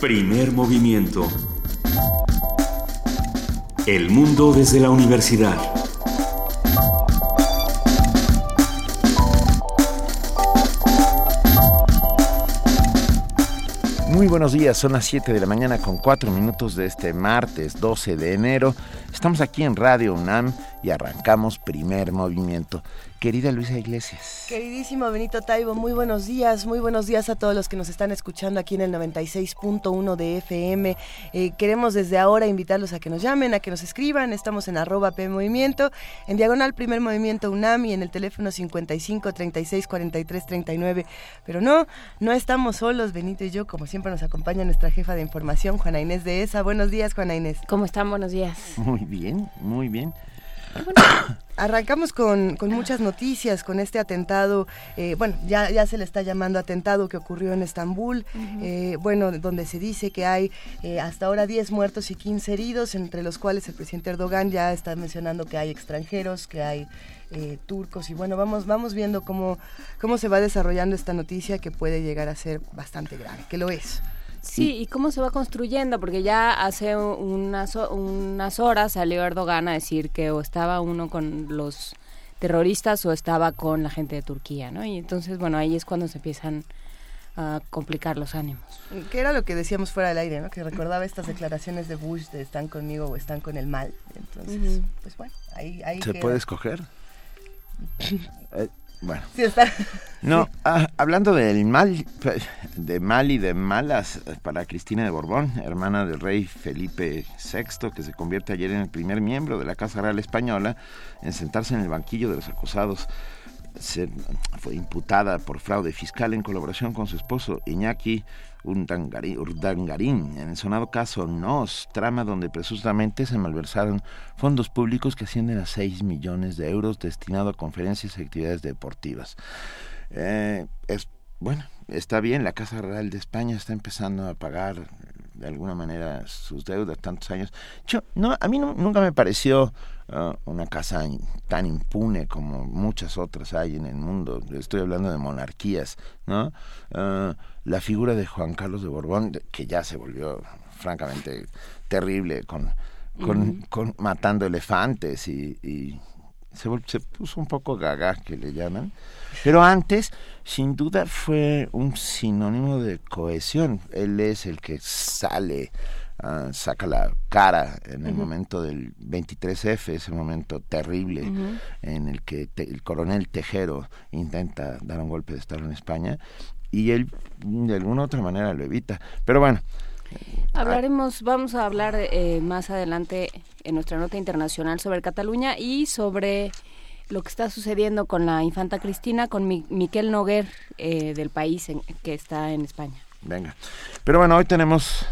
Primer movimiento. El mundo desde la universidad. Muy buenos días, son las 7 de la mañana con 4 minutos de este martes 12 de enero. Estamos aquí en Radio UNAM y arrancamos primer movimiento. Querida Luisa Iglesias. Queridísimo Benito Taibo, muy buenos días, muy buenos días a todos los que nos están escuchando aquí en el 96.1 de FM. Eh, queremos desde ahora invitarlos a que nos llamen, a que nos escriban. Estamos en arroba P Movimiento, en diagonal Primer Movimiento UNAM y en el teléfono 55 36 43 39. Pero no, no estamos solos, Benito y yo, como siempre nos acompaña nuestra jefa de información, Juana Inés de ESA. Buenos días, Juana Inés. ¿Cómo están? Buenos días. Muy bien, muy bien. arrancamos con, muchas noticias, con este atentado, eh, bueno, ya, ya se le está llamando atentado que ocurrió en Estambul, eh, bueno, donde se dice que hay eh, hasta ahora 10 muertos y 15 heridos, entre los cuales el presidente Erdogan ya está mencionando que hay extranjeros, que hay turcos y bueno, vamos, vamos viendo cómo, cómo se va desarrollando esta noticia que puede llegar a ser bastante grave, que lo es. Sí, y cómo se va construyendo, porque ya hace unas, unas horas salió Erdogan a decir que o estaba uno con los terroristas o estaba con la gente de Turquía, ¿no? Y entonces, bueno, ahí es cuando se empiezan a complicar los ánimos. Que era lo que decíamos fuera del aire, ¿no? Que recordaba estas declaraciones de Bush de están conmigo o están con el mal. Entonces, pues bueno, ahí... ahí ¿Se puede escoger? bueno. Sí, está. No, ah, hablando del mal, de mal y de malas para Cristina de Borbón, hermana del rey Felipe VI, que se convierte ayer en el primer miembro de la Casa Real Española en sentarse en el banquillo de los acusados. Se, fue imputada por fraude fiscal en colaboración con su esposo Iñaki Urdangarín, en el sonado caso NOS, trama donde presuntamente se malversaron fondos públicos que ascienden a 6 millones de euros destinados a conferencias y actividades deportivas. Eh, es, bueno, está bien, la Casa Real de España está empezando a pagar de alguna manera sus deudas tantos años. Yo, no, a mí nunca me pareció uh, una casa tan impune como muchas otras hay en el mundo. Estoy hablando de monarquías, ¿no? Uh, la figura de Juan Carlos de Borbón, que ya se volvió francamente terrible con, con, matando elefantes y, y se, se, puso un poco gaga, que le llaman. Pero antes, sin duda, fue un sinónimo de cohesión. Él es el que sale, uh, saca la cara en el momento del 23F, ese momento terrible en el que el coronel Tejero intenta dar un golpe de Estado en España y él de alguna otra manera lo evita. Pero bueno. Hablaremos, vamos a hablar eh, más adelante en nuestra nota internacional sobre Cataluña y sobre lo que está sucediendo con la infanta Cristina, con Miquel Noguer eh, del país que está en España. Venga. Pero bueno, hoy tenemos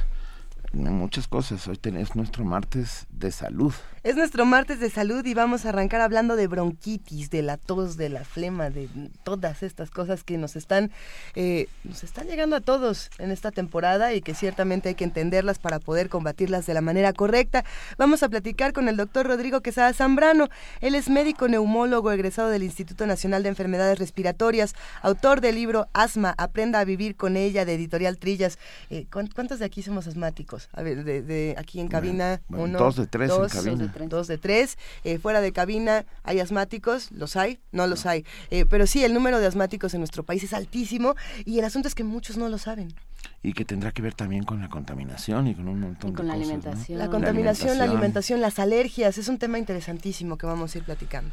muchas cosas. Hoy tenés nuestro martes de salud. Es nuestro martes de salud y vamos a arrancar hablando de bronquitis, de la tos, de la flema, de todas estas cosas que nos están, eh, nos están llegando a todos en esta temporada y que ciertamente hay que entenderlas para poder combatirlas de la manera correcta. Vamos a platicar con el doctor Rodrigo Quesada Zambrano. Él es médico neumólogo egresado del Instituto Nacional de Enfermedades Respiratorias, autor del libro Asma, Aprenda a vivir con ella, de Editorial Trillas. Eh, ¿Cuántos de aquí somos asmáticos? A ver, de, aquí en cabina, uno, dos de tres en cabina dos de tres. Eh, fuera de cabina hay asmáticos, los hay, no los hay. Eh, pero sí, el número de asmáticos en nuestro país es altísimo y el asunto es que muchos no lo saben y que tendrá que ver también con la contaminación y con un montón con de la cosas. Alimentación. La contaminación, la alimentación, las alergias, es un tema interesantísimo que vamos a ir platicando.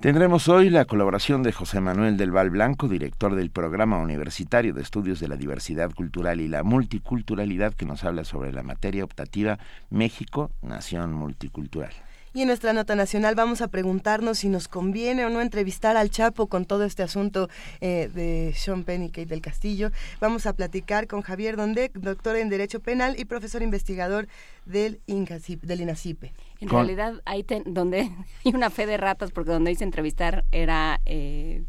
Tendremos hoy la colaboración de José Manuel del Val Blanco, director del Programa Universitario de Estudios de la Diversidad Cultural y la Multiculturalidad, que nos habla sobre la materia optativa México, Nación Multicultural. Y en nuestra nota nacional vamos a preguntarnos si nos conviene o no entrevistar al Chapo con todo este asunto eh, de Sean Penn y Kate del Castillo. Vamos a platicar con Javier Dondek, doctor en Derecho Penal y profesor investigador del, del INACIPE. En realidad, hay donde hay una fe de ratas, porque donde hice entrevistar era eh,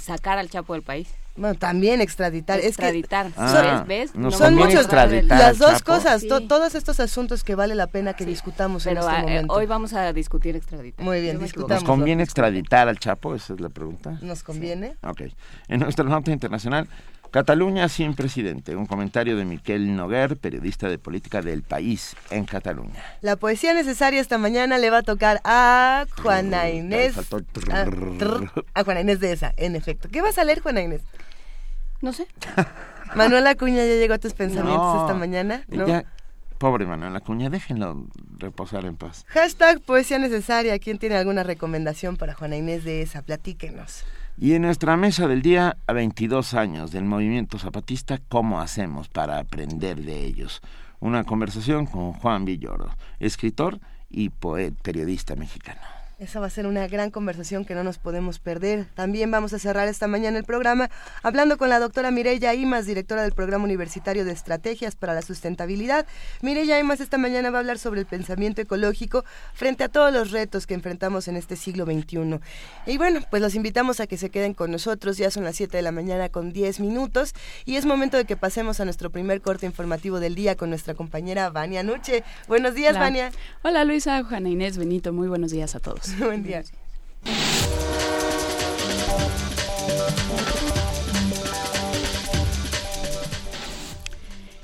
sacar al Chapo del país. Bueno, también extraditar. Extraditar. Es que, ah, ¿ves? son muchos. Las dos cosas, todos estos asuntos que vale la pena que discutamos Pero en este eh, momento. hoy vamos a discutir extraditar. Muy bien, discutamos. ¿Nos conviene extraditar al Chapo? Esa es la pregunta. ¿Nos conviene? Ok. En nuestra nota internacional, Cataluña sin presidente, un comentario de Miquel Noguer, periodista de política del país en Cataluña. La poesía necesaria esta mañana le va a tocar a Juana Inés. Ah, a, Juana Inés de esa, en efecto. ¿Qué vas a leer, Juana Inés? No sé. Manuela Acuña ya llegó a tus pensamientos esta mañana. ¿no? Pobre Manuela Acuña, déjenlo reposar en paz. Hashtag poesía necesaria. ¿Quién tiene alguna recomendación para Juana Inés de esa? Platíquenos. Y en nuestra mesa del día, a 22 años del movimiento zapatista, ¿cómo hacemos para aprender de ellos? Una conversación con Juan Villoro, escritor y poeta, periodista mexicano. Esa va a ser una gran conversación que no nos podemos perder. También vamos a cerrar esta mañana el programa hablando con la doctora Mireya Imas, directora del Programa Universitario de Estrategias para la Sustentabilidad. Mireya Imas esta mañana va a hablar sobre el pensamiento ecológico frente a todos los retos que enfrentamos en este siglo XXI. Y bueno, pues los invitamos a que se queden con nosotros. Ya son las 7 de la mañana con 10 minutos y es momento de que pasemos a nuestro primer corte informativo del día con nuestra compañera Vania Nuche. Buenos días, Vania. Hola, Luisa, Juana Inés, Benito. Muy buenos días a todos. Buen día.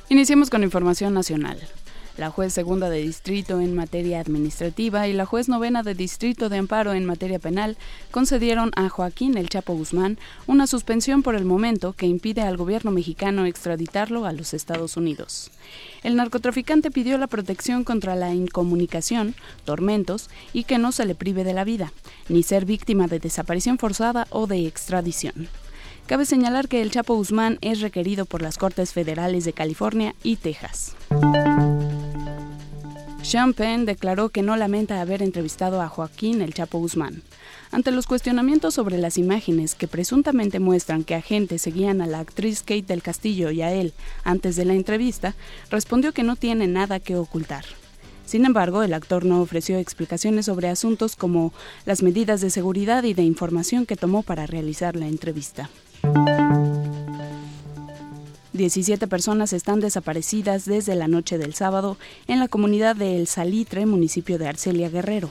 Iniciemos con información nacional la juez segunda de distrito en materia administrativa y la juez novena de distrito de amparo en materia penal concedieron a Joaquín El Chapo Guzmán una suspensión por el momento que impide al gobierno mexicano extraditarlo a los Estados Unidos. El narcotraficante pidió la protección contra la incomunicación, tormentos y que no se le prive de la vida, ni ser víctima de desaparición forzada o de extradición. Cabe señalar que el Chapo Guzmán es requerido por las Cortes Federales de California y Texas. Sean declaró que no lamenta haber entrevistado a Joaquín El Chapo Guzmán. Ante los cuestionamientos sobre las imágenes que presuntamente muestran que agentes seguían a la actriz Kate del Castillo y a él antes de la entrevista, respondió que no tiene nada que ocultar. Sin embargo, el actor no ofreció explicaciones sobre asuntos como las medidas de seguridad y de información que tomó para realizar la entrevista. 17 personas están desaparecidas desde la noche del sábado en la comunidad de El Salitre, municipio de Arcelia Guerrero.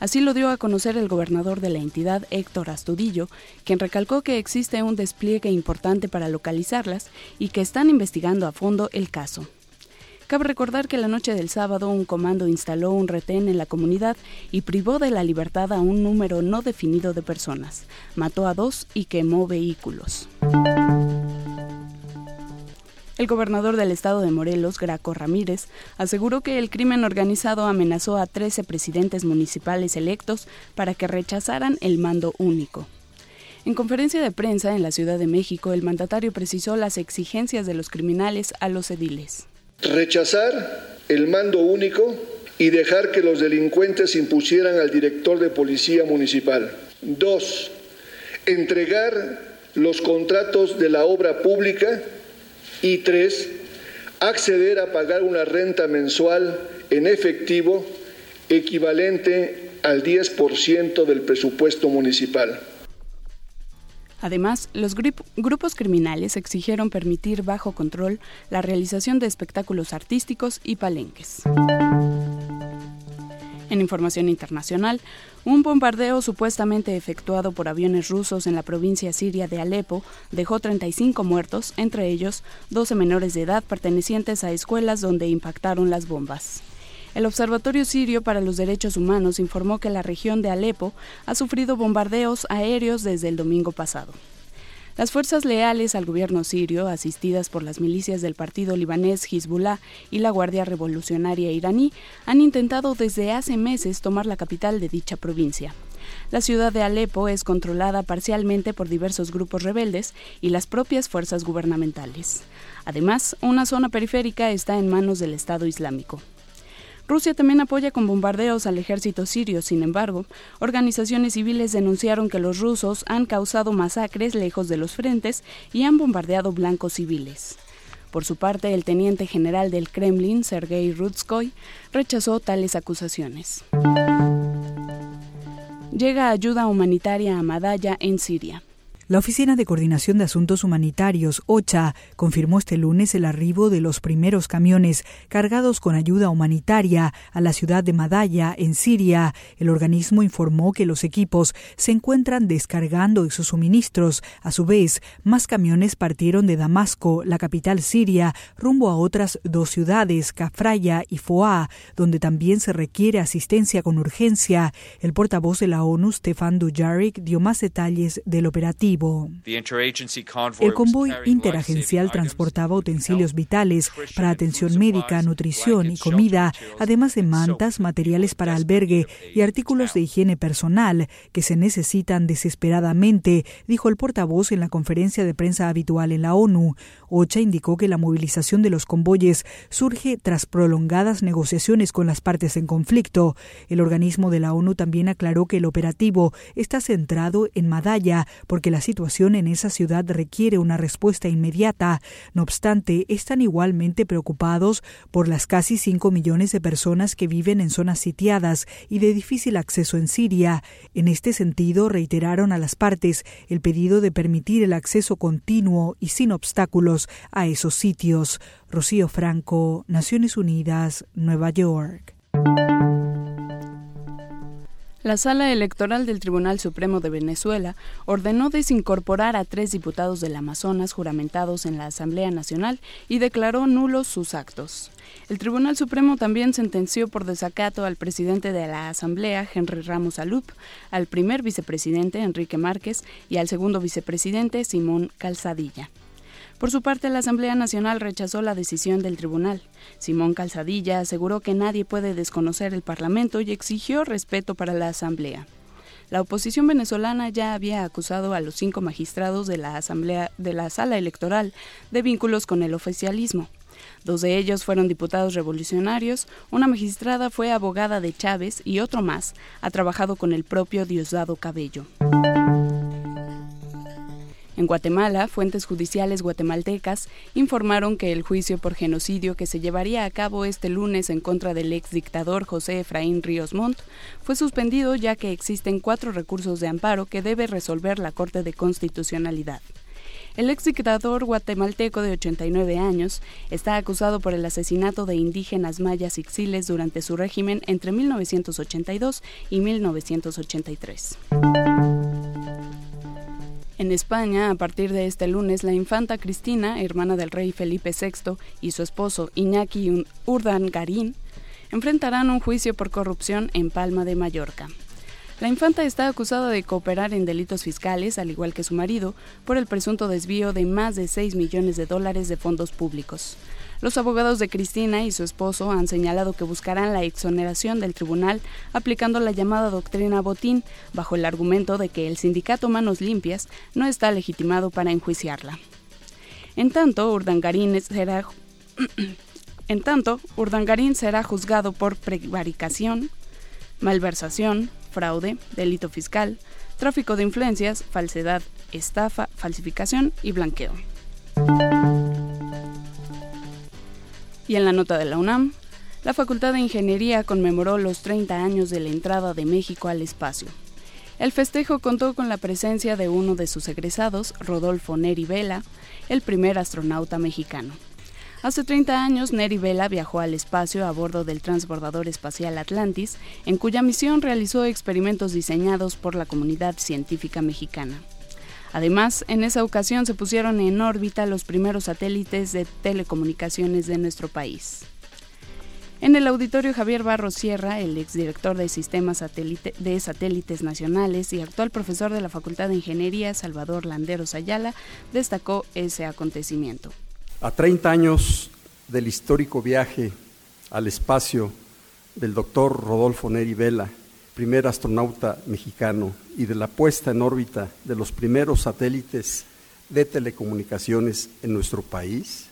Así lo dio a conocer el gobernador de la entidad, Héctor Astudillo, quien recalcó que existe un despliegue importante para localizarlas y que están investigando a fondo el caso. Cabe recordar que la noche del sábado un comando instaló un retén en la comunidad y privó de la libertad a un número no definido de personas, mató a dos y quemó vehículos. El gobernador del estado de Morelos, Graco Ramírez, aseguró que el crimen organizado amenazó a 13 presidentes municipales electos para que rechazaran el mando único. En conferencia de prensa en la Ciudad de México, el mandatario precisó las exigencias de los criminales a los ediles. Rechazar el mando único y dejar que los delincuentes impusieran al director de policía municipal. Dos, entregar los contratos de la obra pública y tres, acceder a pagar una renta mensual en efectivo equivalente al 10% del presupuesto municipal. Además, los grupos criminales exigieron permitir bajo control la realización de espectáculos artísticos y palenques. En información internacional, un bombardeo supuestamente efectuado por aviones rusos en la provincia siria de Alepo dejó 35 muertos, entre ellos 12 menores de edad pertenecientes a escuelas donde impactaron las bombas. El Observatorio Sirio para los Derechos Humanos informó que la región de Alepo ha sufrido bombardeos aéreos desde el domingo pasado. Las fuerzas leales al gobierno sirio, asistidas por las milicias del partido libanés Hezbollah y la Guardia Revolucionaria iraní, han intentado desde hace meses tomar la capital de dicha provincia. La ciudad de Alepo es controlada parcialmente por diversos grupos rebeldes y las propias fuerzas gubernamentales. Además, una zona periférica está en manos del Estado Islámico. Rusia también apoya con bombardeos al ejército sirio. Sin embargo, organizaciones civiles denunciaron que los rusos han causado masacres lejos de los frentes y han bombardeado blancos civiles. Por su parte, el teniente general del Kremlin, Sergei Rutskoy, rechazó tales acusaciones. Llega ayuda humanitaria a Madaya en Siria. La Oficina de Coordinación de Asuntos Humanitarios, OCHA, confirmó este lunes el arribo de los primeros camiones cargados con ayuda humanitaria a la ciudad de Madaya, en Siria. El organismo informó que los equipos se encuentran descargando sus suministros. A su vez, más camiones partieron de Damasco, la capital siria, rumbo a otras dos ciudades, Kafraya y Foa, donde también se requiere asistencia con urgencia. El portavoz de la ONU, Stefan Dujarric, dio más detalles del operativo. El convoy interagencial transportaba utensilios vitales para atención médica, nutrición y comida, además de mantas, materiales para albergue y artículos de higiene personal que se necesitan desesperadamente, dijo el portavoz en la conferencia de prensa habitual en la ONU. OCHA indicó que la movilización de los convoyes surge tras prolongadas negociaciones con las partes en conflicto. El organismo de la ONU también aclaró que el operativo está centrado en Madaya porque la situación en esa ciudad requiere una respuesta inmediata. No obstante, están igualmente preocupados por las casi 5 millones de personas que viven en zonas sitiadas y de difícil acceso en Siria. En este sentido, reiteraron a las partes el pedido de permitir el acceso continuo y sin obstáculos a esos sitios. Rocío Franco, Naciones Unidas, Nueva York. La sala electoral del Tribunal Supremo de Venezuela ordenó desincorporar a tres diputados del Amazonas juramentados en la Asamblea Nacional y declaró nulos sus actos. El Tribunal Supremo también sentenció por desacato al presidente de la Asamblea, Henry Ramos Alup, al primer vicepresidente, Enrique Márquez, y al segundo vicepresidente, Simón Calzadilla. Por su parte, la Asamblea Nacional rechazó la decisión del tribunal. Simón Calzadilla aseguró que nadie puede desconocer el Parlamento y exigió respeto para la Asamblea. La oposición venezolana ya había acusado a los cinco magistrados de la Asamblea de la Sala Electoral de vínculos con el oficialismo. Dos de ellos fueron diputados revolucionarios, una magistrada fue abogada de Chávez y otro más ha trabajado con el propio Diosdado Cabello. En Guatemala, fuentes judiciales guatemaltecas informaron que el juicio por genocidio que se llevaría a cabo este lunes en contra del ex dictador José Efraín Ríos Montt fue suspendido ya que existen cuatro recursos de amparo que debe resolver la Corte de Constitucionalidad. El ex dictador guatemalteco de 89 años está acusado por el asesinato de indígenas mayas ixiles durante su régimen entre 1982 y 1983. En España, a partir de este lunes, la infanta Cristina, hermana del rey Felipe VI, y su esposo Iñaki Urdangarín enfrentarán un juicio por corrupción en Palma de Mallorca. La infanta está acusada de cooperar en delitos fiscales, al igual que su marido, por el presunto desvío de más de 6 millones de dólares de fondos públicos. Los abogados de Cristina y su esposo han señalado que buscarán la exoneración del tribunal aplicando la llamada doctrina Botín, bajo el argumento de que el sindicato Manos Limpias no está legitimado para enjuiciarla. En tanto, Urdangarín será, en tanto, será juzgado por prevaricación, malversación, fraude, delito fiscal, tráfico de influencias, falsedad, estafa, falsificación y blanqueo. Y en la nota de la UNAM, la Facultad de Ingeniería conmemoró los 30 años de la entrada de México al espacio. El festejo contó con la presencia de uno de sus egresados, Rodolfo Neri Vela, el primer astronauta mexicano. Hace 30 años, Neri Vela viajó al espacio a bordo del transbordador espacial Atlantis, en cuya misión realizó experimentos diseñados por la comunidad científica mexicana. Además, en esa ocasión se pusieron en órbita los primeros satélites de telecomunicaciones de nuestro país. En el auditorio Javier Barros Sierra, el exdirector de Sistemas de Satélites Nacionales y actual profesor de la Facultad de Ingeniería, Salvador Landeros Ayala, destacó ese acontecimiento. A 30 años del histórico viaje al espacio del doctor Rodolfo Neri Vela, primer astronauta mexicano, y de la puesta en órbita de los primeros satélites de telecomunicaciones en nuestro país,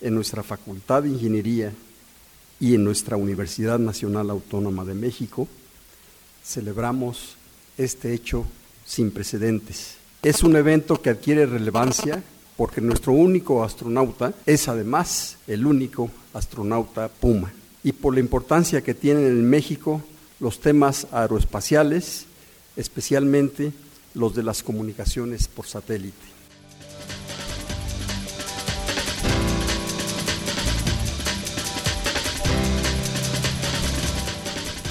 en nuestra Facultad de Ingeniería y en nuestra Universidad Nacional Autónoma de México, celebramos este hecho sin precedentes. Es un evento que adquiere relevancia porque nuestro único astronauta es además el único astronauta Puma y por la importancia que tienen en México los temas aeroespaciales, especialmente los de las comunicaciones por satélite.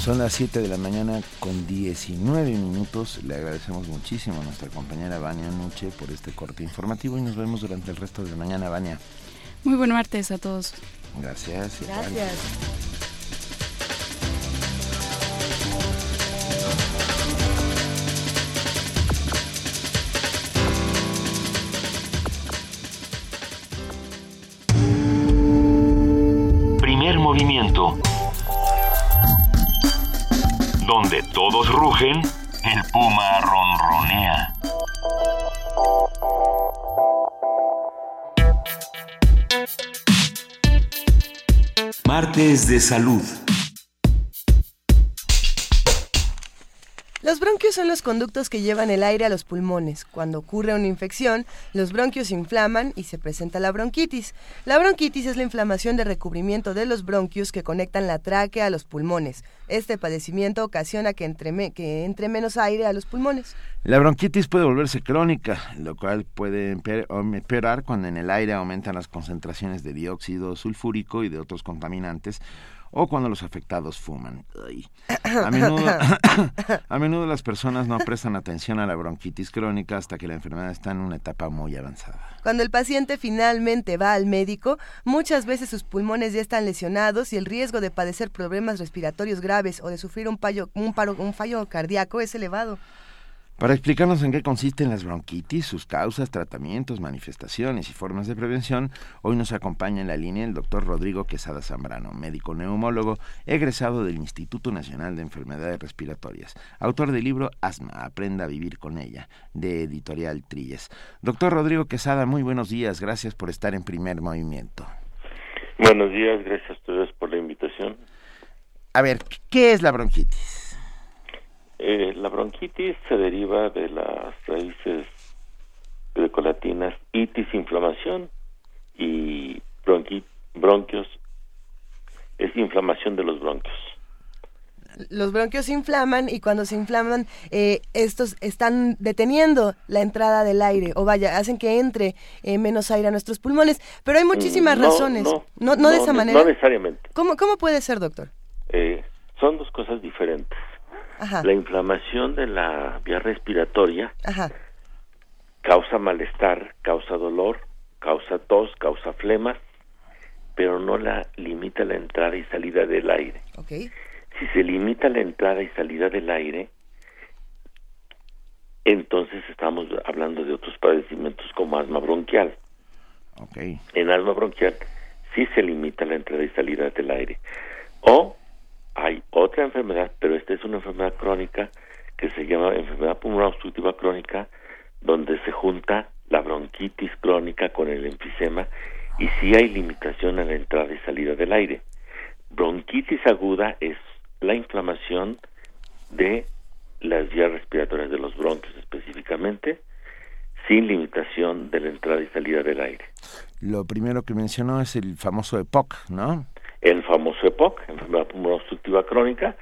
Son las 7 de la mañana con 19 minutos. Le agradecemos muchísimo a nuestra compañera Vania Nuche por este corte informativo y nos vemos durante el resto de la mañana, Vania. Muy buen martes a todos. Gracias. Gracias. Movimiento donde todos rugen, el puma ronronea. Martes de salud. Los bronquios son los conductos que llevan el aire a los pulmones. Cuando ocurre una infección, los bronquios se inflaman y se presenta la bronquitis. La bronquitis es la inflamación de recubrimiento de los bronquios que conectan la tráquea a los pulmones. Este padecimiento ocasiona que entre, que entre menos aire a los pulmones. La bronquitis puede volverse crónica, lo cual puede empeorar cuando en el aire aumentan las concentraciones de dióxido sulfúrico y de otros contaminantes o cuando los afectados fuman. A, menudo, a menudo las personas no prestan atención a la bronquitis crónica hasta que la enfermedad está en una etapa muy avanzada. Cuando el paciente finalmente va al médico, muchas veces sus pulmones ya están lesionados y el riesgo de padecer problemas respiratorios graves o de sufrir un, un, paro, un fallo cardíaco es elevado. Para explicarnos en qué consisten las bronquitis, sus causas, tratamientos, manifestaciones y formas de prevención, hoy nos acompaña en la línea el doctor Rodrigo Quesada Zambrano, médico neumólogo, egresado del Instituto Nacional de Enfermedades Respiratorias, autor del libro Asma, aprenda a vivir con ella, de editorial Trilles. Doctor Rodrigo Quesada, muy buenos días, gracias por estar en primer movimiento. Buenos días, gracias a ustedes por la invitación. A ver, ¿qué es la bronquitis? Eh, la bronquitis se deriva de las raíces grecolatinas itis, inflamación, y bronquios es inflamación de los bronquios. Los bronquios se inflaman y cuando se inflaman, eh, estos están deteniendo la entrada del aire, o vaya, hacen que entre eh, menos aire a nuestros pulmones. Pero hay muchísimas mm, razones. No, no, de esa manera. No necesariamente. ¿Cómo, cómo puede ser, doctor? son dos cosas diferentes. La inflamación de la vía respiratoria causa malestar, causa dolor, causa tos, causa flemas, pero no la limita la entrada y salida del aire. Si se limita la entrada y salida del aire, entonces estamos hablando de otros padecimientos como asma bronquial. En asma bronquial sí se limita la entrada y salida del aire. O hay otra enfermedad, pero esta es una enfermedad crónica que se llama enfermedad pulmonar obstructiva crónica, donde se junta la bronquitis crónica con el enfisema y sí hay limitación en la entrada y salida del aire. Bronquitis aguda es la inflamación de las vías respiratorias de los bronquios específicamente, sin limitación de la entrada y salida del aire. Lo primero que mencionó es el famoso EPOC, ¿no? El famoso EPOC, enfermedad pulmonar obstructiva crónica,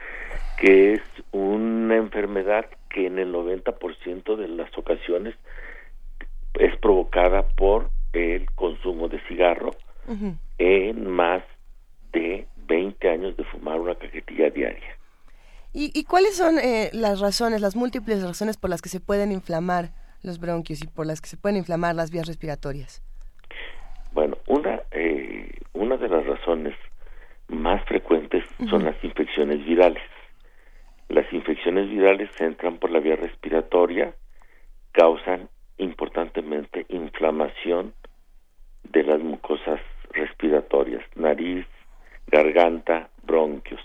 que es una enfermedad que en el 90% de las ocasiones es provocada por el consumo de cigarro en más de 20 años de fumar una cajetilla diaria. ¿Y, cuáles son eh, las razones, las múltiples razones por las que se pueden inflamar los bronquios y por las que se pueden inflamar las vías respiratorias? Bueno, una, eh, una de las razones más frecuentes son las infecciones virales. Las infecciones virales entran por la vía respiratoria, causan importantemente inflamación de las mucosas respiratorias, nariz, garganta, bronquios.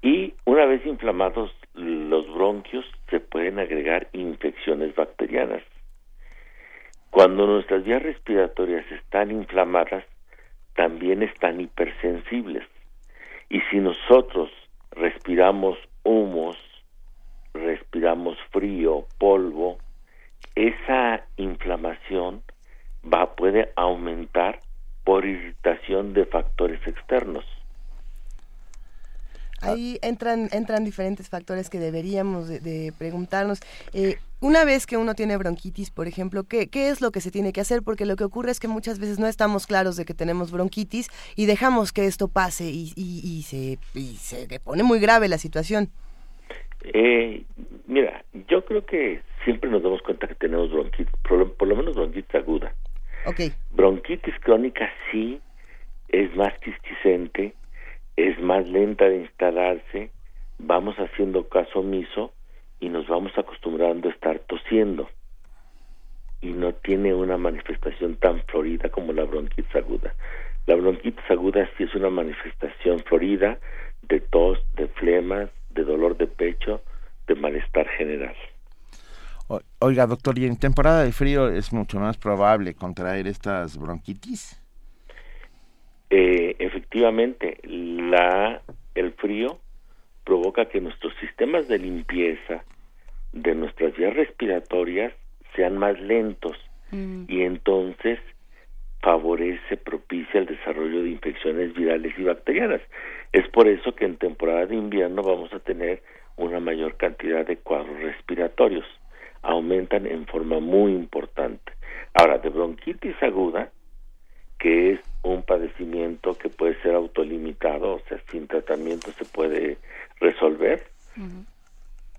Y una vez inflamados los bronquios, se pueden agregar infecciones bacterianas. Cuando nuestras vías respiratorias están inflamadas, también están hipersensibles. Y si nosotros respiramos humos, respiramos frío, polvo, esa inflamación va puede aumentar por irritación de factores externos. Ahí entran, entran diferentes factores que deberíamos de, preguntarnos. Eh, una vez que uno tiene bronquitis, por ejemplo, ¿qué, ¿qué es lo que se tiene que hacer? Porque lo que ocurre es que muchas veces no estamos claros de que tenemos bronquitis y dejamos que esto pase y, y, se, y se pone muy grave la situación. Eh, mira, yo creo que siempre nos damos cuenta que tenemos bronquitis, por, lo menos bronquitis aguda. Okay. Bronquitis crónica sí es más quisquicente, es más lenta de instalarse, vamos haciendo caso omiso y nos vamos acostumbrando a estar tosiendo y no tiene una manifestación tan florida como la bronquitis aguda. La bronquitis aguda sí es una manifestación florida de tos, de flemas, de dolor de pecho, de malestar general. Oiga, doctor, ¿y en temporada de frío es mucho más probable contraer estas bronquitis? Eh, efectivamente, la, el frío provoca que nuestros sistemas de limpieza de nuestras vías respiratorias sean más lentos mm. y entonces favorece, propicia el desarrollo de infecciones virales y bacterianas. Es por eso que en temporada de invierno vamos a tener una mayor cantidad de cuadros respiratorios. Aumentan en forma muy importante. Ahora, de bronquitis aguda, que es un padecimiento que puede ser autolimitado, o sea, sin tratamiento se puede resolver,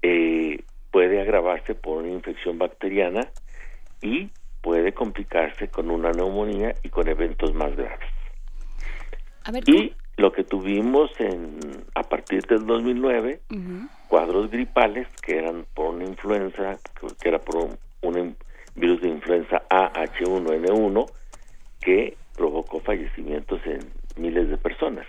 eh, puede agravarse por una infección bacteriana y puede complicarse con una neumonía y con eventos más graves. y lo que tuvimos en a partir del 2009, cuadros gripales que eran por una influenza, que era por un, virus de influenza AH1N1, que provocó fallecimientos en miles de personas.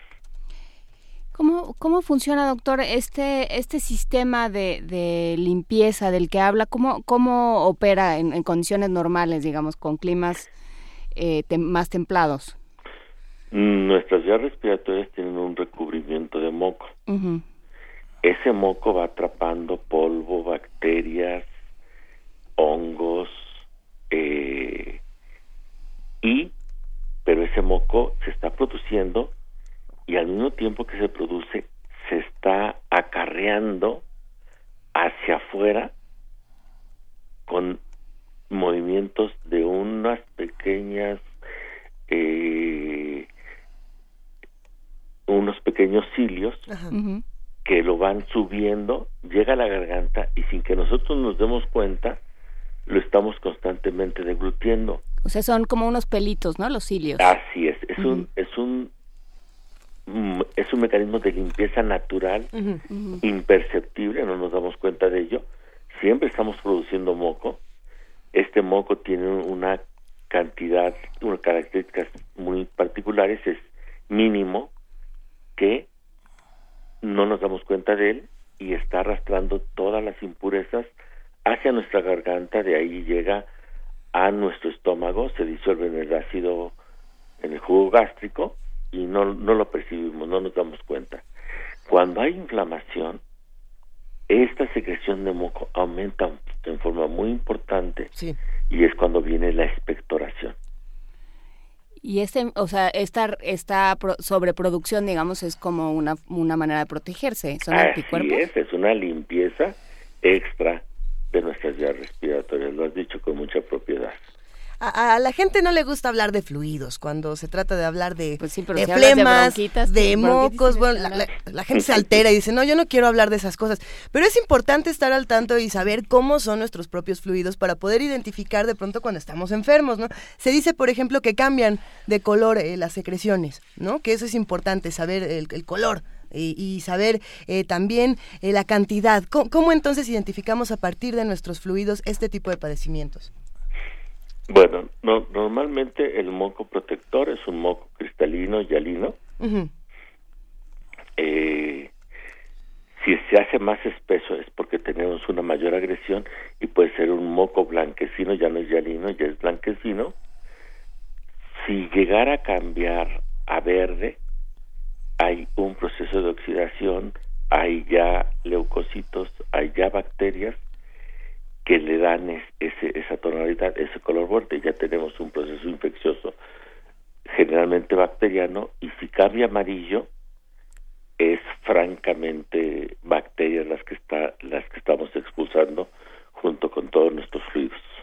¿Cómo, ¿Cómo funciona, doctor, este, este sistema de, de limpieza del que habla? ¿Cómo, cómo opera en, condiciones normales, digamos, con climas eh, más templados? Nuestras vías respiratorias tienen un recubrimiento de moco. Ese moco va atrapando polvo, bacterias, hongos, eh, y pero ese moco se está produciendo y al mismo tiempo que se produce se está acarreando hacia afuera con movimientos de unas pequeñas eh, unos pequeños cilios que lo van subiendo, llega a la garganta y sin que nosotros nos demos cuenta, lo estamos constantemente deglutiendo. O sea, son como unos pelitos, ¿no? Los cilios. Así es, es un es un mm, es un mecanismo de limpieza natural, imperceptible, no nos damos cuenta de ello. Siempre estamos produciendo moco. Este moco tiene una cantidad, unas características muy particulares, es mínimo, que no nos damos cuenta de él y está arrastrando todas las impurezas hacia nuestra garganta, de ahí llega a nuestro estómago, se disuelve en el ácido, en el jugo gástrico y no, no lo percibimos, no nos damos cuenta. Cuando hay inflamación, esta secreción de moco aumenta en forma muy importante y es cuando viene la expectoración. Y este, o sea, esta, esta sobreproducción, digamos, es como una, una manera de protegerse. ¿Son Así es, es una limpieza extra de nuestras vías respiratorias, lo has dicho con mucha propiedad. A, la gente no le gusta hablar de fluidos cuando se trata de hablar de, pues flemas, de, mocos. Bueno, la, gente se altera y dice, no, yo no quiero hablar de esas cosas. Pero es importante estar al tanto y saber cómo son nuestros propios fluidos para poder identificar de pronto cuando estamos enfermos, ¿no? Se dice, por ejemplo, que cambian de color eh, las secreciones, ¿no? Que eso es importante, saber el color y, saber eh, también eh, la cantidad. ¿Cómo, entonces identificamos a partir de nuestros fluidos este tipo de padecimientos? Bueno, no, normalmente el moco protector es un moco cristalino y alino. Eh, si se hace más espeso es porque tenemos una mayor agresión y puede ser un moco blanquecino, ya no es yalino, ya es blanquecino. Si llegara a cambiar a verde, hay un proceso de oxidación, hay ya leucocitos, hay ya bacterias que le dan ese, esa tonalidad, ese color verde, ya tenemos un proceso infeccioso generalmente bacteriano y si cambia amarillo es francamente bacterias las que está las que estamos expulsando junto con todos nuestros fluidos.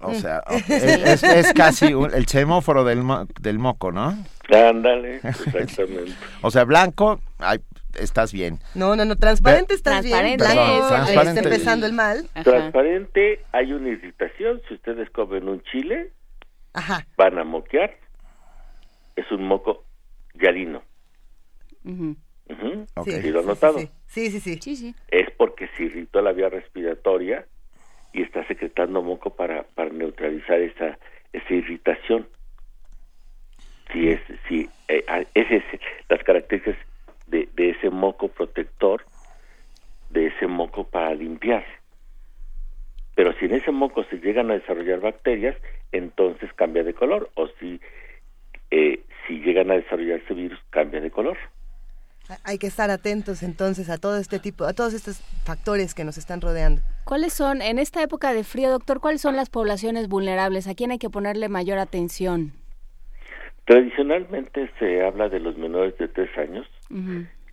O sea, es, casi el semóforo del, del moco, ¿no? Ándale, exactamente. o sea, blanco, estás bien. No, no, no, transparente estás bien. Blanco, está empezando el mal. Transparente, hay una irritación. Si ustedes comen un chile, van a moquear. Es un moco yarino. Sí, lo han notado? Sí sí. sí, sí. Es porque se irritó la vía respiratoria y está secretando moco para, para neutralizar esa, esa irritación. Si es, si, eh, es las características de, de ese moco protector, de ese moco para limpiar. Pero si en ese moco se llegan a desarrollar bacterias, entonces cambia de color. O si, eh, si llegan a desarrollarse virus, cambia de color. Hay que estar atentos entonces a todo este tipo, a todos estos factores que nos están rodeando. ¿Cuáles son, en esta época de frío, doctor, cuáles son las poblaciones vulnerables? ¿A quién hay que ponerle mayor atención? Tradicionalmente se habla de los menores de tres años,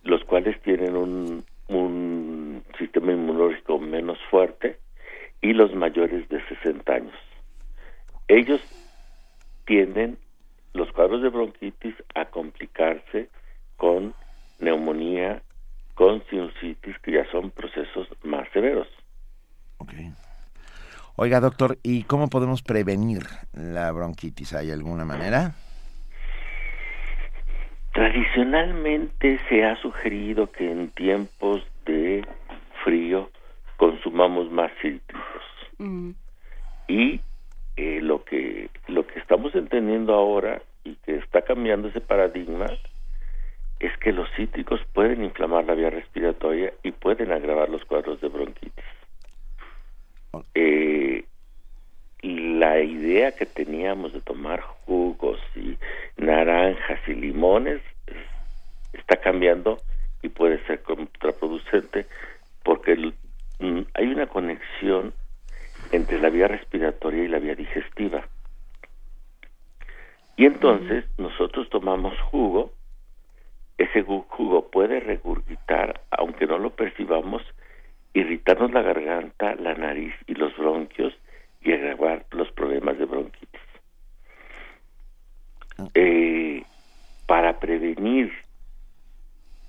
los cuales tienen un, un sistema inmunológico menos fuerte, y los mayores de 60 años. Ellos tienden los cuadros de bronquitis a complicarse con neumonía con sinusitis, que ya son procesos más severos. Oiga, doctor, ¿y cómo podemos prevenir la bronquitis? ¿Hay alguna manera? Tradicionalmente se ha sugerido que en tiempos de frío consumamos más cítricos. Mm. Y eh, lo que lo que estamos entendiendo ahora y que está cambiando ese paradigma es que los cítricos pueden inflamar la vía respiratoria y pueden agravar los cuadros de bronquitis. Eh, la idea que teníamos de tomar jugos y naranjas y limones está cambiando y puede ser contraproducente porque mm, hay una conexión entre la vía respiratoria y la vía digestiva. Y entonces nosotros tomamos jugo ese jugo puede regurgitar, aunque no lo percibamos, irritarnos la garganta, la nariz y los bronquios y agravar los problemas de bronquitis. Eh, para prevenir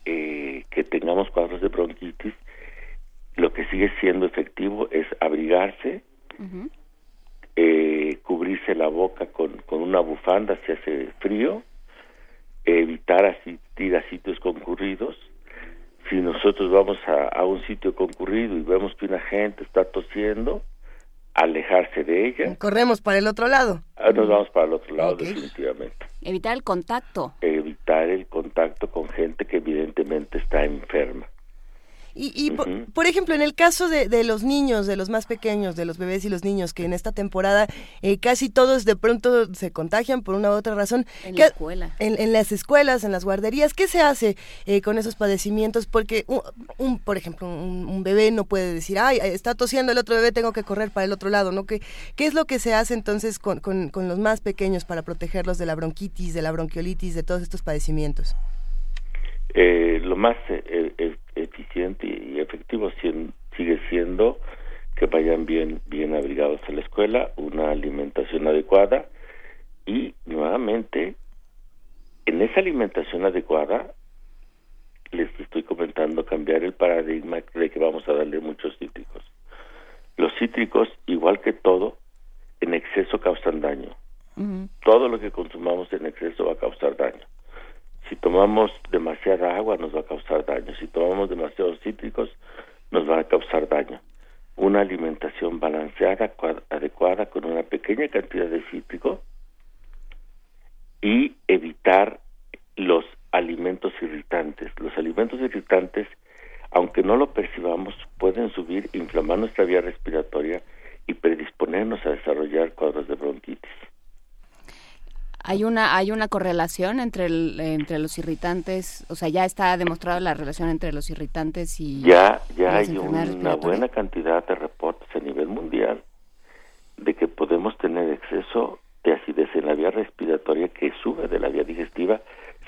eh, que tengamos cuadros de bronquitis, lo que sigue siendo efectivo es abrigarse, eh, cubrirse la boca con, con una bufanda si hace frío, evitar asistir a sitios concurridos. Si nosotros vamos a, un sitio concurrido y vemos que una gente está tosiendo, alejarse de ella. Corremos para el otro lado. Ah, nos vamos para el otro lado, definitivamente. Evitar el contacto. Evitar el contacto con gente que evidentemente está enferma. Y, por, ejemplo, en el caso de, los niños, de los más pequeños, de los bebés y los niños, que en esta temporada eh, casi todos de pronto se contagian por una u otra razón. En la escuela. En, las escuelas, en las guarderías, ¿qué se hace eh, con esos padecimientos? Porque, un, por ejemplo, un, bebé no puede decir, ay, está tosiendo el otro bebé, tengo que correr para el otro lado, ¿no? ¿Qué, qué es lo que se hace entonces con, con, con los más pequeños para protegerlos de la bronquitis, de la bronquiolitis, de todos estos padecimientos? Eh, lo más eh, eh, eficiente y efectivo sigue siendo que vayan bien bien abrigados a la escuela, una alimentación adecuada y nuevamente en esa alimentación adecuada les estoy comentando cambiar el paradigma de que vamos a darle muchos cítricos. Los cítricos, igual que todo, en exceso causan daño. Todo lo que consumamos en exceso va a causar daño. Si tomamos demasiada agua nos va a causar daño. Si tomamos demasiados cítricos nos va a causar daño. Una alimentación balanceada, adecuada, con una pequeña cantidad de cítrico y evitar los alimentos irritantes. Los alimentos irritantes, aunque no lo percibamos, pueden subir, inflamar nuestra vía respiratoria y predisponernos a desarrollar cuadros de bronquitis. Hay una hay una correlación entre entre los irritantes, o sea, ya está demostrada la relación entre los irritantes y ya ya hay una buena cantidad de reportes a nivel mundial de que podemos tener exceso de acidez en la vía respiratoria que sube de la vía digestiva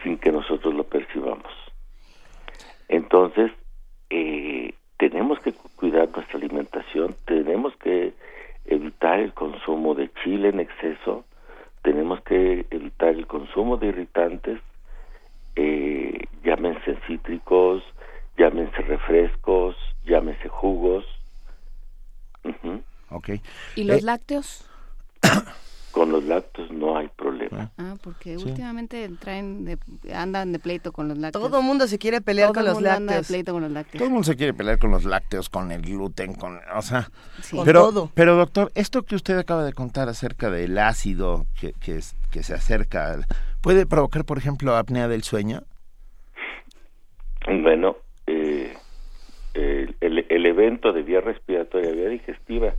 sin que nosotros lo percibamos. Entonces, eh, tenemos que cuidar nuestra alimentación, tenemos que evitar el consumo de chile en exceso, tenemos que evitar el consumo de irritantes, eh, llámense cítricos, llámense refrescos, llámense jugos. okay. ¿Y los eh, lácteos? con los lácteos no hay problema. Ah, porque últimamente traen de, andan de pleito con los lácteos. Todo el mundo se quiere pelear con los lácteos. pleito con los lácteos. Todo el mundo se quiere pelear con los lácteos, con el gluten, con, o sea, pero, pero doctor, esto que usted acaba de contar acerca del ácido que, que, que se acerca, ¿puede provocar, por ejemplo, apnea del sueño? Bueno, eh, el, el evento de vía respiratoria, vía digestiva,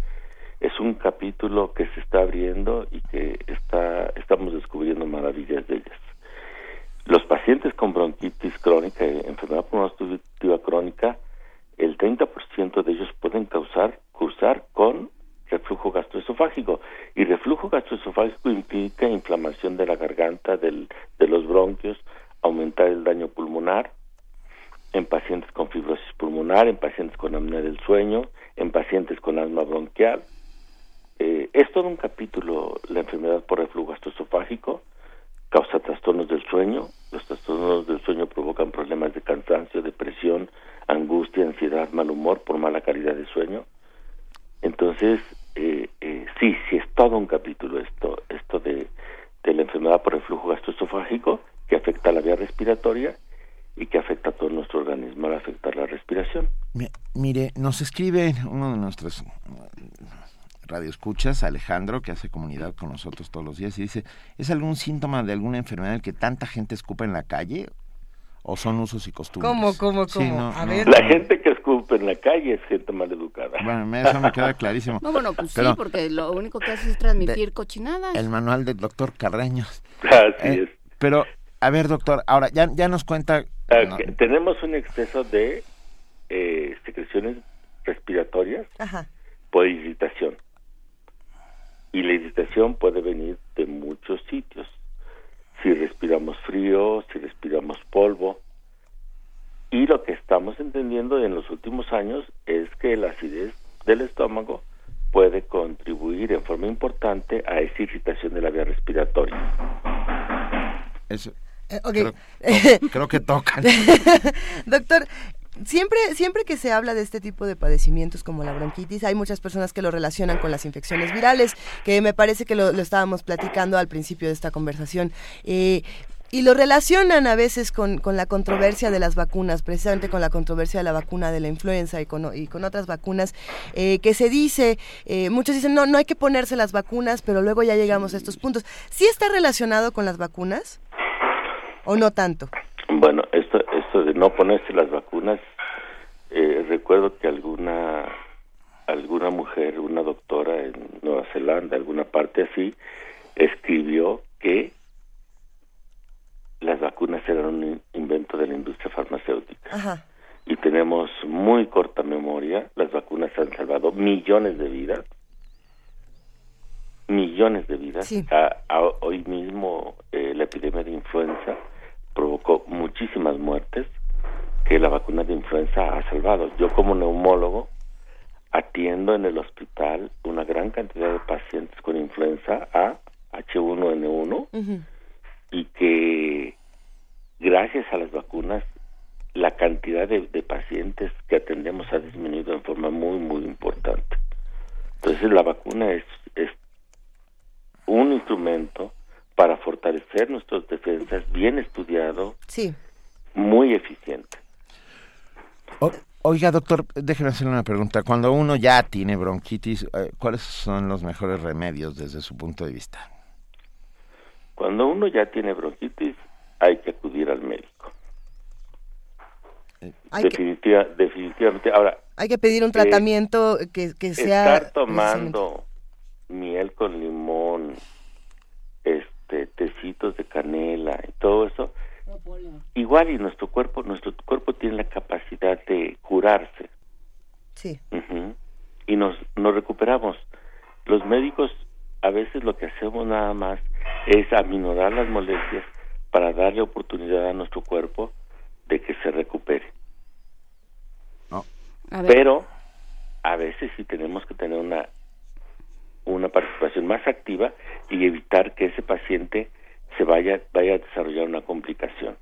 es un capítulo que se está abriendo y que está estamos descubriendo maravillas de ellas. Los pacientes con bronquitis crónica, enfermedad pulmonar crónica, el 30% de ellos pueden causar cursar con reflujo gastroesofágico y reflujo gastroesofágico implica inflamación de la garganta, del, de los bronquios, aumentar el daño pulmonar en pacientes con fibrosis pulmonar, en pacientes con apnea del sueño, en pacientes con asma bronquial, eh, es todo un capítulo la enfermedad por reflujo gastroesofágico, causa trastornos del sueño, los trastornos del sueño provocan problemas de cansancio, depresión, angustia, ansiedad, mal humor por mala calidad de sueño. Entonces, eh, eh, sí, sí es todo un capítulo esto, esto de, de la enfermedad por reflujo gastroesofágico que afecta a la vía respiratoria y que afecta a todo nuestro organismo al afectar la respiración. Mire, nos escribe uno de nuestros Radio Escuchas, Alejandro, que hace comunidad con nosotros todos los días, y dice, ¿es algún síntoma de alguna enfermedad que tanta gente escupa en la calle? ¿O son usos y costumbres? ¿Cómo, cómo, cómo? La gente que escupe en la calle es gente mal educada. Bueno, eso me queda clarísimo. No, bueno, pues sí, porque lo único que hace es transmitir cochinadas. El manual del doctor Carreños. Así eh, es. Pero, a ver, doctor, ahora ya, ya nos cuenta... Ah, tenemos un exceso de eh, secreciones respiratorias por irritación. Y la irritación puede venir de muchos sitios. Si respiramos frío, si respiramos polvo. Y lo que estamos entendiendo en los últimos años es que la acidez del estómago puede contribuir en forma importante a esa irritación de la vía respiratoria. Eso, eh, creo, que toca. Doctor, siempre, siempre que se habla de este tipo de padecimientos como la bronquitis, hay muchas personas que lo relacionan con las infecciones virales, que me parece que lo, estábamos platicando al principio de esta conversación. Eh, y lo relacionan a veces con, con, la controversia de las vacunas, precisamente con la controversia de la vacuna de la influenza y con, con otras vacunas, eh, que se dice, eh, muchos dicen, no, no hay que ponerse las vacunas, pero luego ya llegamos a estos puntos. ¿Sí está relacionado con las vacunas o no tanto? Bueno, esto, de no ponerse las vacunas, eh, recuerdo que alguna alguna mujer, una doctora en Nueva Zelanda, alguna parte así, escribió que las vacunas eran un invento de la industria farmacéutica. Y tenemos muy corta memoria, las vacunas han salvado millones de vidas, millones de vidas. hoy mismo eh, la epidemia de influenza provocó muchísimas muertes que la vacuna de influenza ha salvado. Yo como neumólogo atiendo en el hospital una gran cantidad de pacientes con influenza A, H1N1, y que gracias a las vacunas la cantidad de, de, pacientes que atendemos ha disminuido en forma muy, muy importante. Entonces la vacuna es, es un instrumento para fortalecer nuestras defensas, bien estudiado, sí. muy eficiente. oiga, doctor, déjeme hacerle una pregunta. Cuando uno ya tiene bronquitis, eh, ¿cuáles son los mejores remedios desde su punto de vista? Cuando uno ya tiene bronquitis, hay que acudir al médico. Definitiva, Definitivamente. Ahora, hay que pedir un eh, tratamiento que, que sea. Estar tomando miel con limón, este tecitos de canela y todo eso, igual y nuestro cuerpo, nuestro cuerpo tiene la capacidad de curarse. Sí. Y nos, nos recuperamos. Los médicos a veces lo que hacemos nada más es aminorar las molestias para darle oportunidad a nuestro cuerpo de que se recupere. Pero a veces sí tenemos que tener una una participación más activa y evitar que ese paciente se vaya vaya a desarrollar una complicación.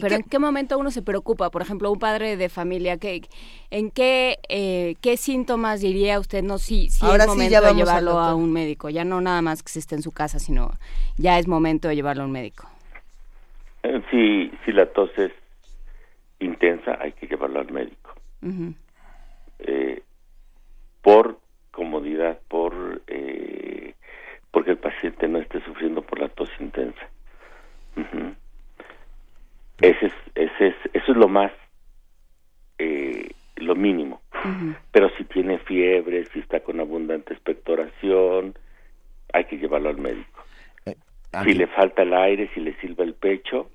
Pero ¿en qué momento uno se preocupa? Por ejemplo, un padre de familia, ¿qué, ¿en qué, eh, qué síntomas diría usted? No, si, si es momento de llevarlo a un médico. Ya no nada más que se esté en su casa, sino ya es momento de llevarlo a un médico. Eh, si, si la tos es intensa, hay que llevarlo al médico. eh, por comodidad, por eh, porque el paciente no esté sufriendo por la tos intensa. Ese es, ese es, eso es lo más, eh, lo mínimo. Pero si tiene fiebre, si está con abundante expectoración, hay que llevarlo al médico. Eh, si le falta el aire, si le silba el pecho,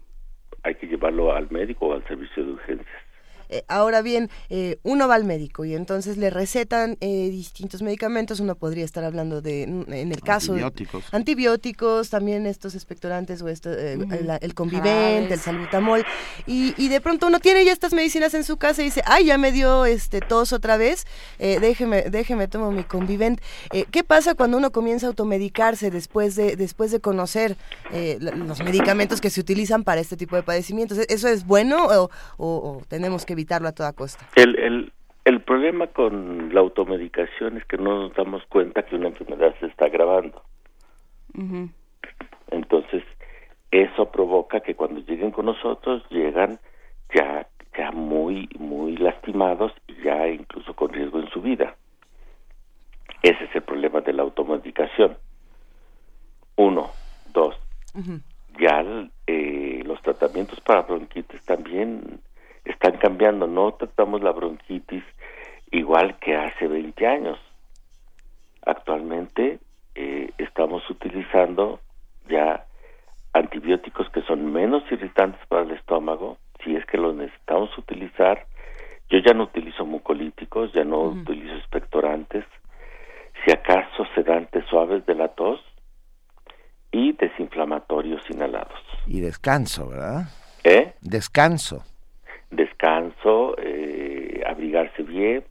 hay que llevarlo al médico o al servicio de urgencias. Eh, ahora bien, eh, uno va al médico y entonces le recetan eh, distintos medicamentos. Uno podría estar hablando de, en el caso antibióticos, antibióticos también estos expectorantes o esto, el, convivente, el salbutamol. Y, de pronto uno tiene ya estas medicinas en su casa y dice, ay, ya me dio este tos otra vez, déjeme, déjeme tomo mi convivente. ¿Qué pasa cuando uno comienza a automedicarse después de, después de conocer los medicamentos que se utilizan para este tipo de padecimientos? ¿Eso es bueno o, o tenemos que evitarlo a toda costa. El, el, el problema con la automedicación es que no nos damos cuenta que una enfermedad se está agravando. Entonces, eso provoca que cuando lleguen con nosotros llegan ya ya muy muy lastimados y ya incluso con riesgo en su vida. Ese es el problema de la automedicación. Uno, dos. Ya eh, los tratamientos para bronquitis también están cambiando. No tratamos la bronquitis igual que hace 20 años. Actualmente eh, estamos utilizando ya antibióticos que son menos irritantes para el estómago, si es que los necesitamos utilizar. Yo ya no utilizo mucolíticos, ya no utilizo expectorantes, si acaso sedantes suaves de la tos y desinflamatorios inhalados. Y descanso, ¿verdad? ¿Eh? Descanso descanso, eh, abrigarse bien.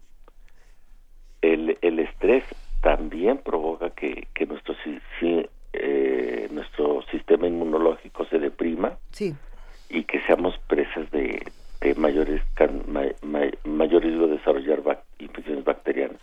El, el estrés también provoca que, que nuestro, eh, nuestro sistema inmunológico se deprima sí. y que seamos presas de, de mayores, mayor riesgo de desarrollar infecciones bacterianas.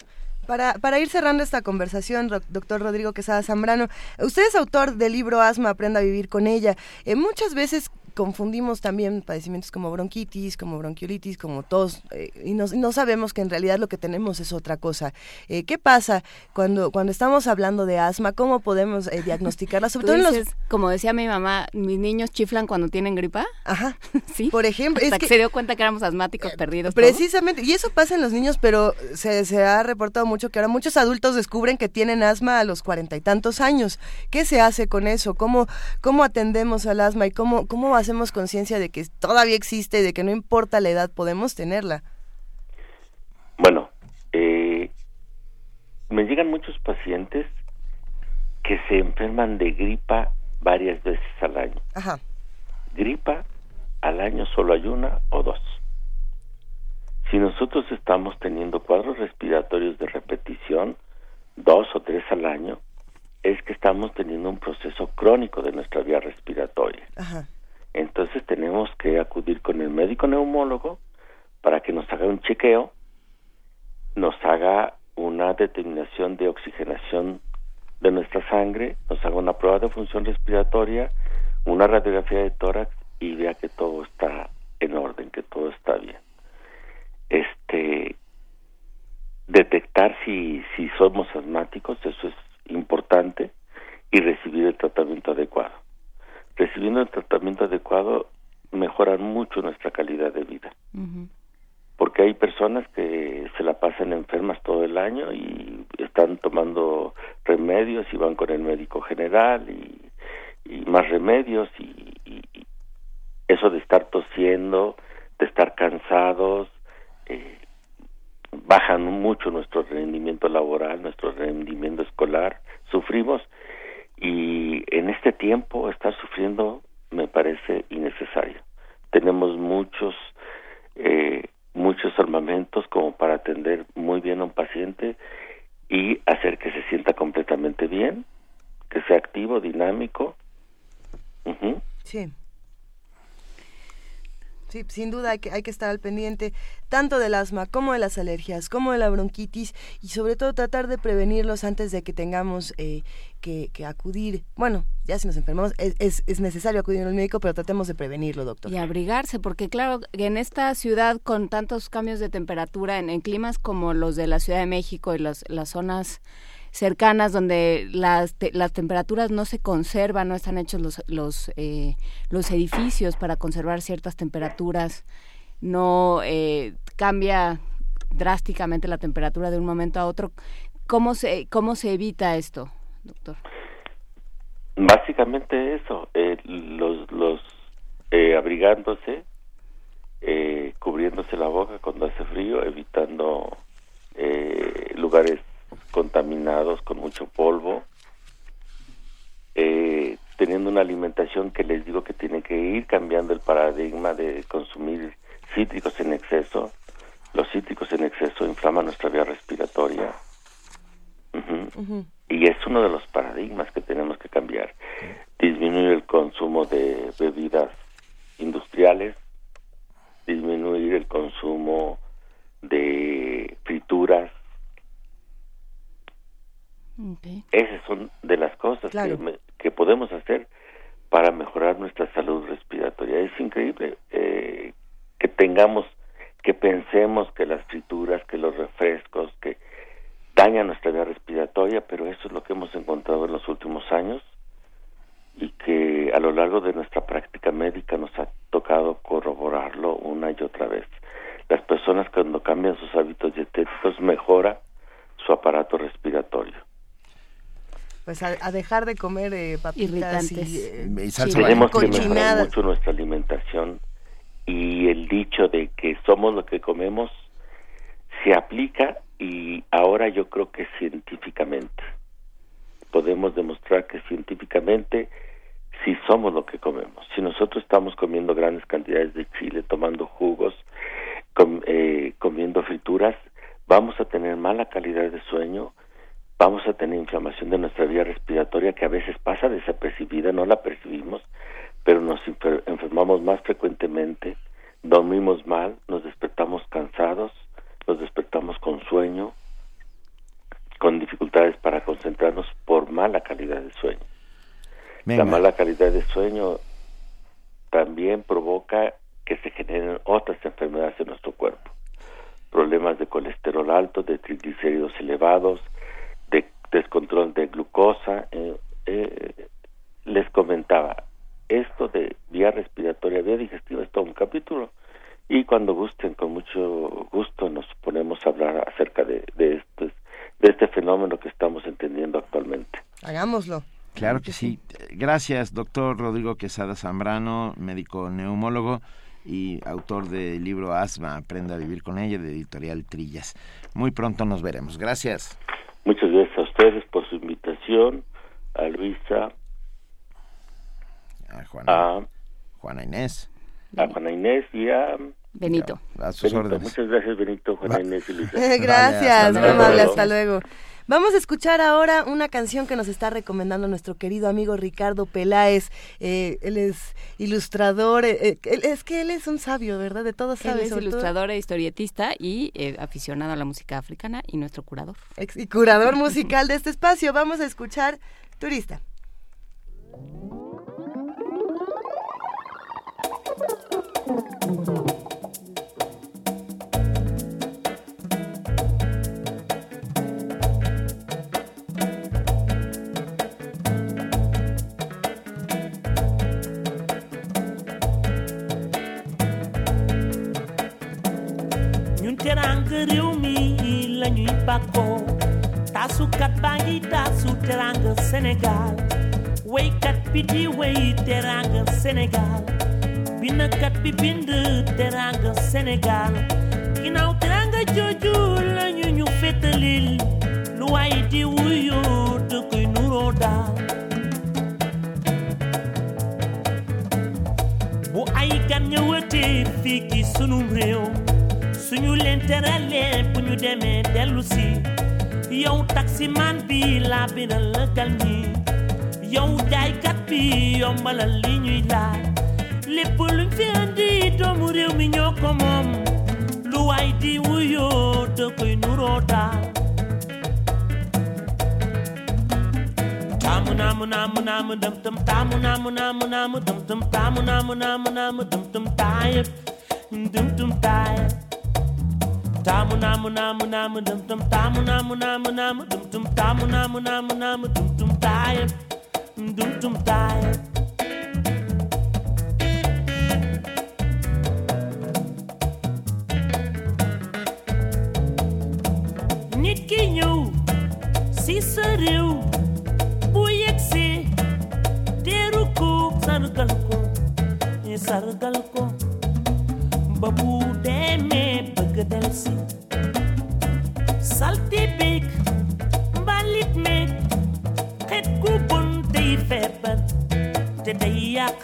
Para, para, ir cerrando esta conversación, doctor Rodrigo Quesada Zambrano, usted es autor del libro Asma, Aprenda a Vivir con ella. Eh, muchas veces confundimos también padecimientos como bronquitis, como bronquiolitis, como tos, eh, y no, no, sabemos que en realidad lo que tenemos es otra cosa. Eh, ¿Qué pasa cuando, cuando estamos hablando de asma? ¿Cómo podemos eh, diagnosticarla? Sobre todo en los... Como decía mi mamá, mis niños chiflan cuando tienen gripa. Ajá, sí. Por ejemplo. Hasta que, se dio cuenta que éramos asmáticos perdidos. Precisamente, y eso pasa en los niños, pero se, se ha reportado mucho que ahora muchos adultos descubren que tienen asma a los cuarenta y tantos años. ¿Qué se hace con eso? ¿Cómo, cómo atendemos al asma y cómo, cómo hacemos conciencia de que todavía existe, de que no importa la edad, podemos tenerla? Bueno, eh, me llegan muchos pacientes que se enferman de gripa varias veces al año. Ajá. Gripa al año solo hay una o dos. Si nosotros estamos teniendo cuadros respiratorios de repetición, dos o tres al año, es que estamos teniendo un proceso crónico de nuestra vía respiratoria. Ajá. Entonces tenemos que acudir con el médico neumólogo para que nos haga un chequeo, nos haga una determinación de oxigenación de nuestra sangre, nos haga una prueba de función respiratoria, una radiografía de tórax y vea que todo está en orden, que todo está bien. Este detectar si si somos asmáticos, eso es importante y recibir el tratamiento adecuado recibiendo el tratamiento adecuado mejoran mucho nuestra calidad de vida. Porque hay personas que se la pasan enfermas todo el año y están tomando remedios y van con el médico general y, más remedios y, eso de estar tosiendo, de estar cansados, eh, bajan mucho nuestro rendimiento laboral, nuestro rendimiento escolar, sufrimos y en este tiempo estar sufriendo me parece innecesario. Tenemos muchos eh, muchos armamentos como para atender muy bien a un paciente y hacer que se sienta completamente bien, que sea activo, dinámico. Sí. Sí, sin duda hay que, hay que estar al pendiente tanto del asma como de las alergias, como de la bronquitis y sobre todo tratar de prevenirlos antes de que tengamos eh, que, acudir. Bueno, ya si nos enfermamos es, es, necesario acudir al médico, pero tratemos de prevenirlo, doctor. Y abrigarse, porque claro, en esta ciudad con tantos cambios de temperatura, en, climas como los de la Ciudad de México y las zonas cercanas donde las, las temperaturas no se conservan, no están hechos los, los, eh, los edificios para conservar ciertas temperaturas, no eh, cambia drásticamente la temperatura de un momento a otro. ¿Cómo se, cómo se evita esto, doctor? Básicamente eso, eh, los, los abrigándose, cubriéndose la boca cuando hace frío, evitando lugares contaminados con mucho polvo, eh, teniendo una alimentación que les digo que tiene que ir cambiando el paradigma de consumir cítricos en exceso. Los cítricos en exceso inflaman nuestra vía respiratoria. Y es uno de los paradigmas que tenemos que cambiar. Disminuir el consumo de bebidas industriales, disminuir el consumo de frituras, esas son de las cosas que, podemos hacer para mejorar nuestra salud respiratoria. Es increíble eh, que tengamos, que pensemos que las frituras, que los refrescos, que dañan nuestra vía respiratoria, pero eso es lo que hemos encontrado en los últimos años y que a lo largo de nuestra práctica médica nos ha tocado corroborarlo una y otra vez. Las personas cuando cambian sus hábitos dietéticos mejora su aparato respiratorio pues a, dejar de comer eh, papitas y, eh, tenemos que mejorar mucho nuestra alimentación y el dicho de que somos lo que comemos se aplica y ahora yo creo que científicamente. Podemos demostrar que científicamente si somos lo que comemos. Si nosotros estamos comiendo grandes cantidades de chile tomando jugos eh, comiendo frituras vamos a tener mala calidad de sueño vamos a tener inflamación de nuestra vía respiratoria que a veces pasa desapercibida, no la percibimos, pero nos enfermamos más frecuentemente, dormimos mal, nos despertamos cansados, nos despertamos con sueño, con dificultades para concentrarnos por mala calidad de sueño. La mala calidad de sueño también provoca que se generen otras enfermedades en nuestro cuerpo. Problemas de colesterol alto, de triglicéridos elevados, descontrol de glucosa. Eh, eh, les comentaba, esto de vía respiratoria, vía digestiva es todo un capítulo y cuando gusten, con mucho gusto nos ponemos a hablar acerca de, de, este, de este fenómeno que estamos entendiendo actualmente. Hagámoslo. Claro que sí. Gracias, doctor Rodrigo Quesada Zambrano, médico neumólogo y autor del libro Asma, Aprenda a vivir con ella, de editorial Trillas. Muy pronto nos veremos. Gracias. Muchas gracias a ustedes por su invitación, a Luisa, a Juana, Juana Inés, a Juana Inés y a Benito. A sus órdenes. Muchas gracias, Benito, Juana Inés y Luisa. gracias, muy amable, hasta luego. Vamos a escuchar ahora una canción que nos está recomendando nuestro querido amigo Ricardo Peláez. Eh, él es ilustrador, eh, eh, es que él es un sabio, ¿verdad? De todo sabe. Él es ilustrador e historietista y aficionado a la música africana y nuestro curador. y curador musical de este espacio. Vamos a escuchar Turista. teranga réew mi la ñuy bàkkoo taasukat baa ngi taasu teranga Sénégal waykat bi di way teranga Sénégal binakat bi bind teranga Sénégal ginnaaw teranga jooju la ñu ñu fétalil lu waaye di wuyu da koy nuroo daal bu ay gan ñëwatee fii ci sunum réew suñu leen teralee bu ñu demee dellu si. Yow taximan bi laa biral la gal ñi yow jaaykat bi yombalal li ñuy laaj. Lépp luñ fi andi doomu réew mi ñoo ko moom. Lu waay di wuyoo da koy nuroo daal. Taamu naamu naamu naamu dum dum taamu naamu naamu naamu dum dum taamu naamu naamu naamu dum dum taayep dum dum taayep tamu namu namu namu dum dum. Tamu namu namu namu dum dum. Tamu namu namu namu dum dum. Tayem mm, dum dum tayem nit ki ñew si sa réew bu yegsee teeru ko sargal ko sargal ko बबूडे में बगदल salty big balit me het ku bun dey te day yak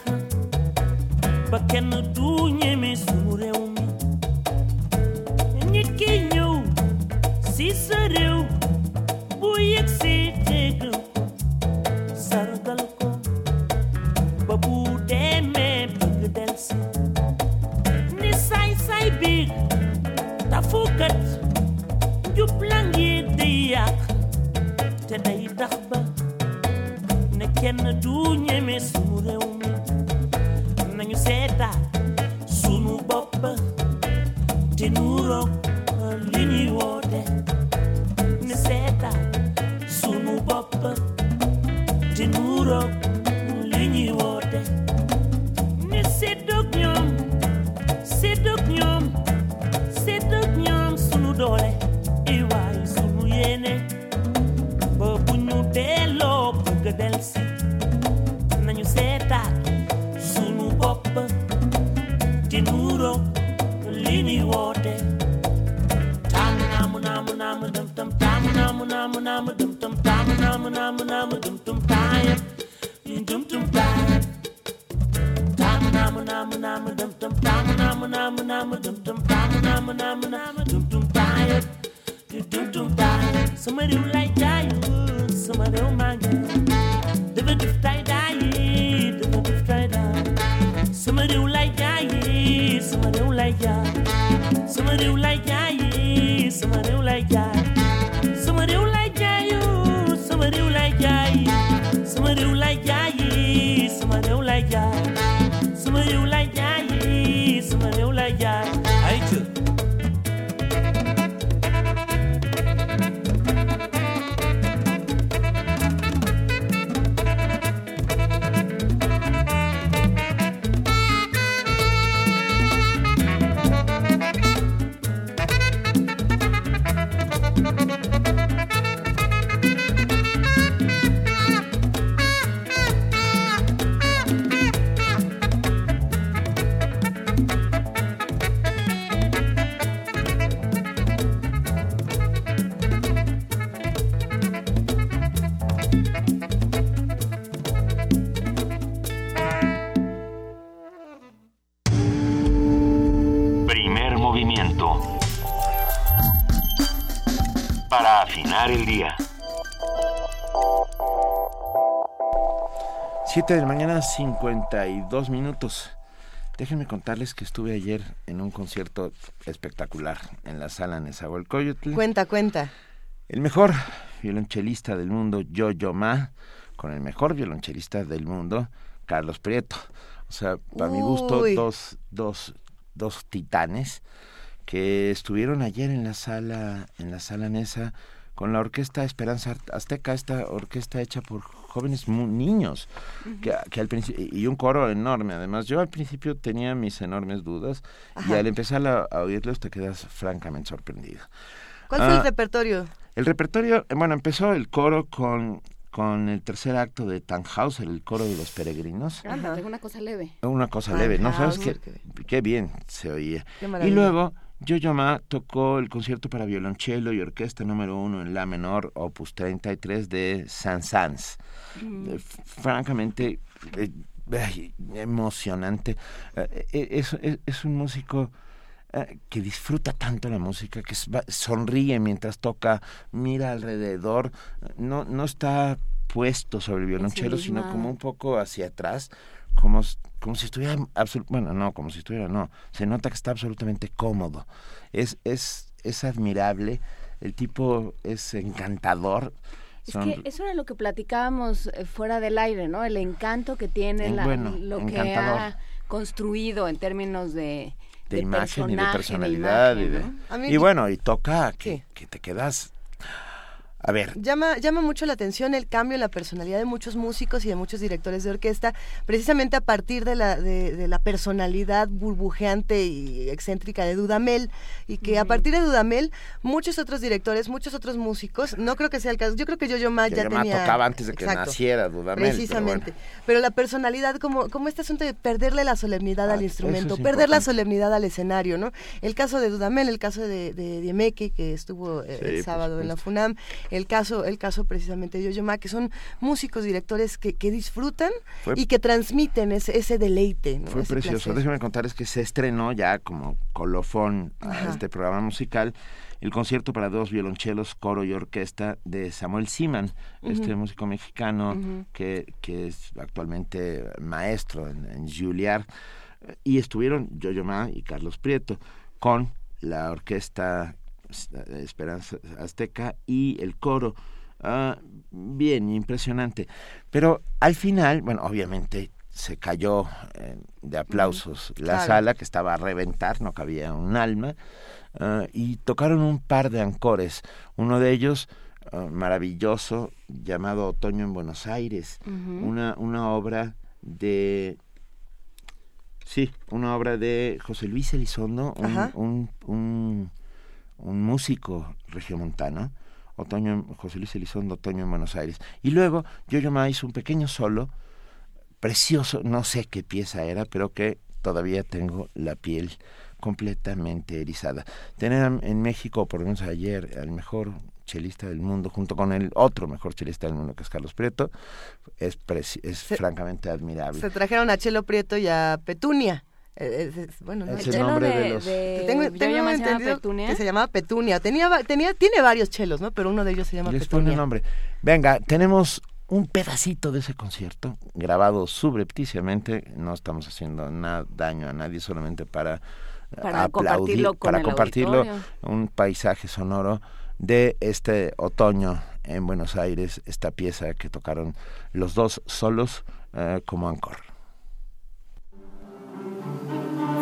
ba kenn du ñeme sunu réew mi tax ne kenn du ñeme sunu réew 7 de la mañana, 52 minutos. Déjenme contarles que estuve ayer en un concierto espectacular en la sala Nezahualcóyotl. Cuenta, cuenta. El mejor violonchelista del mundo, Yo-Yo Ma, con el mejor violonchelista del mundo, Carlos Prieto. O sea, para mi gusto, dos, dos, dos titanes que estuvieron ayer en la sala, en la sala Nesa con la orquesta Esperanza Azteca, esta orquesta hecha por jóvenes mu- niños, que, que al principio, y un coro enorme además. Yo al principio tenía mis enormes dudas y Ajá. al empezar a, a oírlos te quedas francamente sorprendido. ¿Cuál fue el Ah, repertorio? el repertorio, eh, bueno, empezó el coro con, con el tercer acto de Tannhauser, el coro de los peregrinos. Anda, tengo una cosa leve. Una cosa leve, ¿no? ¿Sabes qué, qué bien se oía? Qué Y luego Yo-Yo Ma tocó el concierto para violonchelo y orquesta número uno en La menor, opus 33 de Saint-Saëns. Eh, f- francamente, eh, emocionante. Eh, eh, es, es, un músico eh, que disfruta tanto la música, que sonríe mientras toca, mira alrededor, no, no está puesto sobre el violonchelo, sino como un poco hacia atrás, como, como si estuviera, bueno, no, como si estuviera, no, se nota que está absolutamente cómodo. Es, es, es admirable, el tipo es encantador. Es que eso era lo que platicábamos eh, fuera del aire, ¿no? El encanto que tiene, la, lo que ha construido en términos de, de, imagen y de personalidad. y, bueno, y toca que, que te quedas a ver. Llama, llama mucho la atención el cambio en la personalidad de muchos músicos y de muchos directores de orquesta, precisamente a partir de la, de, la personalidad burbujeante y excéntrica de Dudamel, y que a partir de Dudamel, muchos otros directores, muchos otros músicos, no creo que sea el caso, yo creo que Yo-Yo Ma ya tenía... tocaba antes de que naciera Dudamel. Precisamente. Pero, la personalidad, como, como este asunto de perderle la solemnidad al ah, instrumento, perder la solemnidad al escenario, ¿no? El caso de Dudamel, el caso de, de Diemeke, que estuvo eh, el sábado en la FUNAM, el caso, el caso precisamente de Yoyoma, que son músicos, directores que, que disfrutan y que transmiten ese, ese deleite. Fue precioso. Déjame contarles que se estrenó ya como colofón a este programa musical el concierto para dos violonchelos, coro y orquesta de Samuel Siman, este músico mexicano que, que, es actualmente maestro en, en Juilliard. Y estuvieron Yoyoma y Carlos Prieto con la orquesta Esperanza Azteca y el coro. Ah, bien, impresionante. Pero al final, bueno, obviamente se cayó eh, de aplausos la sala que estaba a reventar, no cabía un alma, ah, y tocaron un par de ancores. Uno de ellos ah, maravilloso, llamado Otoño en Buenos Aires, una, una obra de Sí, una obra de José Luis Elizondo, un, un, un músico regiomontano, Otoño, José Luis Elizondo, Otoño en Buenos Aires. Y luego yo Ma hizo un pequeño solo, precioso, no sé qué pieza era, pero que todavía tengo la piel completamente erizada. Tener en México, por lo menos ayer, al mejor chelista del mundo, junto con el otro mejor chelista del mundo, que es Carlos Prieto, es, es francamente admirable. Se trajeron a Chelo Prieto y a Petunia. Eh, bueno, no, el nombre de, los... tengo, entendido que se llamaba Petunia. Tenía, tenía, tiene varios chelos, ¿no? Pero uno de ellos se llama Les Petunia. el nombre. Venga, tenemos un pedacito de ese concierto grabado subrepticiamente. No estamos haciendo nada daño a nadie, solamente para, para compartirlo para compartirlo un paisaje sonoro de este otoño en Buenos Aires, esta pieza que tocaron los dos solos eh, como ancor. Thank you.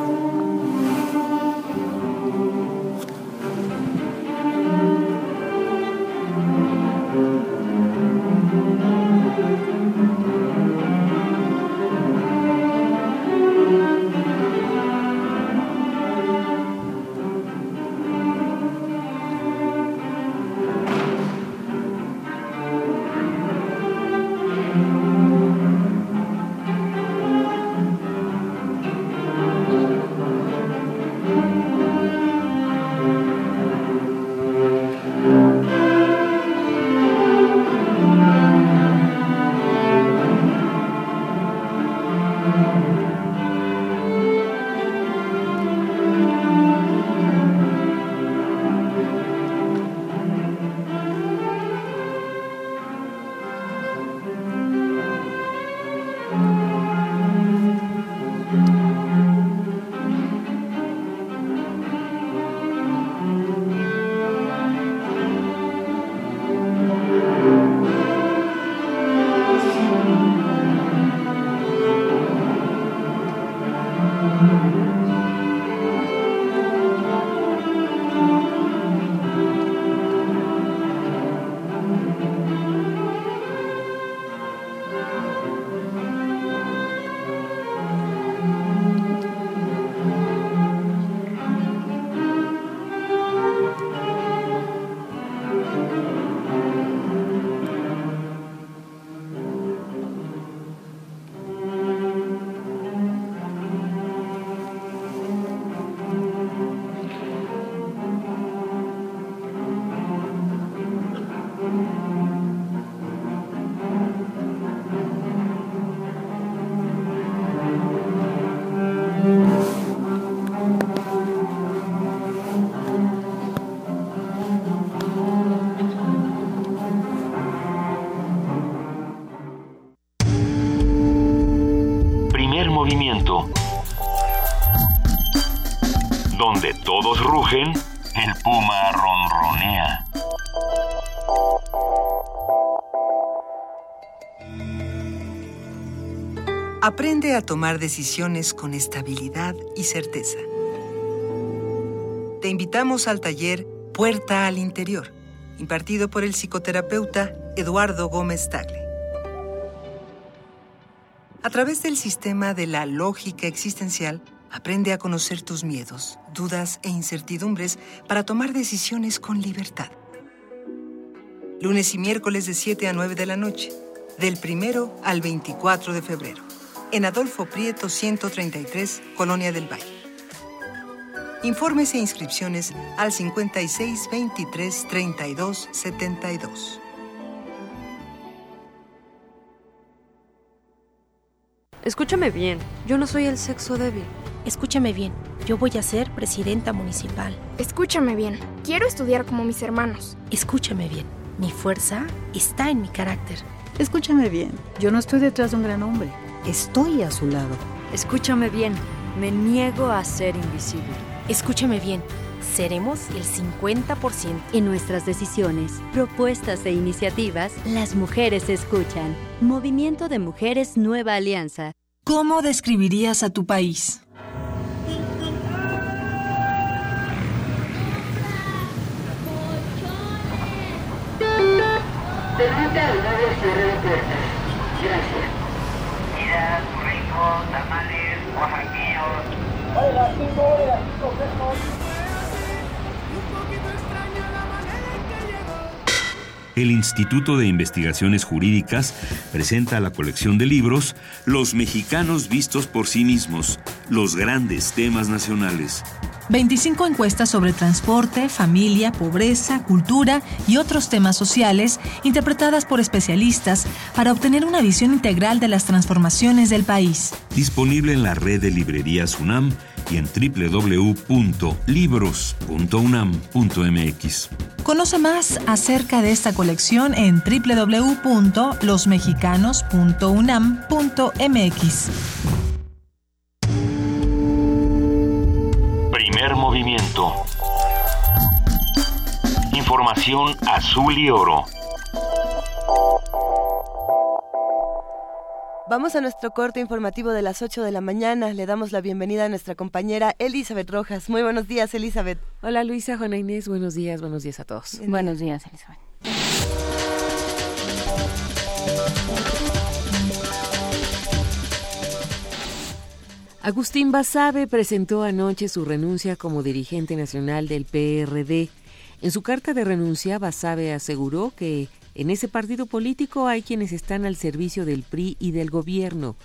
A tomar decisiones con estabilidad y certeza. Te invitamos al taller Puerta al Interior, impartido por el psicoterapeuta Eduardo Gómez Tagle. A través del sistema de la lógica existencial, aprende a conocer tus miedos, dudas e incertidumbres para tomar decisiones con libertad. Lunes y miércoles de 7 a 9 de la noche, del 1 al 24 de febrero en Adolfo Prieto 133, Colonia del Valle. Informes e inscripciones al 56 23 32 72. Escúchame bien, yo no soy el sexo débil. Escúchame bien, yo voy a ser presidenta municipal. Escúchame bien, quiero estudiar como mis hermanos. Escúchame bien, mi fuerza está en mi carácter. Escúchame bien, yo no estoy detrás de un gran hombre estoy a su lado. Escúchame bien, me niego a ser invisible. Escúchame bien, seremos el 50%. En nuestras decisiones, propuestas e iniciativas, las mujeres escuchan. Movimiento de Mujeres Nueva Alianza. ¿Cómo describirías a tu país? El Instituto de Investigaciones Jurídicas presenta la colección de libros Los mexicanos vistos por sí mismos, los grandes temas nacionales. 25 encuestas sobre transporte, familia, pobreza, cultura y otros temas sociales interpretadas por especialistas para obtener una visión integral de las transformaciones del país. Disponible en la red de librerías UNAM y en www.libros.unam.mx. Conoce más acerca de esta colección en www.losmexicanos.unam.mx. movimiento. Información azul y oro. Vamos a nuestro corte informativo de las 8 de la mañana. Le damos la bienvenida a nuestra compañera Elizabeth Rojas. Muy buenos días, Elizabeth. Hola, Luisa, Juana Inés. Buenos días, buenos días a todos. Buenos días, Elizabeth. Agustín Basabe presentó anoche su renuncia como dirigente nacional del PRD. En su carta de renuncia, Basabe aseguró que en ese partido político hay quienes están al servicio del PRI y del gobierno.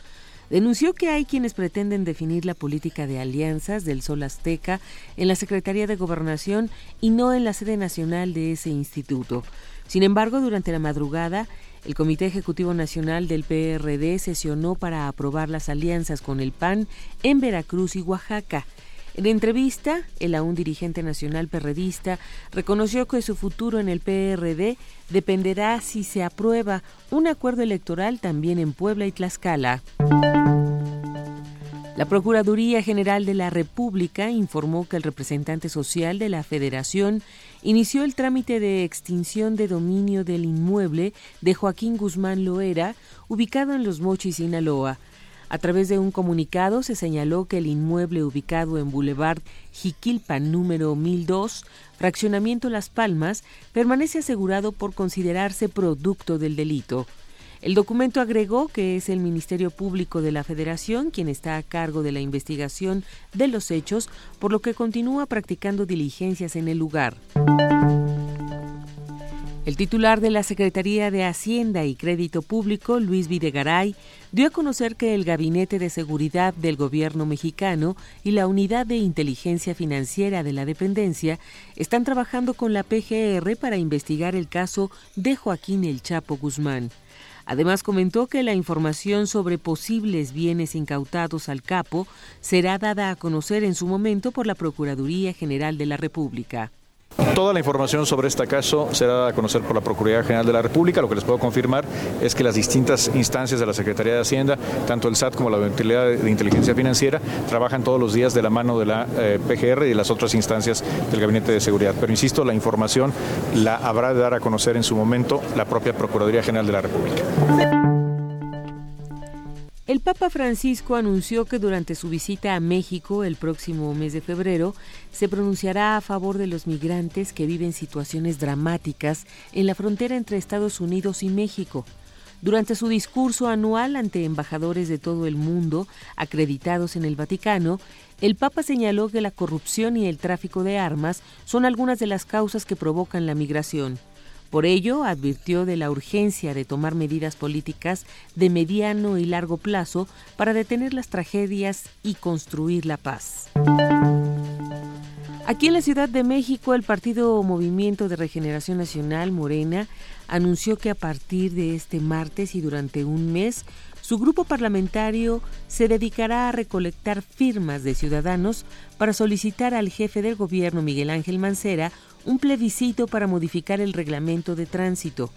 Denunció que hay quienes pretenden definir la política de alianzas del Sol Azteca en la Secretaría de Gobernación y no en la sede nacional de ese instituto. Sin embargo, durante la madrugada, el Comité Ejecutivo Nacional del PRD sesionó para aprobar las alianzas con el PAN en Veracruz y Oaxaca. En entrevista, el aún dirigente nacional perredista reconoció que su futuro en el PRD dependerá si se aprueba un acuerdo electoral también en Puebla y Tlaxcala. La Procuraduría General de la República informó que el representante social de la Federación inició el trámite de extinción de dominio del inmueble de Joaquín Guzmán Loera, ubicado en Los Mochis, Sinaloa. A través de un comunicado se señaló que el inmueble ubicado en Boulevard Jiquilpan número 1002, fraccionamiento Las Palmas, permanece asegurado por considerarse producto del delito. El documento agregó que es el Ministerio Público de la Federación quien está a cargo de la investigación de los hechos, por lo que continúa practicando diligencias en el lugar. El titular de la Secretaría de Hacienda y Crédito Público, Luis Videgaray, dio a conocer que el Gabinete de Seguridad del Gobierno mexicano y la Unidad de Inteligencia Financiera de la Dependencia están trabajando con la PGR para investigar el caso de Joaquín El Chapo Guzmán. Además comentó que la información sobre posibles bienes incautados al capo será dada a conocer en su momento por la Procuraduría General de la República. Toda la información sobre este caso será a conocer por la Procuraduría General de la República. Lo que les puedo confirmar es que las distintas instancias de la Secretaría de Hacienda, tanto el SAT como la Autoridad de Inteligencia Financiera, trabajan todos los días de la mano de la eh, PGR y de las otras instancias del Gabinete de Seguridad. Pero insisto, la información la habrá de dar a conocer en su momento la propia Procuraduría General de la República. El Papa Francisco anunció que durante su visita a México el próximo mes de febrero se pronunciará a favor de los migrantes que viven situaciones dramáticas en la frontera entre Estados Unidos y México. Durante su discurso anual ante embajadores de todo el mundo acreditados en el Vaticano, el Papa señaló que la corrupción y el tráfico de armas son algunas de las causas que provocan la migración. Por ello, advirtió de la urgencia de tomar medidas políticas de mediano y largo plazo para detener las tragedias y construir la paz. Aquí en la Ciudad de México, el partido Movimiento de Regeneración Nacional, Morena, anunció que a partir de este martes y durante un mes, su grupo parlamentario se dedicará a recolectar firmas de ciudadanos para solicitar al jefe del gobierno, Miguel Ángel Mancera, un plebiscito para modificar el reglamento de tránsito.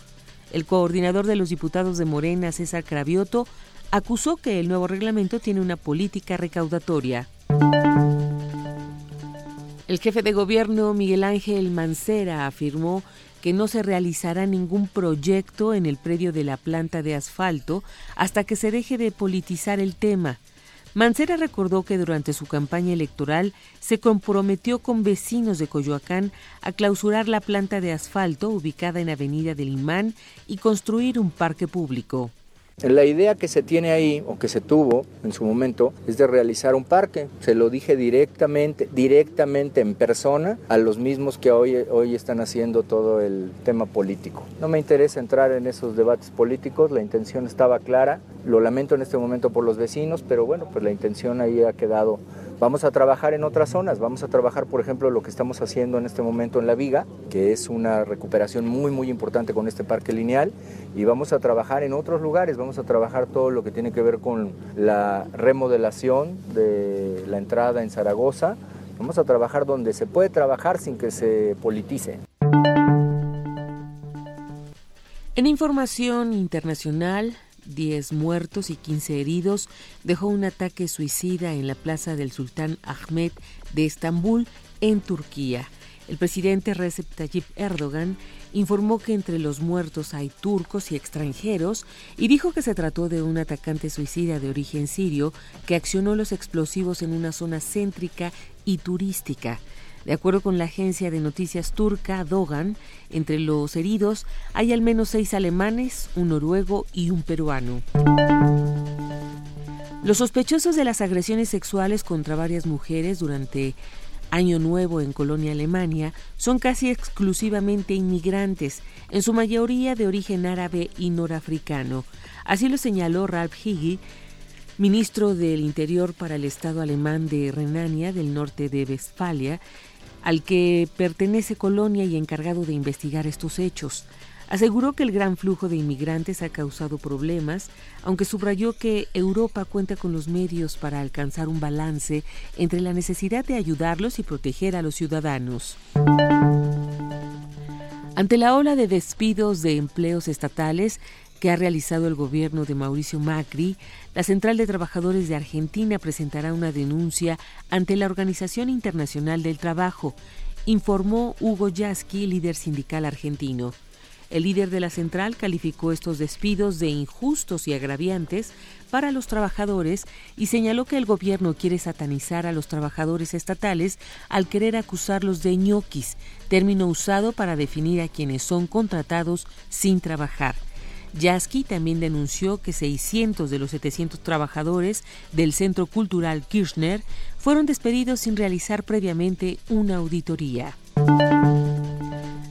El coordinador de los diputados de Morena, César Cravioto, acusó que el nuevo reglamento tiene una política recaudatoria. El jefe de gobierno, Miguel Ángel Mancera, afirmó que no se realizará ningún proyecto en el predio de la planta de asfalto hasta que se deje de politizar el tema. Mancera recordó que durante su campaña electoral se comprometió con vecinos de Coyoacán a clausurar la planta de asfalto ubicada en Avenida del Imán y construir un parque público. La idea que se tiene ahí, o que se tuvo en su momento, es de realizar un parque. Se lo dije directamente, directamente en persona a los mismos que hoy, hoy están haciendo todo el tema político. No me interesa entrar en esos debates políticos, la intención estaba clara. Lo lamento en este momento por los vecinos, pero bueno, pues la intención ahí ha quedado Vamos a trabajar en otras zonas, vamos a trabajar, por ejemplo, lo que estamos haciendo en este momento en La Viga, que es una recuperación muy, muy importante con este parque lineal, y vamos a trabajar en otros lugares, vamos a trabajar todo lo que tiene que ver con la remodelación de la entrada en Zaragoza, vamos a trabajar donde se puede trabajar sin que se politice. En información internacional, 10 muertos y 15 heridos dejó un ataque suicida en la plaza del Sultán Ahmed de Estambul, en Turquía. El presidente Recep Tayyip Erdogan informó que entre los muertos hay turcos y extranjeros y dijo que se trató de un atacante suicida de origen sirio que accionó los explosivos en una zona céntrica y turística. De acuerdo con la agencia de noticias turca Dogan, entre los heridos hay al menos seis alemanes, un noruego y un peruano. Los sospechosos de las agresiones sexuales contra varias mujeres durante Año Nuevo en Colonia, Alemania, son casi exclusivamente inmigrantes, en su mayoría de origen árabe y norafricano. Así lo señaló Ralph Higgy, ministro del Interior para el Estado alemán de Renania del norte de Westfalia, al que pertenece Colonia y encargado de investigar estos hechos. Aseguró que el gran flujo de inmigrantes ha causado problemas, aunque subrayó que Europa cuenta con los medios para alcanzar un balance entre la necesidad de ayudarlos y proteger a los ciudadanos. Ante la ola de despidos de empleos estatales, que ha realizado el gobierno de Mauricio Macri, la Central de Trabajadores de Argentina presentará una denuncia ante la Organización Internacional del Trabajo, informó Hugo Yasky, líder sindical argentino. El líder de la central calificó estos despidos de injustos y agraviantes para los trabajadores y señaló que el gobierno quiere satanizar a los trabajadores estatales al querer acusarlos de ñoquis, término usado para definir a quienes son contratados sin trabajar. Yasky también denunció que 600 de los 700 trabajadores del Centro Cultural Kirchner fueron despedidos sin realizar previamente una auditoría.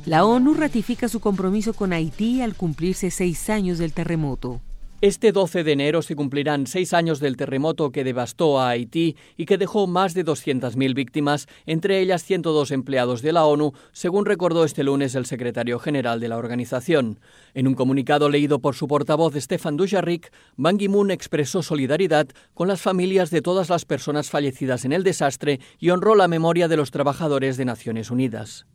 La ONU ratifica su compromiso con Haití al cumplirse seis años del terremoto. Este 12 de enero se cumplirán seis años del terremoto que devastó a Haití y que dejó más de 200.000 víctimas, entre ellas 102 empleados de la ONU, según recordó este lunes el secretario general de la organización. En un comunicado leído por su portavoz Stefan Dujarric, Ban Ki-moon expresó solidaridad con las familias de todas las personas fallecidas en el desastre y honró la memoria de los trabajadores de Naciones Unidas.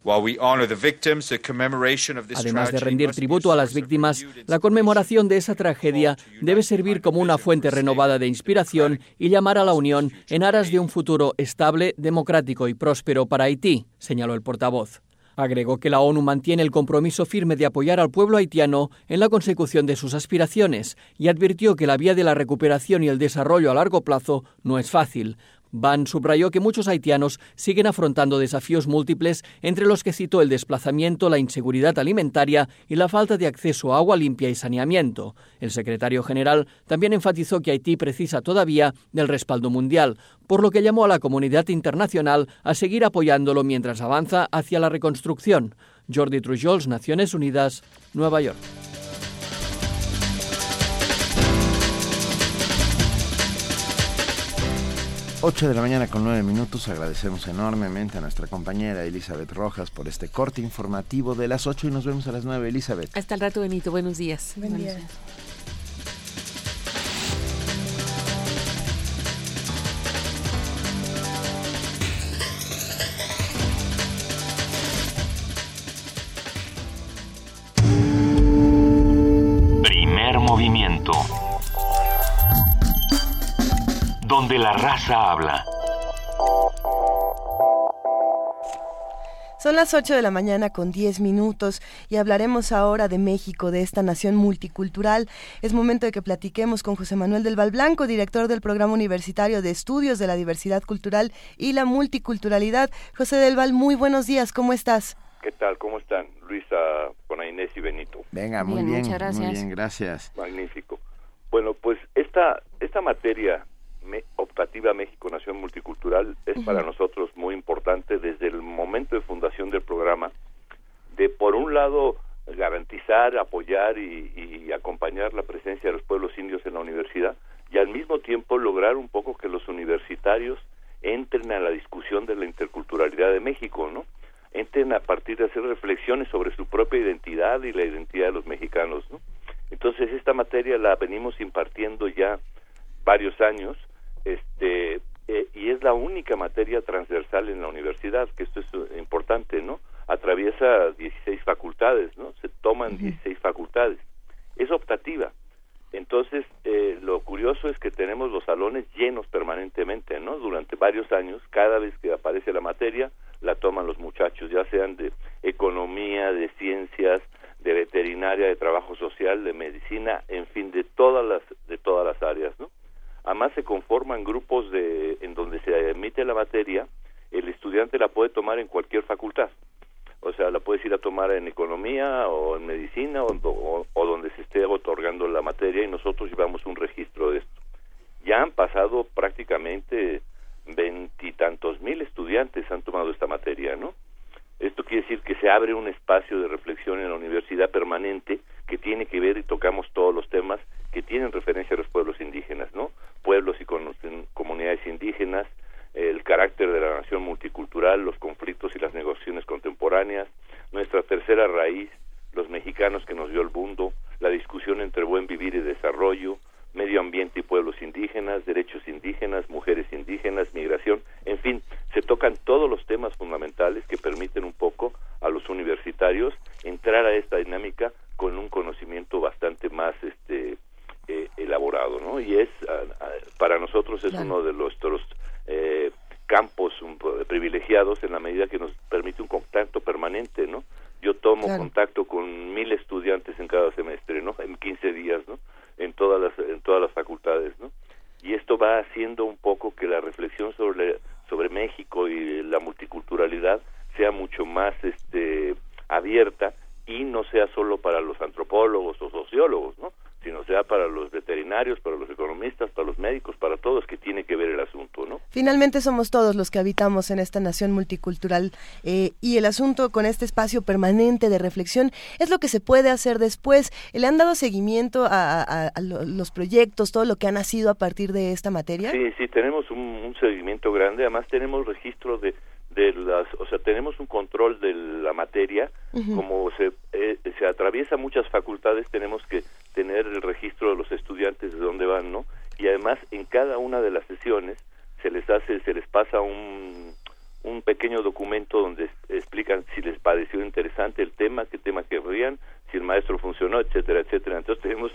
Además de rendir tributo a las víctimas, la conmemoración de esa tragedia debe servir como una fuente renovada de inspiración y llamar a la unión en aras de un futuro estable, democrático y próspero para Haití, señaló el portavoz. Agregó que la ONU mantiene el compromiso firme de apoyar al pueblo haitiano en la consecución de sus aspiraciones y advirtió que la vía de la recuperación y el desarrollo a largo plazo no es fácil, Ban subrayó que muchos haitianos siguen afrontando desafíos múltiples, entre los que citó el desplazamiento, la inseguridad alimentaria y la falta de acceso a agua limpia y saneamiento. El secretario general también enfatizó que Haití precisa todavía del respaldo mundial, por lo que llamó a la comunidad internacional a seguir apoyándolo mientras avanza hacia la reconstrucción. Jordi Trujols, Naciones Unidas, Nueva York. 8 de la mañana con 9 minutos. Agradecemos enormemente a nuestra compañera Elizabeth Rojas por este corte informativo de las 8 y nos vemos a las 9, Elizabeth. Hasta el rato, Benito. Buenos días. Buen día. Primer movimiento donde la raza habla. Son las 8 de la mañana con 10 minutos y hablaremos ahora de México, de esta nación multicultural. Es momento de que platiquemos con José Manuel del Val Blanco, director del Programa Universitario de Estudios de la Diversidad Cultural y la Multiculturalidad. José del Val, muy buenos días, ¿cómo estás? ¿Qué tal? ¿Cómo están? Luisa, con Inés y Benito. Venga, muy bien, muy bien, gracias. Magnífico. Bueno, pues esta, esta materia optativa México Nación Multicultural es para nosotros muy importante desde el momento de fundación del programa, de por un lado garantizar, apoyar y, y, acompañar la presencia de los pueblos indios en la universidad y al mismo tiempo lograr un poco que los universitarios entren a la discusión de la interculturalidad de México, ¿no? Entren a partir de hacer reflexiones sobre su propia identidad y la identidad de los mexicanos, ¿no? Entonces esta materia la venimos impartiendo ya varios años este eh, y es la única materia transversal en la universidad, que esto es eh, importante, ¿no? Atraviesa 16 facultades, ¿no? Se toman 16 facultades. Es optativa. Entonces, eh, lo curioso es que tenemos los salones llenos permanentemente, ¿no? Durante varios años, cada vez que aparece la materia, la toman los muchachos, ya sean de economía, de ciencias, de veterinaria, de trabajo social, de medicina, en fin, de todas las de todas las áreas, ¿no? Además se conforman grupos de, en donde se emite la materia, el estudiante la puede tomar en cualquier facultad. O sea, la puedes ir a tomar en economía o en medicina o, o donde se esté otorgando la materia y nosotros llevamos un registro de esto. Ya han pasado prácticamente veintitantos mil estudiantes han tomado esta materia, ¿no? Esto quiere decir que se abre un espacio de reflexión en la universidad permanente que tiene que ver y tocamos todos los temas que tienen referencia a los pueblos indígenas, ¿no? Pueblos y comunidades indígenas, el carácter de la nación multicultural, los conflictos y las negociaciones contemporáneas, nuestra tercera raíz, los mexicanos que nos dio el mundo, la discusión entre buen vivir y desarrollo, medio ambiente y pueblos indígenas, derechos indígenas, mujeres indígenas, migración, en fin, se tocan todos los temas fundamentales que permiten un poco a los universitarios entrar a esta dinámica con un conocimiento bastante más este eh, elaborado, ¿no? Y es para nosotros es uno de nuestros eh, campos privilegiados en la medida que nos permite un contacto permanente, ¿no? Yo tomo contacto con mil estudiantes en cada semestre, ¿no? En 15 días, ¿no? En todas las en todas las facultades, ¿no? Y esto va haciendo un poco que la reflexión sobre sobre México y la multiculturalidad sea mucho más este abierta y no sea solo para los antropólogos o sociólogos, ¿no? Sino sea para los veterinarios, para los economistas, para los médicos, para todos que tiene que ver el asunto, ¿no? Finalmente somos todos los que habitamos en esta nación multicultural eh, y el asunto con este espacio permanente de reflexión es lo que se puede hacer después. ¿Le han dado seguimiento a, los proyectos, todo lo que ha nacido a partir de esta materia? Sí, sí, tenemos un, seguimiento grande. Además tenemos registro de, de las, o sea, tenemos un control de la materia. Como se, eh, se atraviesa muchas facultades, tenemos que tener el registro de los estudiantes de dónde van, ¿no? Y además en cada una de las sesiones se les hace, se les pasa un, un pequeño documento donde explican si les pareció interesante el tema, qué tema querrían, si el maestro funcionó, etcétera, etcétera. Entonces tenemos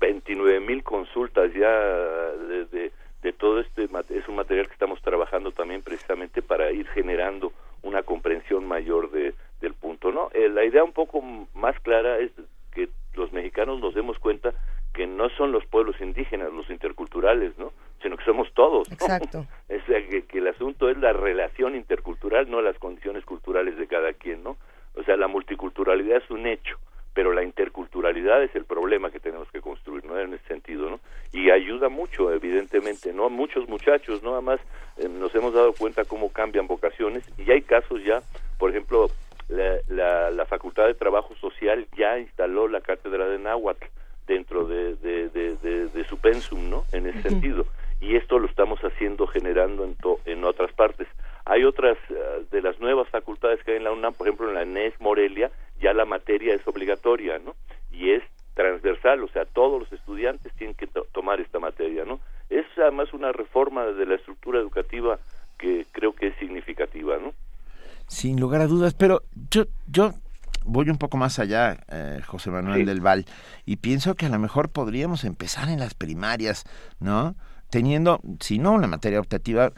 29 mil consultas ya de, de, todo este, es un material que estamos trabajando también precisamente para ir generando una comprensión mayor de, del punto, ¿no? Eh, la idea un poco más clara es que los mexicanos nos demos cuenta que no son los pueblos indígenas los interculturales, ¿no? Sino que somos todos. Exacto. es que, que, el asunto es la relación intercultural, no las condiciones culturales de cada quien, ¿no? O sea, la multiculturalidad es un hecho, pero la interculturalidad es el problema que tenemos que construir, ¿no? En ese sentido, ¿no? Y ayuda mucho, evidentemente, ¿no? Muchos muchachos, ¿no? Además, eh, nos hemos dado cuenta cómo cambian vocaciones y hay casos ya, por ejemplo, la, la, Facultad de Trabajo Social ya instaló la cátedra de náhuatl dentro de, de, de, su pensum, ¿no? En ese sentido. Y esto lo estamos haciendo, generando en, en otras partes. Hay otras eh, de las nuevas facultades que hay en la UNAM, por ejemplo, en la NES Morelia, ya la materia es obligatoria, ¿no? Y es transversal, o sea, todos los estudiantes tienen que tomar esta materia, ¿no? Es además una reforma de la estructura educativa que creo que es significativa, ¿no? Sin lugar a dudas, pero yo, yo voy un poco más allá, eh, José Manuel del Val, y pienso que a lo mejor podríamos empezar en las primarias, ¿no? Teniendo, si no una materia optativa,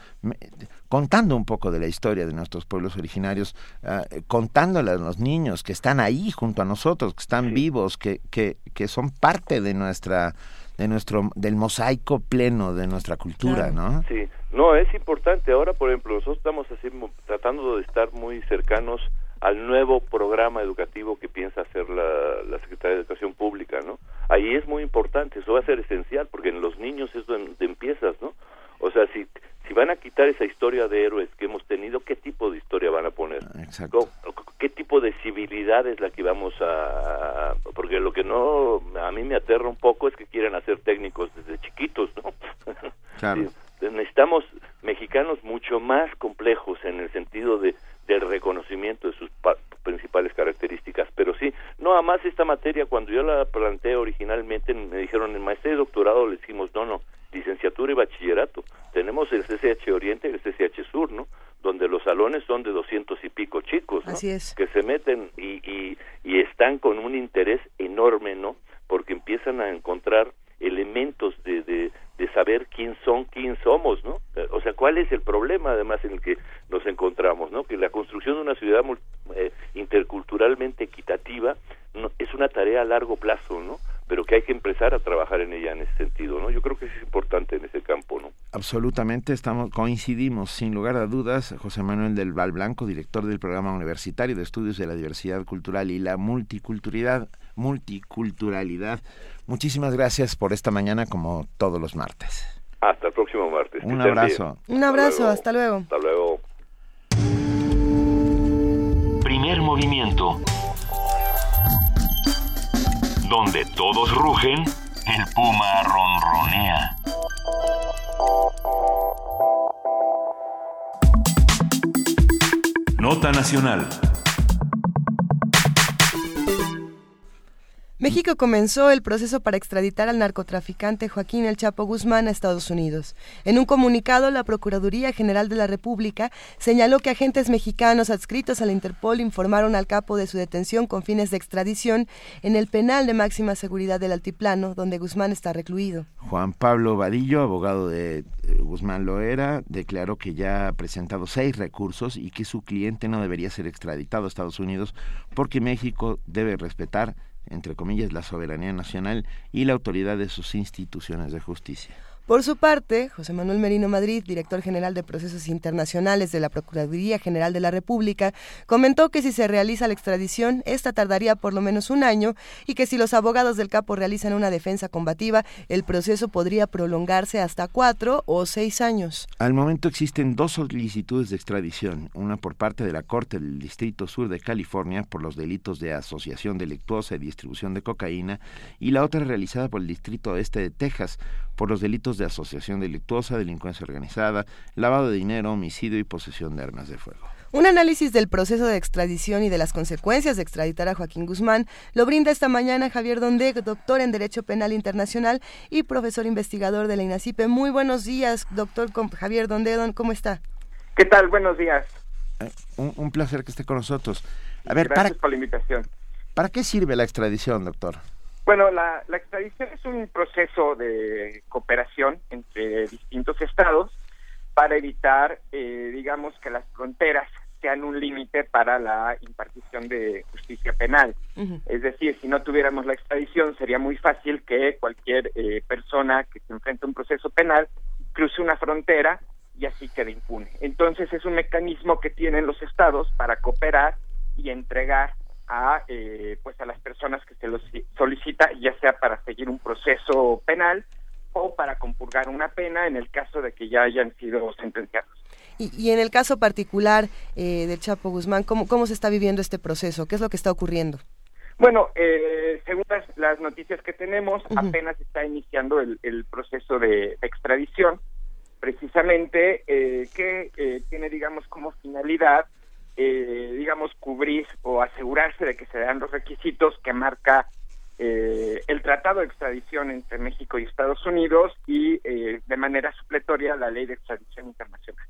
contando un poco de la historia de nuestros pueblos originarios, eh, contándole a los niños que están ahí junto a nosotros, que están vivos, que, que, que son parte de nuestra de nuestro del mosaico pleno de nuestra cultura, ¿no? Sí, no es importante. Ahora, por ejemplo, nosotros estamos así tratando de estar muy cercanos al nuevo programa educativo que piensa hacer la, la Secretaría de Educación Pública, ¿no? Ahí es muy importante, eso va a ser esencial, porque en los niños es donde empiezas, ¿no? O sea, si si van a quitar esa historia de héroes que hemos tenido, ¿qué tipo de historia van a poner? Exacto. ¿Qué tipo de civilidad es la que vamos a...? Porque lo que no, a mí me aterra un poco es que quieren hacer técnicos desde chiquitos, ¿no? Claro. necesitamos mexicanos mucho más complejos en el sentido de del reconocimiento de sus principales características. Pero sí, no, además esta materia, cuando yo la planteé originalmente, me dijeron en maestría y doctorado, le dijimos, no, no, licenciatura y bachillerato. Tenemos el CCH Oriente y el CCH Sur, ¿no? Donde los salones son de doscientos y pico chicos, ¿no? Así es. Que se meten y, y, y están con un interés enorme, ¿no? Porque empiezan a encontrar elementos de, de, de saber quién son, quién somos, ¿no? O sea, ¿cuál es el problema además en el que nos encontramos, ¿no? Que la construcción de una ciudad eh, interculturalmente equitativa no, es una tarea a largo plazo, ¿no? pero que hay que empezar a trabajar en ella en ese sentido, ¿no? Yo creo que es importante en ese campo, ¿no? Absolutamente, estamos coincidimos sin lugar a dudas. José Manuel del Val Blanco, director del programa universitario de estudios de la diversidad cultural y la multiculturalidad, multiculturalidad. Muchísimas gracias por esta mañana como todos los martes. Hasta el próximo martes. Un abrazo. Un abrazo, hasta luego. Hasta luego. Primer movimiento donde todos rugen, el puma ronronea. Nota Nacional. México comenzó el proceso para extraditar al narcotraficante Joaquín El Chapo Guzmán a Estados Unidos. En un comunicado, la Procuraduría General de la República señaló que agentes mexicanos adscritos a la Interpol informaron al capo de su detención con fines de extradición en el penal de máxima seguridad del Altiplano, donde Guzmán está recluido. Juan Pablo Vadillo, abogado de eh, Guzmán Loera, declaró que ya ha presentado seis recursos y que su cliente no debería ser extraditado a Estados Unidos porque México debe respetar entre comillas, la soberanía nacional y la autoridad de sus instituciones de justicia. Por su parte, José Manuel Merino Madrid, director general de Procesos Internacionales de la Procuraduría General de la República, comentó que si se realiza la extradición, esta tardaría por lo menos un año y que si los abogados del capo realizan una defensa combativa, el proceso podría prolongarse hasta cuatro o seis años. Al momento existen dos solicitudes de extradición, una por parte de la Corte del Distrito Sur de California por los delitos de asociación delictuosa y distribución de cocaína y la otra realizada por el Distrito Este de Texas por los delitos de asociación delictuosa, delincuencia organizada, lavado de dinero, homicidio y posesión de armas de fuego. Un análisis del proceso de extradición y de las consecuencias de extraditar a Joaquín Guzmán lo brinda esta mañana Javier Dondeg, doctor en Derecho Penal Internacional y profesor investigador de la INACIPE. Muy buenos días, doctor Javier Dondeg, ¿cómo está? ¿Qué tal? Buenos días. Eh, un, placer que esté con nosotros. A ver, Gracias por la invitación. ¿Para qué sirve la extradición, doctor? Bueno, la, la extradición es un proceso de cooperación entre distintos estados para evitar, eh, digamos, que las fronteras sean un límite para la impartición de justicia penal. Es decir, si no tuviéramos la extradición, sería muy fácil que cualquier eh, persona que se enfrente a un proceso penal cruce una frontera y así quede impune. Entonces es un mecanismo que tienen los estados para cooperar y entregar a eh, pues a las personas que se los solicita, ya sea para seguir un proceso penal o para compurgar una pena en el caso de que ya hayan sido sentenciados. Y, en el caso particular eh, de Chapo Guzmán, ¿cómo, ¿cómo se está viviendo este proceso? ¿Qué es lo que está ocurriendo? Bueno, eh, según las, noticias que tenemos, apenas está iniciando el, proceso de extradición, precisamente eh, que eh, tiene, digamos, como finalidad, digamos, cubrir o asegurarse de que se dan los requisitos que marca el Tratado de Extradición entre México y Estados Unidos y, de manera supletoria, la Ley de Extradición Internacional.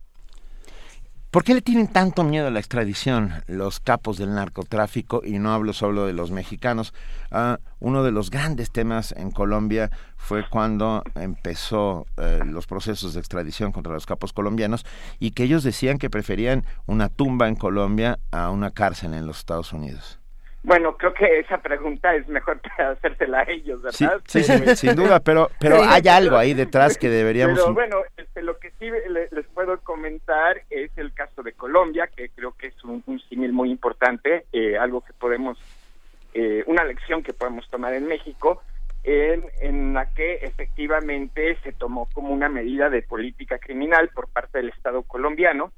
¿Por qué le tienen tanto miedo a la extradición los capos del narcotráfico? Y no hablo solo de los mexicanos. Ah, uno de los grandes temas en Colombia fue cuando empezó eh, los procesos de extradición contra los capos colombianos y que ellos decían que preferían una tumba en Colombia a una cárcel en los Estados Unidos. Bueno, creo que esa pregunta es mejor hacérsela a ellos, ¿verdad? Sí, sin duda, pero pero hay algo ahí detrás que deberíamos... Pero bueno, este, lo que sí les puedo comentar es el caso de Colombia, que creo que es un, símil muy importante, eh, algo que podemos, eh, una lección que podemos tomar en México, en, en la que efectivamente se tomó como una medida de política criminal por parte del Estado colombiano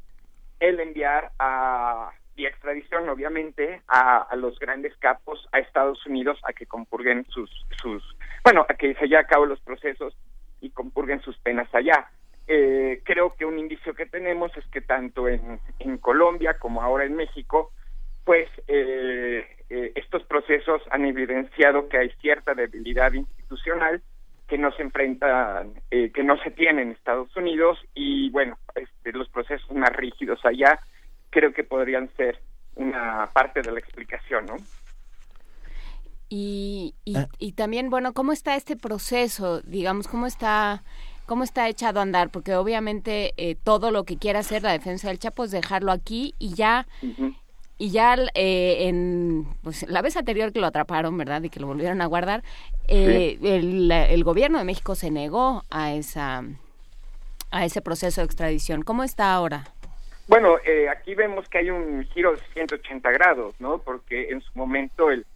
el enviar a y extradición, obviamente, a, los grandes capos a Estados Unidos a que compurguen sus, sus, bueno, a que se lleven a cabo los procesos y compurguen sus penas allá. Eh, creo que un indicio que tenemos es que tanto en, en Colombia como ahora en México, pues eh, eh, estos procesos han evidenciado que hay cierta debilidad institucional que no se enfrentan, que no se tiene en Estados Unidos y bueno, este, los procesos más rígidos allá creo que podrían ser una parte de la explicación, ¿no? Y, ah. y, también, bueno, ¿cómo está este proceso? Digamos, ¿cómo está, cómo está echado a andar? Porque obviamente eh, todo lo que quiera hacer la defensa del Chapo es dejarlo aquí y ya... Y ya eh, en pues, la vez anterior que lo atraparon, ¿verdad? Y que lo volvieron a guardar, eh, el, el, gobierno de México se negó a, esa, a ese proceso de extradición. ¿Cómo está ahora? Bueno, eh, aquí vemos que hay un giro de 180 grados, ¿no? Porque en su momento el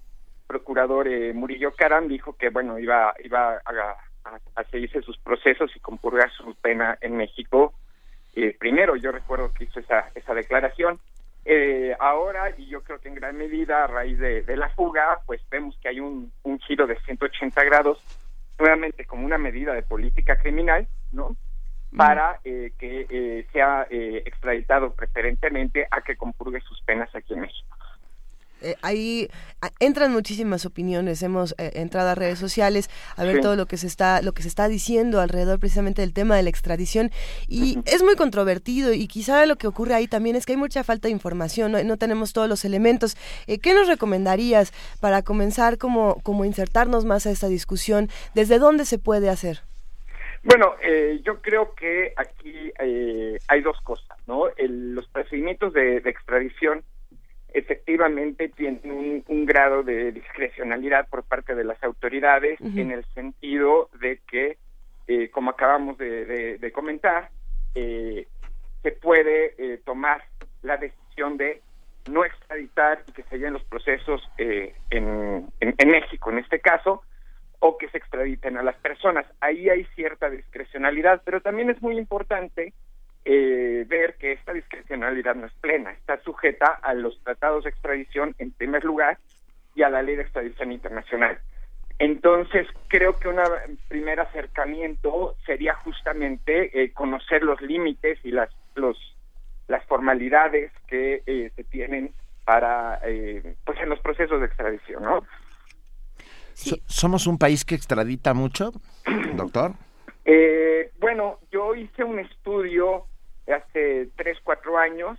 procurador eh, Murillo Caram dijo que, bueno, iba, iba a, seguirse sus procesos y compurgar su pena en México. Eh, primero, yo recuerdo que hizo esa, esa declaración. ahora, y yo creo que en gran medida a raíz de, de la fuga, pues vemos que hay un, un giro de 180 grados, nuevamente como una medida de política criminal, ¿no? Para eh, que eh, sea eh, extraditado preferentemente a que compurgue sus penas aquí en México. ahí entran muchísimas opiniones hemos entrado a redes sociales a ver todo lo que se está lo que se está diciendo alrededor precisamente del tema de la extradición y es muy controvertido y quizá lo que ocurre ahí también es que hay mucha falta de información no, no tenemos todos los elementos. Qué nos recomendarías para comenzar como como insertarnos más a esta discusión desde dónde se puede hacer bueno, eh, yo creo que aquí eh, hay dos cosas, ¿no? los procedimientos de, extradición efectivamente tienen un, grado de discrecionalidad por parte de las autoridades en el sentido de que eh, como acabamos de, de, comentar, eh, se puede eh, tomar la decisión de no extraditar y que se lleven los procesos en, en, México, en este caso, o que se extraditen a las personas. Ahí hay cierta discrecionalidad, pero también es muy importante ver que esta discrecionalidad no es plena, está sujeta a los tratados de extradición en primer lugar y a la ley de extradición internacional. Entonces, creo que un primer acercamiento sería justamente eh, conocer los límites y las, los, formalidades que eh, se tienen para, eh, pues, en los procesos de extradición, ¿no? ¿Somos un país que extradita mucho, doctor? bueno, yo hice un estudio hace tres, cuatro años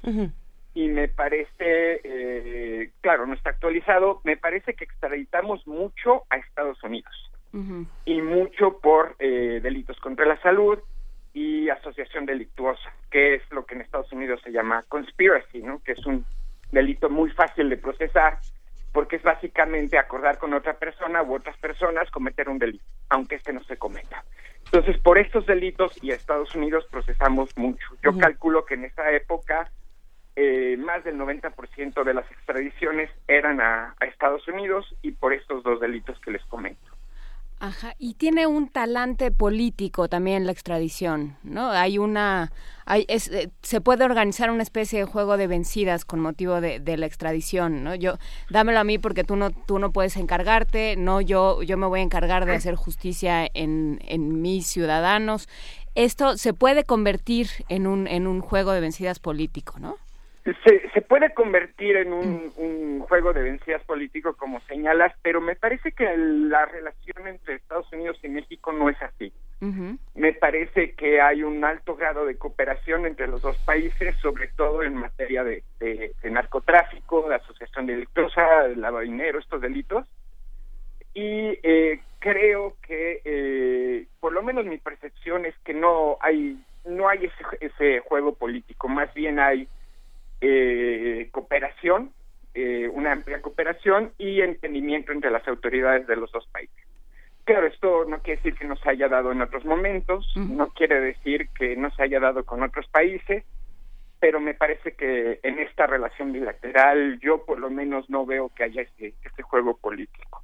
y me parece, eh, claro, no está actualizado, me parece que extraditamos mucho a Estados Unidos y mucho por eh, delitos contra la salud y asociación delictuosa, que es lo que en Estados Unidos se llama conspiracy, ¿no? que es un delito muy fácil de procesar porque es básicamente acordar con otra persona u otras personas cometer un delito, aunque este no se cometa. Entonces, por estos delitos y a Estados Unidos procesamos mucho. Yo calculo que en esa época eh, más del 90% de las extradiciones eran a, Estados Unidos y por estos dos delitos que les comento. Ajá, y tiene un talante político también la extradición, ¿no? Hay una, hay, es, eh, se puede organizar una especie de juego de vencidas con motivo de, la extradición, ¿no? Yo, dámelo a mí porque tú no, tú no puedes encargarte, no, yo, yo me voy a encargar de hacer justicia en, en mis ciudadanos. Esto se puede convertir en un, en un juego de vencidas político, ¿no? Se, se puede convertir en un, juego de vencidas político, como señalas, pero me parece que la relación entre Estados Unidos y México no es así. Me parece que hay un alto grado de cooperación entre los dos países, sobre todo en materia de, narcotráfico, de asociación delictuosa, lavado de dinero, estos delitos. Y eh, creo que, eh, por lo menos mi percepción es que no hay no hay ese, ese juego político, más bien hay eh, cooperación, eh, una amplia cooperación y entendimiento entre las autoridades de los dos países. Claro, esto no quiere decir que no se haya dado en otros momentos, no quiere decir que no se haya dado con otros países, pero me parece que en esta relación bilateral yo por lo menos no veo que haya este, este juego político.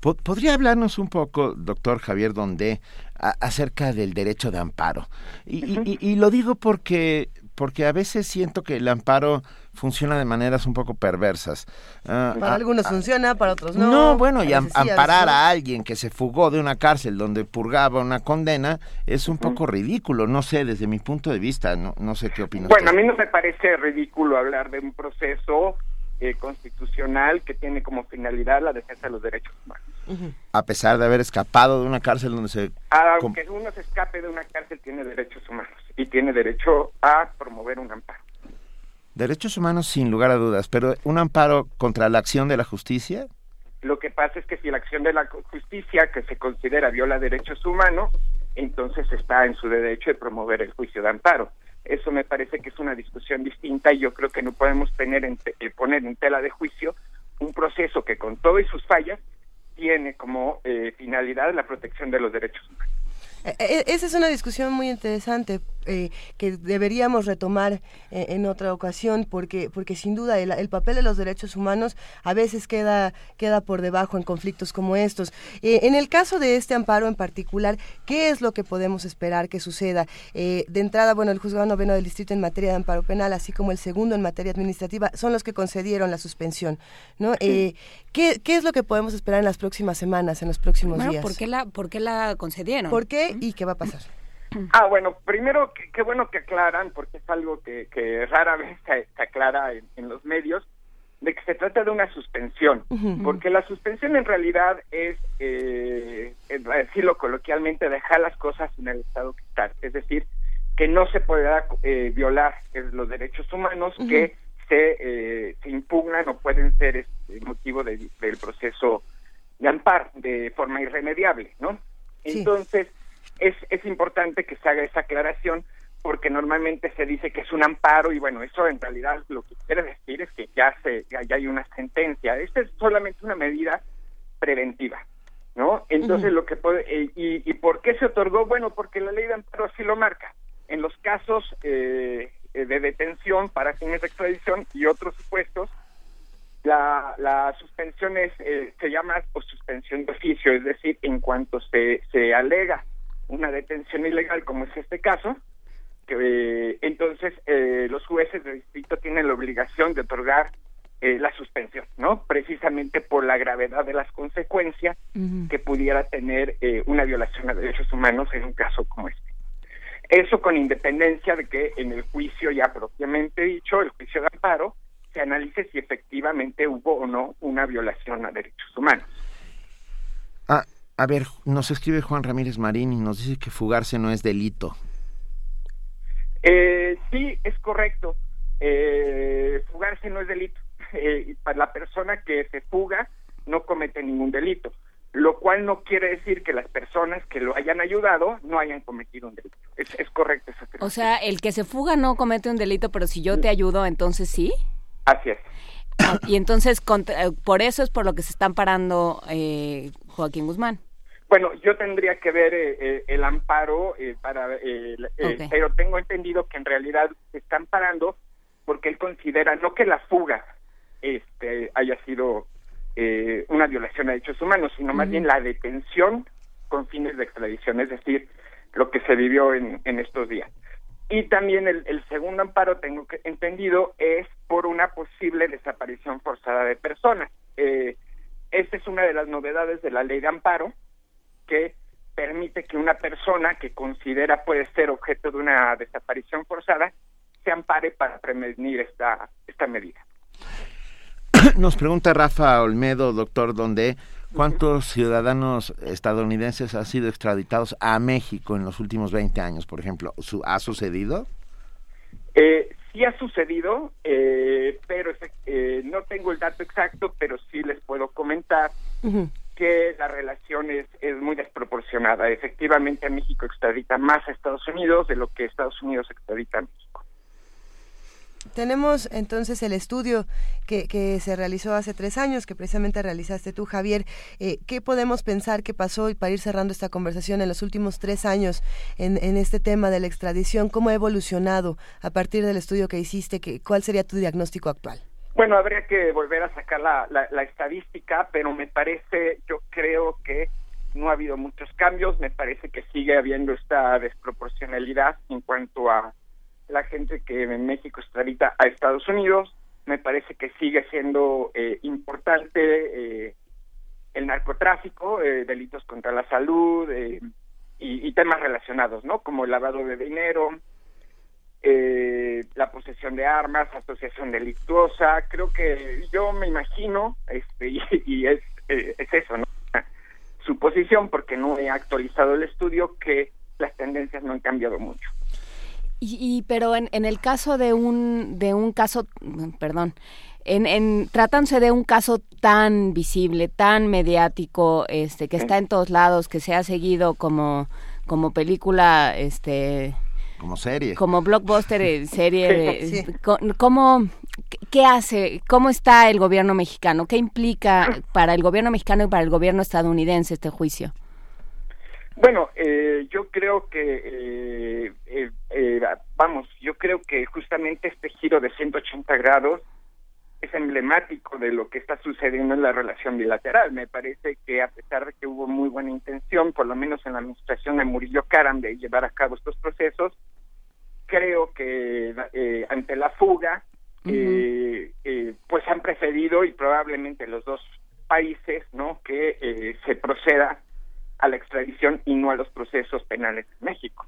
¿Podría hablarnos un poco, doctor Javier Donde, acerca del derecho de amparo? y, lo digo porque porque a veces siento que el amparo funciona de maneras un poco perversas. Ah, para ah, algunos ah, funciona, para otros no. No, bueno, y amparar a, alguien que se fugó de una cárcel donde purgaba una condena es un poco ridículo, no sé, desde mi punto de vista, no, no sé qué opinas. Bueno, a mí no me parece ridículo hablar de un proceso eh, constitucional que tiene como finalidad la defensa de los derechos humanos. A pesar de haber escapado de una cárcel donde se... Aunque uno se escape de una cárcel, tiene derechos humanos y tiene derecho a promover un amparo. Derechos humanos sin lugar a dudas, pero un amparo contra la acción de la justicia. Lo que pasa es que si la acción de la justicia que se considera viola derechos humanos, entonces está en su derecho de promover el juicio de amparo. Eso me parece que es una discusión distinta y yo creo que no podemos tener en eh, poner en tela de juicio un proceso que con todo y sus fallas tiene como eh, finalidad la protección de los derechos humanos. E, e, esa es una discusión muy interesante eh, que deberíamos retomar eh, en otra ocasión porque porque sin duda el, papel de los derechos humanos a veces queda queda por debajo en conflictos como estos. Eh, en el caso de este amparo en particular, ¿qué es lo que podemos esperar que suceda? de entrada, bueno, el juzgado noveno del distrito en materia de amparo penal, así como el segundo en materia administrativa, son los que concedieron la suspensión, ¿no? ¿qué, ¿qué, es lo que podemos esperar en las próximas semanas, en los próximos días? ¿por qué la por qué la concedieron? ¿Por qué y qué va a pasar? Ah, bueno, primero, qué bueno que aclaran, porque es algo que, que rara vez se, aclara en, los medios, de que se trata de una suspensión, porque la suspensión en realidad es, eh, decirlo coloquialmente, dejar las cosas en el estado que están, es decir, que no se podrá eh, violar los derechos humanos que se, eh, se impugnan o pueden ser este, motivo del proceso de amparo de forma irremediable, ¿no? Entonces, es, es importante que se haga esa aclaración porque normalmente se dice que es un amparo y bueno, eso en realidad lo que quiere decir es que ya, se, ya, hay una sentencia. Esta es solamente una medida preventiva. ¿no? Entonces lo que puede, eh, y, y, por qué se otorgó? Bueno, porque la ley de amparo así lo marca. En los casos eh, de detención para fines de extradición y otros supuestos, la, la suspensión es, eh, se llama pues, suspensión de oficio, es decir, en cuanto se, se alega una detención ilegal, como es este caso, que eh, entonces eh, los jueces de distrito tienen la obligación de otorgar eh, la suspensión, ¿no? Precisamente por la gravedad de las consecuencias que pudiera tener eh, una violación a derechos humanos en un caso como este. Eso con independencia de que en el juicio ya propiamente dicho, el juicio de amparo, se analice si efectivamente hubo o no una violación a derechos humanos. A ver, nos escribe Juan Ramírez Marín y nos dice que fugarse no es delito. Eh, sí, es correcto. Eh, fugarse no es delito. Eh, para la persona que se fuga no comete ningún delito, lo cual no quiere decir que las personas que lo hayan ayudado no hayan cometido un delito. Es, es correcto esa O sea, el que se fuga no comete un delito, pero si yo te ayudo, entonces sí. Así es. Ah, y entonces, contra- eh, por eso es por lo que se están parando eh, Joaquín Guzmán. Bueno, yo tendría que ver eh, eh, el amparo eh, para, eh, la- eh, Ok. pero tengo entendido que en realidad se están parando porque él considera no que la fuga este haya sido eh, una violación a derechos humanos, sino más bien la detención con fines de extradición, es decir, lo que se vivió en, en estos días. Y también el, segundo amparo, tengo que, entendido, es por una posible desaparición forzada de personas. Eh, esta es una de las novedades de la ley de amparo, que permite que una persona que considera puede ser objeto de una desaparición forzada se ampare para prevenir esta, esta medida. Nos pregunta Rafa Olmedo, doctor, ¿dónde cuántos ciudadanos estadounidenses han sido extraditados a México en los últimos 20 años, por ejemplo? ¿Su- ¿Ha sucedido? Eh, sí ha sucedido, eh, pero eh, no tengo el dato exacto, pero sí les puedo comentar que la relación es, es muy desproporcionada. Efectivamente, México extradita más a Estados Unidos de lo que Estados Unidos extradita a México. Tenemos entonces el estudio que, que se realizó hace tres años, que precisamente realizaste tú, Javier. Eh, ¿Qué podemos pensar que pasó, y para ir cerrando esta conversación, en los últimos tres años en, en este tema de la extradición? ¿Cómo ha evolucionado a partir del estudio que hiciste? Que, ¿Cuál sería tu diagnóstico actual? Bueno, habría que volver a sacar la, la, la estadística, pero me parece, yo creo que no ha habido muchos cambios, me parece que sigue habiendo esta desproporcionalidad en cuanto a la gente que en México extradita a Estados Unidos, me parece que sigue siendo eh, importante eh, el narcotráfico, eh, delitos contra la salud eh, y, y temas relacionados, ¿no? Como el lavado de dinero, eh, la posesión de armas, asociación delictuosa. Creo que yo me imagino, este, y, y es, eh, es eso, ¿no? Su posición, porque no he actualizado el estudio, que las tendencias no han cambiado mucho. Y, y- pero en, en el caso de un de un caso, mm, perdón, en, en tratándose de un caso tan visible, tan mediático, este, que está en todos lados, que se ha seguido como como película, este, Como serie. como blockbuster, eh, serie, Sí. eh, co- ¿cómo qué hace? ¿Cómo está el gobierno mexicano? ¿Qué implica para el gobierno mexicano y para el gobierno estadounidense este juicio? Bueno, eh, yo creo que, eh, eh, eh, vamos, yo creo que justamente este giro de 180 grados es emblemático de lo que está sucediendo en la relación bilateral. Me parece que a pesar de que hubo muy buena intención, por lo menos en la administración de Murillo Karam, de llevar a cabo estos procesos, creo que eh, ante la fuga, eh, eh, pues han preferido y probablemente los dos países, ¿no? Que eh, se proceda a la extradición y no a los procesos penales en México.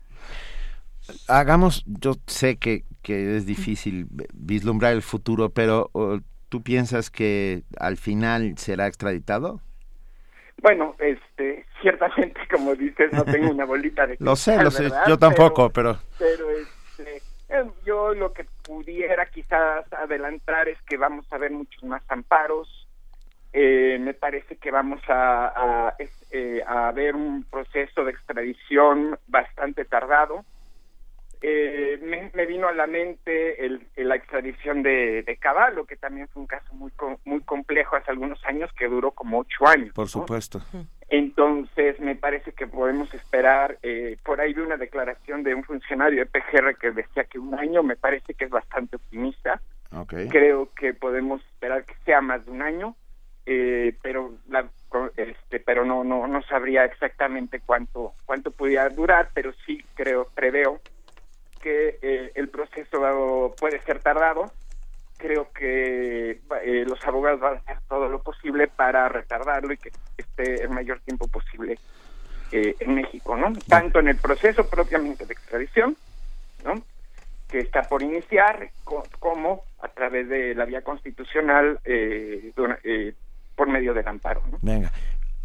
Hagamos, yo sé que, que es difícil vislumbrar el futuro, pero ¿o ¿tú piensas que al final será extraditado? Bueno, este, ciertamente, como dices, no tengo una bolita de Lo sé, lo sé, yo tampoco, pero... Pero, este, eh, yo lo que pudiera quizás adelantar es que vamos a ver muchos más amparos. Eh, me parece que vamos a, a, es- eh, a ver un proceso de extradición bastante tardado. Eh, me, me vino a la mente el, el- la extradición de, de Caballo, que también fue un caso muy muy complejo hace algunos años que duró como ocho años. Por supuesto. En- Entonces, me parece que podemos esperar, eh, por ahí vi una declaración de un funcionario de PGR que decía que un año, me parece que es bastante optimista. Okay. Creo que podemos esperar que sea más de un año, eh, pero la, este, pero no, no, no sabría exactamente cuánto, cuánto pudiera durar, pero sí creo, preveo que eh, el proceso puede ser tardado. Creo que eh, los abogados van a hacer todo lo posible para retardarlo y que esté el mayor tiempo posible eh, en México, ¿no? Tanto en el proceso propiamente de extradición, ¿no? Que está por iniciar, co- como a través de la vía constitucional eh, eh, por medio del amparo, ¿no? Venga.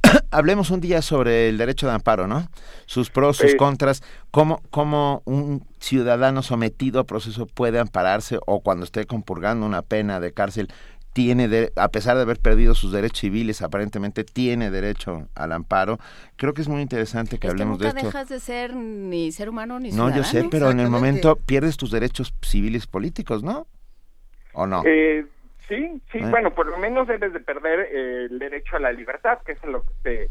Hablemos un día sobre el derecho de amparo, ¿no? Sus pros, sus contras, cómo, cómo un ciudadano sometido a proceso puede ampararse o cuando esté compurgando una pena de cárcel tiene, de- a pesar de haber perdido sus derechos civiles, aparentemente tiene derecho al amparo. Creo que es muy interesante que Es que hablemos nunca de esto. dejas de ser ni ser humano ni No, yo sé, ciudadano. pero en el momento pierdes tus derechos civiles políticos, ¿no? ¿O no? Eh, sí, sí, Eh. bueno, por lo menos debes de perder eh, el derecho a la libertad, que es en lo que se,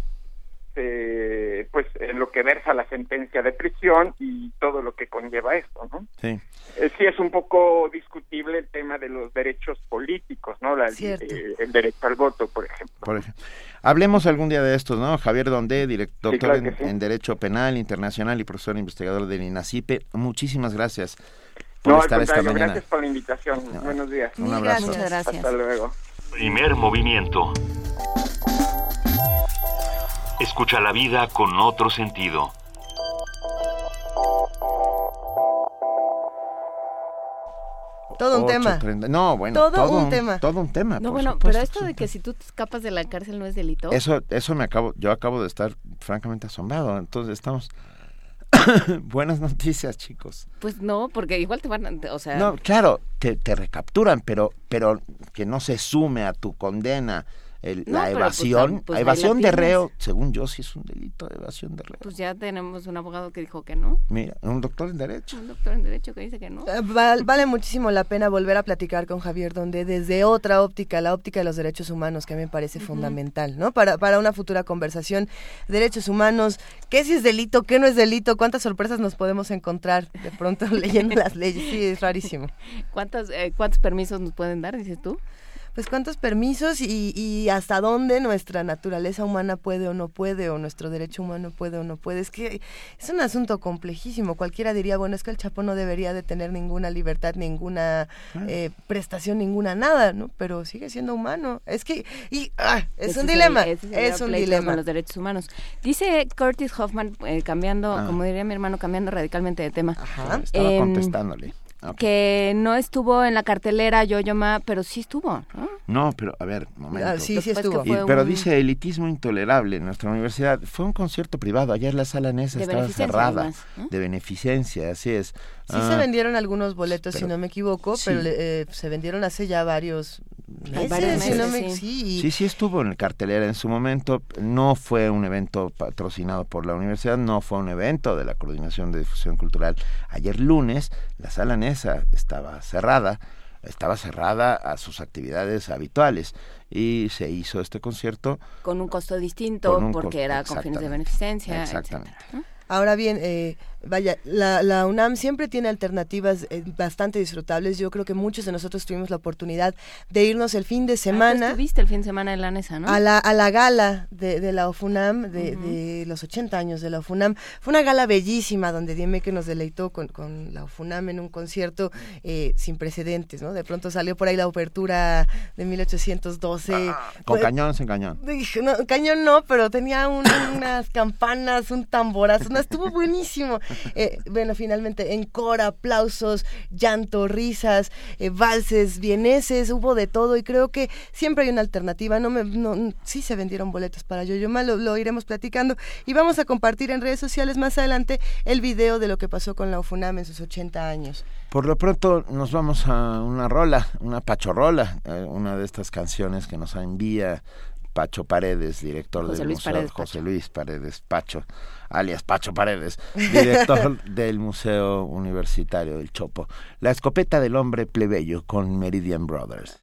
se- pues, en lo que versa la sentencia de prisión y todo lo que conlleva esto, ¿no? Sí. Eh, sí es un poco discutible el tema de los derechos políticos, ¿no? La- Cierto. eh, el derecho al voto, por ejemplo. Por ejemplo. Hablemos algún día de estos, ¿no? Javier Dondé, direct- doctor claro en, que sí. en Derecho Penal Internacional y profesor investigador del INACIPE. Muchísimas gracias por No, al estar esta mañana. gracias por la invitación. Buenos días. Un abrazo. Muchas gracias. Hasta luego. Primer movimiento. Escucha la vida con otro sentido. Todo un tema. No, bueno, Todo todo, un tema. Todo un tema. No, bueno, supuesto, pero esto de que si tú te escapas de la cárcel no es delito. Eso, eso me acabo, yo acabo de estar francamente asombrado. Entonces estamos. Buenas noticias, chicos. Pues no, porque igual te van a... O sea, No, claro, te, te recapturan, pero, pero que no se sume a tu condena el- No, la pues, evasión. pues, evasión la de reo, según yo, sí es un delito de evasión de reo. pues ya tenemos un abogado que dijo que no. Mira, un doctor en derecho. Un doctor en Derecho que dice que no. Eh, val- vale muchísimo la pena volver a platicar con Javier donde desde otra óptica, la óptica de los derechos humanos, que a mí me parece fundamental, ¿no? Para, para una futura conversación, derechos humanos, qué si es delito, qué no es delito, cuántas sorpresas nos podemos encontrar de pronto leyendo las leyes, sí, es rarísimo. ¿Cuántos, eh, ¿Cuántos permisos nos pueden dar, dices tú? Pues cuántos permisos y, y hasta dónde nuestra naturaleza humana puede o no puede, o nuestro derecho humano puede o no puede. Es que es un asunto complejísimo. Cualquiera diría, bueno, es que el Chapo no debería de tener ninguna libertad, ninguna eh, prestación, ninguna nada, ¿no? Pero sigue siendo humano. Es que, y, ah, es Ese un dilema, el es un dilema. con los derechos humanos. Dice Curtis Hoffman, eh, cambiando, Ah. como diría mi hermano, cambiando radicalmente de tema. Estaba Em, contestándole. Ok. Que no estuvo en la cartelera Yo-Yo Ma, pero sí estuvo, ¿no? No, pero a ver, momento. Ah, sí, sí estuvo. Y- pero un- dice elitismo intolerable en nuestra universidad. Fue un concierto privado. Ayer la sala Nesa estaba cerrada. además, ¿no? De beneficencia, así es. Sí Ah, se vendieron algunos boletos, si pero- no me equivoco, sí. pero eh, se vendieron hace ya varios meses, varios si no meses, me- sí. sí, Sí, sí estuvo en el cartelera en su momento. No fue un evento patrocinado por la universidad, no fue un evento de la Coordinación de Difusión Cultural. Ayer lunes, la sala Nesa estaba cerrada, estaba cerrada a sus actividades habituales y se hizo este concierto. Con un costo distinto, un porque costo- era con fines de beneficencia. Exactamente. etcétera, ¿no? Ahora bien, eh, vaya, la, la UNAM siempre tiene alternativas eh, bastante disfrutables. Yo creo que muchos de nosotros tuvimos la oportunidad de irnos el fin de Ah, tú semana estuviste el fin de semana en la NESA, ¿no? a la, a la gala de, de la OFUNAM, de, de los 80 años de la OFUNAM. Fue una gala bellísima donde Dime que nos deleitó con, con la OFUNAM en un concierto eh, sin precedentes, ¿no? De pronto salió por ahí la apertura de 1812. Con Fue- cañón sin cañón. No, cañón no, pero tenía un- unas campanas, un tamborazo, estuvo buenísimo. Eh, bueno, finalmente, en coro, aplausos, llanto, risas, eh, valses, vieneses, hubo de todo y creo que siempre hay una alternativa. No me, no, sí se vendieron boletos para Yoyoma, lo, lo iremos platicando y vamos a compartir en redes sociales más adelante el video de lo que pasó con la UFUNAM en sus 80 años. Por lo pronto nos vamos a una rola, una pachorrola, eh, una de estas canciones que nos envía Pacho Paredes, director José del Luis Museo Paredes José Luis Paredes Pacho, alias Pacho Paredes, director del Museo Universitario del Chopo. La escopeta del hombre plebeyo con Meridian Brothers.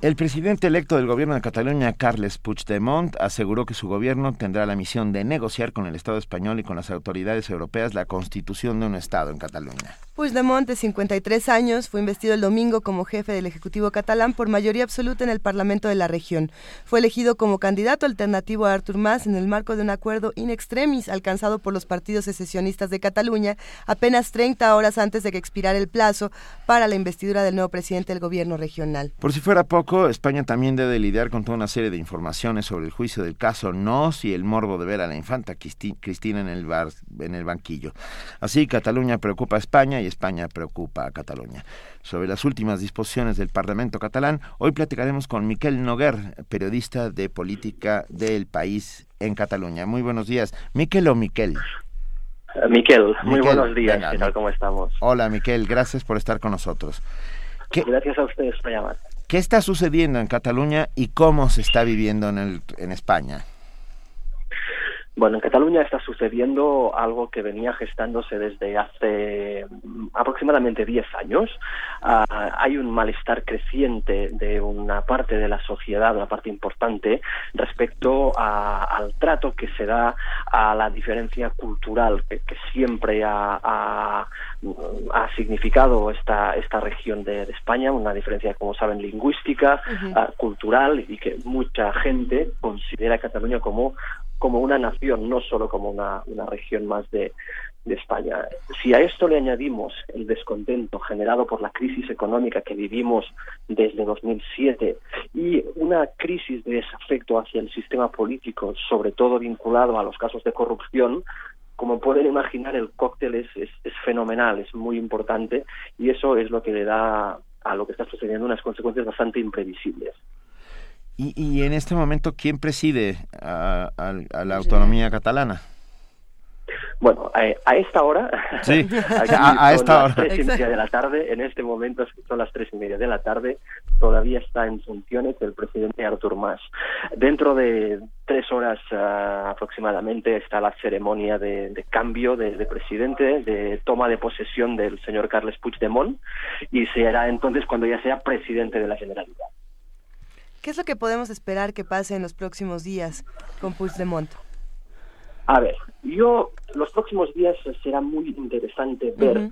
El presidente electo del gobierno de Cataluña, Carles Puigdemont, aseguró que su gobierno tendrá la misión de negociar con el Estado español y con las autoridades europeas la constitución de un Estado en Cataluña. Puigdemont, de 53 años, fue investido el domingo como jefe del Ejecutivo catalán por mayoría absoluta en el Parlamento de la región. Fue elegido como candidato alternativo a Artur Mas en el marco de un acuerdo in extremis alcanzado por los partidos secesionistas de Cataluña apenas 30 horas antes de que expirara el plazo para la investidura del nuevo presidente del gobierno regional. Por si fuera poco, España también debe lidiar con toda una serie de informaciones sobre el juicio del caso Nos y el morbo de ver a la infanta Cristina el, bar, en el banquillo. Así, Cataluña preocupa a España y España preocupa a Cataluña. Sobre las últimas disposiciones del Parlamento catalán, hoy platicaremos con Miquel Noguer, periodista de política del país en Cataluña. Muy buenos días. Miquel o Miquel. Uh, Miquel, muy Miquel, buenos días. Venga, ¿Qué tal? ¿Cómo estamos? Hola, Miquel. Gracias por estar con nosotros. ¿Qué, gracias a ustedes por llamar. ¿Qué está sucediendo en Cataluña y cómo se está viviendo en, el, en España? Bueno, en Cataluña está sucediendo algo que venía gestándose desde hace mm, aproximadamente 10 años. Uh, hay un malestar creciente de una parte de la sociedad, una parte importante, respecto a, al trato que se da a la diferencia cultural que, que siempre ha, ha, ha, significado esta, esta región de, de, España, una diferencia, como saben, lingüística, uh -huh. uh, cultural y que mucha gente considera a Cataluña como como una nación, no solo como una, una región más de, de, España. Si a esto le añadimos el descontento generado por la crisis económica que vivimos desde 2007 y una crisis de desafecto hacia el sistema político, sobre todo vinculado a los casos de corrupción, como pueden imaginar, el cóctel es, es, es fenomenal, es muy importante y eso es lo que le da a lo que está sucediendo unas consecuencias bastante imprevisibles. Y, y en este momento, ¿quién preside a, a- a la autonomía catalana? Bueno, eh, a esta hora, Sí, aquí a- a esta las hora. tres y media de la tarde, en este momento son las tres y media de la tarde, todavía está en funciones el presidente Artur Mas. Dentro de tres horas ah, aproximadamente está la ceremonia de, de cambio de, de presidente, de toma de posesión del señor Carles Puigdemont, y será entonces cuando ya sea presidente de la Generalidad. ¿Qué es lo que podemos esperar que pase en los próximos días con Puigdemont? A ver, yo los próximos días será muy interesante ver.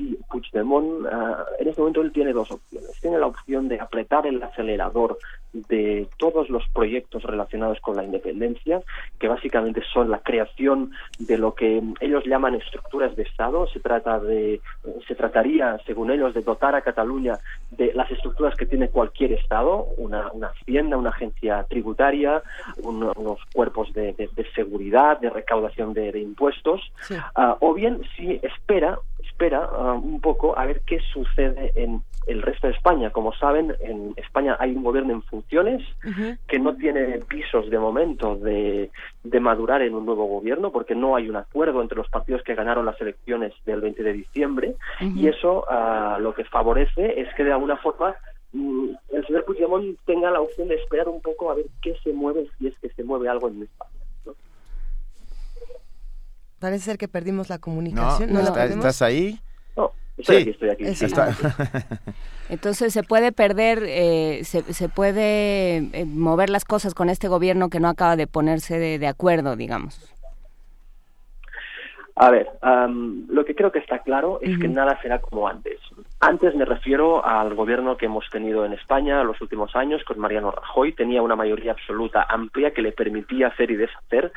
Si Puigdemont, ah, en este momento él tiene dos opciones. Tiene la opción de apretar el acelerador de todos los proyectos relacionados con la independencia, que básicamente son la creación de lo que ellos llaman estructuras de Estado. Se trata de, se trataría, según ellos, de dotar a Cataluña de las estructuras que tiene cualquier Estado, una, una hacienda, una agencia tributaria, un- unos cuerpos de, de- de seguridad, de recaudación de, de impuestos, Ah, o bien si espera, espera ah, un poco a ver qué sucede en el resto de España. Como saben, en España hay un gobierno en funciones que no tiene pisos de momento de, de madurar en un nuevo gobierno porque no hay un acuerdo entre los partidos que ganaron las elecciones del 20 de diciembre y eso ah, lo que favorece es que de alguna forma mm, el señor Puigdemont tenga la opción de esperar un poco a ver qué se mueve si es que se mueve algo en España. Parece ser que perdimos la comunicación. ¿No, la ¿está- perdimos? ¿estás ahí? No, estoy sí, aquí, estoy aquí. Sí. Está- Entonces se puede perder, eh, se, se puede eh, mover las cosas con este gobierno que no acaba de ponerse de, de acuerdo, digamos. A ver, am, lo que creo que está claro es que nada será como antes. Antes me refiero al gobierno que hemos tenido en España los últimos años con Mariano Rajoy. Tenía una mayoría absoluta amplia que le permitía hacer y deshacer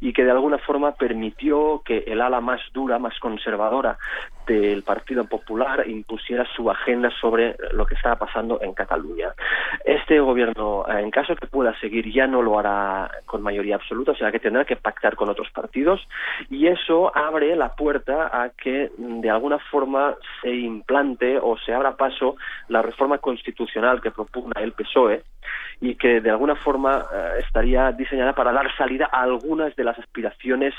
y que de alguna forma permitió que el ala más dura, más conservadora del Partido Popular impusiera su agenda sobre lo que estaba pasando en Cataluña. Este gobierno, eh, en caso que pueda seguir, ya no lo hará con mayoría absoluta, o sea que tendrá que pactar con otros partidos y eso abre la puerta a que de alguna forma se implante o se abra paso la reforma constitucional que propugna el PSOE y que de alguna forma eh, estaría diseñada para dar salida a algunas de las aspiraciones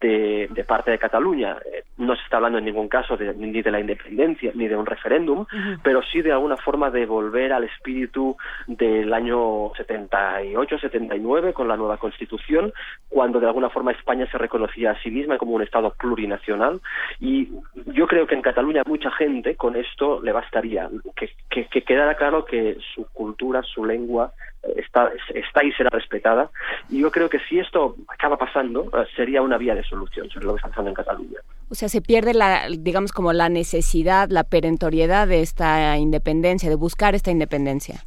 de, de parte de Cataluña. Eh, no se está hablando en ningún caso de- ni de la independencia ni de un referéndum, pero sí de alguna forma de volver al espíritu del año 78-79 con la nueva constitución, cuando de alguna forma España se reconocía a sí misma como un Estado plurinacional. Y yo creo que en Cataluña mucha gente con esto le bastaría, que, que, que quedara claro que su cultura, su lengua eh, está, está y será respetada. Y yo creo que si esto acaba pasando, eh, sería una vía de solución sobre lo que está pasando en Cataluña. O sea, se pierde la, digamos, como la necesidad, la perentoriedad de esta independencia, de buscar esta independencia.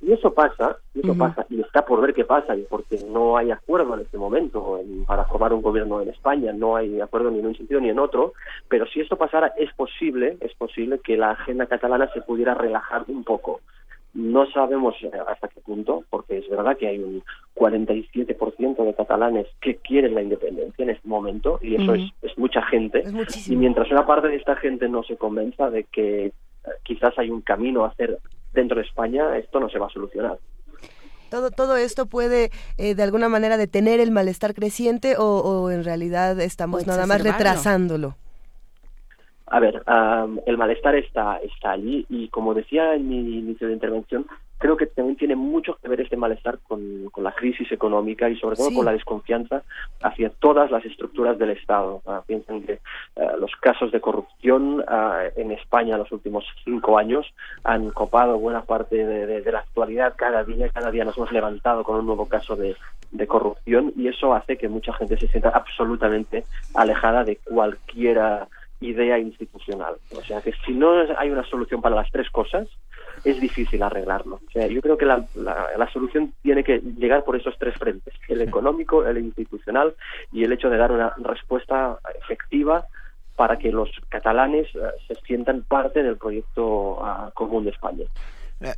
Y eso pasa, y eso Ujú. pasa, y está por ver qué pasa, porque no hay acuerdo en este momento en- para formar un gobierno en España, no hay acuerdo ni en un sentido ni en otro, pero si esto pasara es posible, es posible que la agenda catalana se pudiera relajar un poco. No sabemos eh, hasta qué punto, porque es verdad que hay un 47% de catalanes que quieren la independencia en este momento, y eso es, es mucha gente. Es Y mientras una parte de esta gente no se convenza de que eh, quizás hay un camino a hacer dentro de España, esto no se va a solucionar. Todo, todo esto puede eh, de alguna manera detener el malestar creciente o, o en realidad estamos nada más retrasándolo. A ver, am, el malestar está, está allí y como decía en mi inicio de intervención, creo que también tiene mucho que ver este malestar con, con la crisis económica y sobre todo Sí. con la desconfianza hacia todas las estructuras del Estado. Ah, piensen que ah, los casos de corrupción ah, en España en los últimos cinco años han copado buena parte de, de- de la actualidad. Cada día, cada día nos hemos levantado con un nuevo caso de, de corrupción y eso hace que mucha gente se sienta absolutamente alejada de cualquier idea institucional. O sea que si no hay una solución para las tres cosas, es difícil arreglarlo. O sea, yo creo que la, la- solución tiene que llegar por esos tres frentes, el económico, el institucional y el hecho de dar una respuesta efectiva para que los catalanes eh, se sientan parte del proyecto ah, común de España. Eh,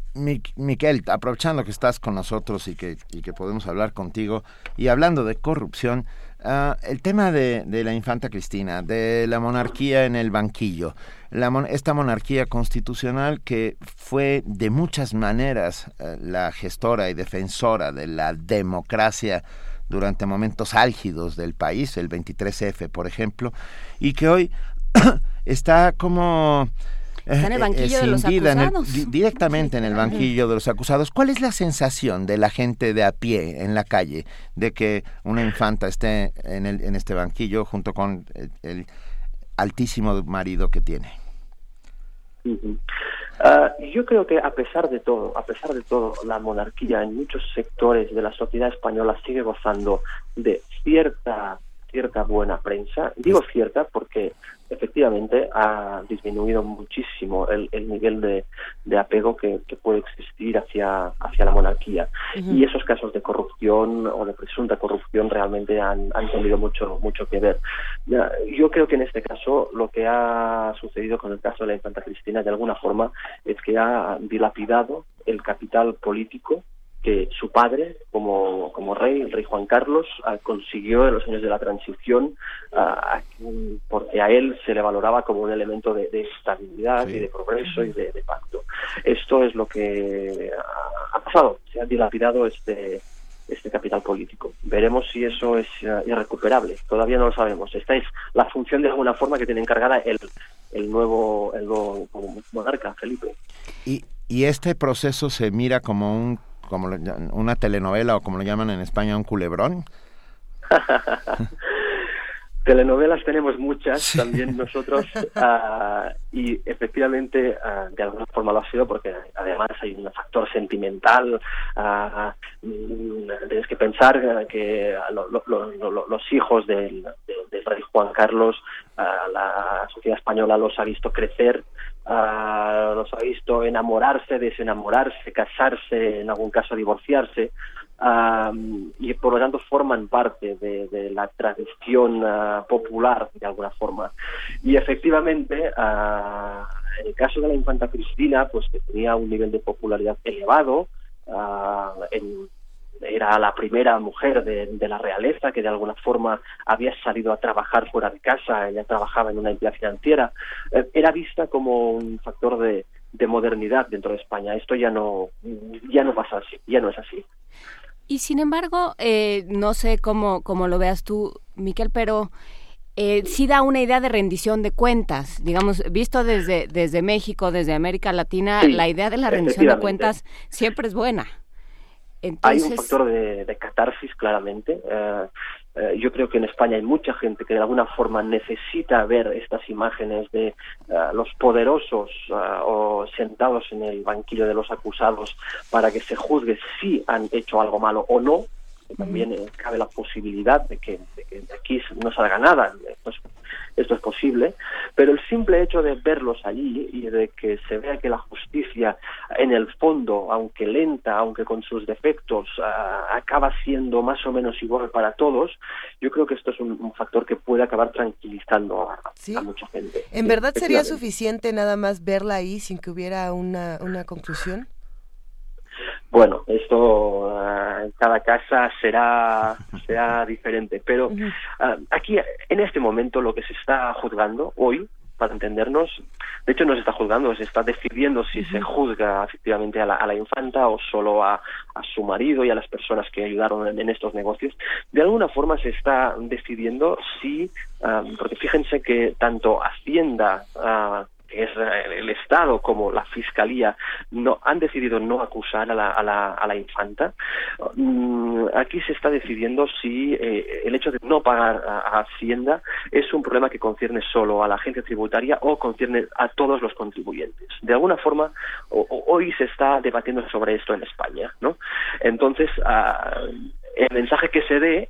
Miquel, aprovechando que estás con nosotros y que, y que podemos hablar contigo, y hablando de corrupción, uh, el tema de, la infanta Cristina, de la monarquía en el banquillo, la, esta monarquía constitucional que fue de muchas maneras uh, la gestora y defensora de la democracia durante momentos álgidos del país, el 23F, por ejemplo, y que hoy está como Está en el banquillo de los acusados. directamente en el banquillo de los acusados. ¿Cuál es la sensación de la gente de a pie en la calle de que una infanta esté en, el, en este banquillo junto con el, altísimo marido que tiene? Uh, yo creo que a pesar de todo, a pesar de todo, la monarquía en muchos sectores de la sociedad española sigue gozando de cierta cierta buena prensa. Digo cierta porque efectivamente ha disminuido muchísimo el, el nivel de, de apego que, que, puede existir hacia, hacia la monarquía. Uh -huh. Y esos casos de corrupción o de presunta corrupción realmente han, han tenido mucho, mucho que ver. Yo creo que en este caso lo que ha sucedido con el caso de la infanta Cristina de alguna forma es que ha dilapidado el capital político que su padre, como, como rey, el rey Juan Carlos, uh, consiguió en los años de la transición, uh, porque a él se le valoraba como un elemento de, de estabilidad sí. y de progreso y de, de, pacto. Esto es lo que ha, ha pasado, se ha dilapidado este, este capital político. Veremos si eso es uh, irrecuperable. Todavía no lo sabemos. Esta es la función de alguna forma que tiene encargada el, el nuevo, el nuevo monarca, Felipe. Y, y este proceso se mira como un como una telenovela o como lo llaman en España un culebrón? Telenovelas tenemos muchas sí. también nosotros uh, y efectivamente uh, de alguna forma lo ha sido porque además hay un factor sentimental. Uh, tienes que pensar que lo, lo, lo, los hijos del, del, rey Juan Carlos, la sociedad española los ha visto crecer Uh, los ha visto enamorarse, desenamorarse, casarse, en algún caso divorciarse, uh, y por lo tanto forman parte de, la tradición uh, popular de alguna forma. Y efectivamente, en el caso de la infanta Cristina, pues que tenía un nivel de popularidad elevado, en era la primera mujer de, de, la realeza que de alguna forma había salido a trabajar fuera de casa, ella trabajaba en una entidad financiera, eh, era vista como un factor de, de, modernidad dentro de España. Esto ya no, ya no pasa así, ya no es así. Y sin embargo, eh, no sé cómo, cómo lo veas tú, Miquel, pero eh, sí da una idea de rendición de cuentas. Digamos, visto desde, desde México, desde América Latina, sí, la idea de la rendición de cuentas siempre es buena. Entonces... Hay un factor de, de catarsis, claramente. Uh, uh, yo creo que en España hay mucha gente que de alguna forma necesita ver estas imágenes de uh, los poderosos o sentados en el banquillo de los acusados para que se juzgue si han hecho algo malo o no. También cabe la posibilidad de que, de que de aquí no salga nada. Esto es posible, pero el simple hecho de verlos allí y de que se vea que la justicia en el fondo, aunque lenta, aunque con sus defectos, uh, acaba siendo más o menos igual para todos, yo creo que esto es un, un factor que puede acabar tranquilizando a, ¿Sí? a mucha gente. ¿En verdad sería suficiente nada más verla ahí sin que hubiera una, una conclusión? Bueno, esto uh, en cada casa será será diferente, pero uh, aquí en este momento lo que se está juzgando hoy, para entendernos, de hecho no se está juzgando, se está decidiendo si uh -huh. se juzga efectivamente a la, a la, infanta o solo a, a, su marido y a las personas que ayudaron en, en estos negocios. De alguna forma se está decidiendo si, uh, porque fíjense que tanto Hacienda es el Estado como la Fiscalía, no han decidido no acusar a la, a la, a la infanta. Mm, aquí se está decidiendo si eh, el hecho de no pagar a, Hacienda es un problema que concierne solo a la agencia tributaria o concierne a todos los contribuyentes. De alguna forma, hoy se está debatiendo sobre esto en España, ¿no? Entonces, uh, el mensaje que se dé,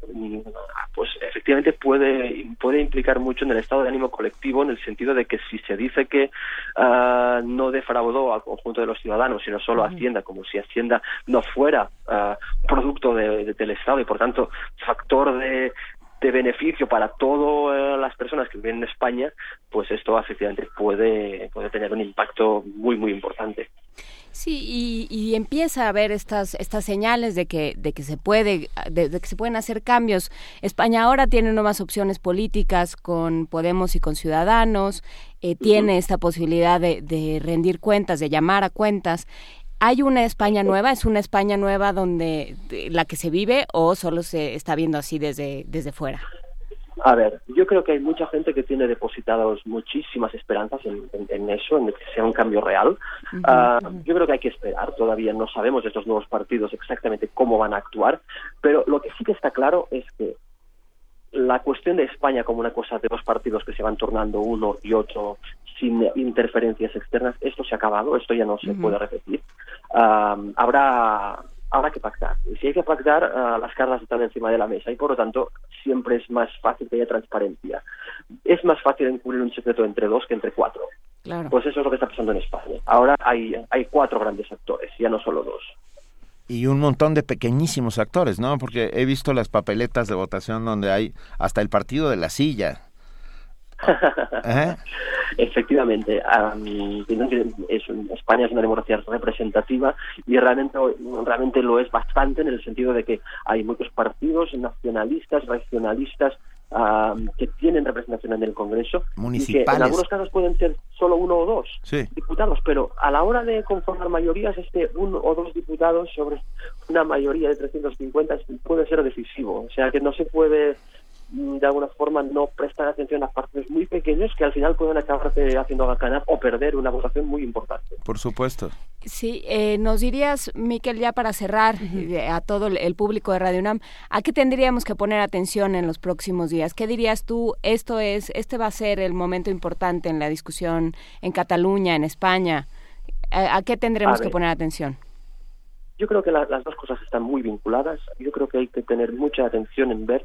pues efectivamente puede, puede implicar mucho en el estado de ánimo colectivo, en el sentido de que si se dice que uh, no defraudó al conjunto de los ciudadanos, sino solo a Hacienda, como si Hacienda no fuera uh, producto de, de, del Estado y por tanto factor de, de beneficio para todas las personas que viven en España, pues esto efectivamente puede, puede tener un impacto muy, muy importante. Sí, y, empieza a haber estas estas señales de que de que se puede de, que se pueden hacer cambios. España ahora tiene nuevas opciones políticas con Podemos y con Ciudadanos. Eh, tiene esta posibilidad de, de rendir cuentas, de llamar a cuentas. ¿Hay una España nueva? ¿Es una España nueva donde la que se vive o solo se está viendo así desde desde fuera? A ver, yo creo que hay mucha gente que tiene depositados muchísimas esperanzas en, eso, en que sea un cambio real. Ah, yo creo que hay que esperar, todavía no sabemos estos nuevos partidos exactamente cómo van a actuar, pero lo que sí que está claro es que la cuestión de España como una cosa de dos partidos que se van tornando uno y otro sin interferencias externas, esto se ha acabado, esto ya no se puede repetir. Ah, habrá habrá que pactar. Y si hay que pactar, ah, las cartas están encima de la mesa y por lo tanto siempre es más fácil que haya transparencia. Es más fácil encubrir un secreto entre dos que entre cuatro. Pues eso es lo que está pasando en España. Ahora hay, hay cuatro grandes actores, ya no solo dos. Y un montón de pequeñísimos actores, ¿no? Porque he visto las papeletas de votación donde hay hasta el partido de la silla. Efectivamente, es, España es una democracia representativa y realmente, realmente lo es bastante en el sentido de que hay muchos partidos nacionalistas, regionalistas, que tienen representación en el Congreso y que en algunos casos pueden ser solo uno o dos diputados, pero a la hora de conformar mayorías, este uno o dos diputados sobre una mayoría de 350 puede ser decisivo. O sea que no se puede de alguna forma no prestan atención a partidos muy pequeños que al final pueden acabarse haciendo ganar o perder una votación muy importante. Por supuesto. Sí, eh, nos dirías, Miquel, ya para cerrar eh, a todo el público de Radio UNAM, ¿a qué tendríamos que poner atención en los próximos días? ¿Qué dirías tú? Esto es, este va a ser el momento importante en la discusión en Cataluña, en España. ¿A, qué tendremos que poner atención? Yo creo que las dos cosas están muy vinculadas. Yo creo que hay que tener mucha atención en ver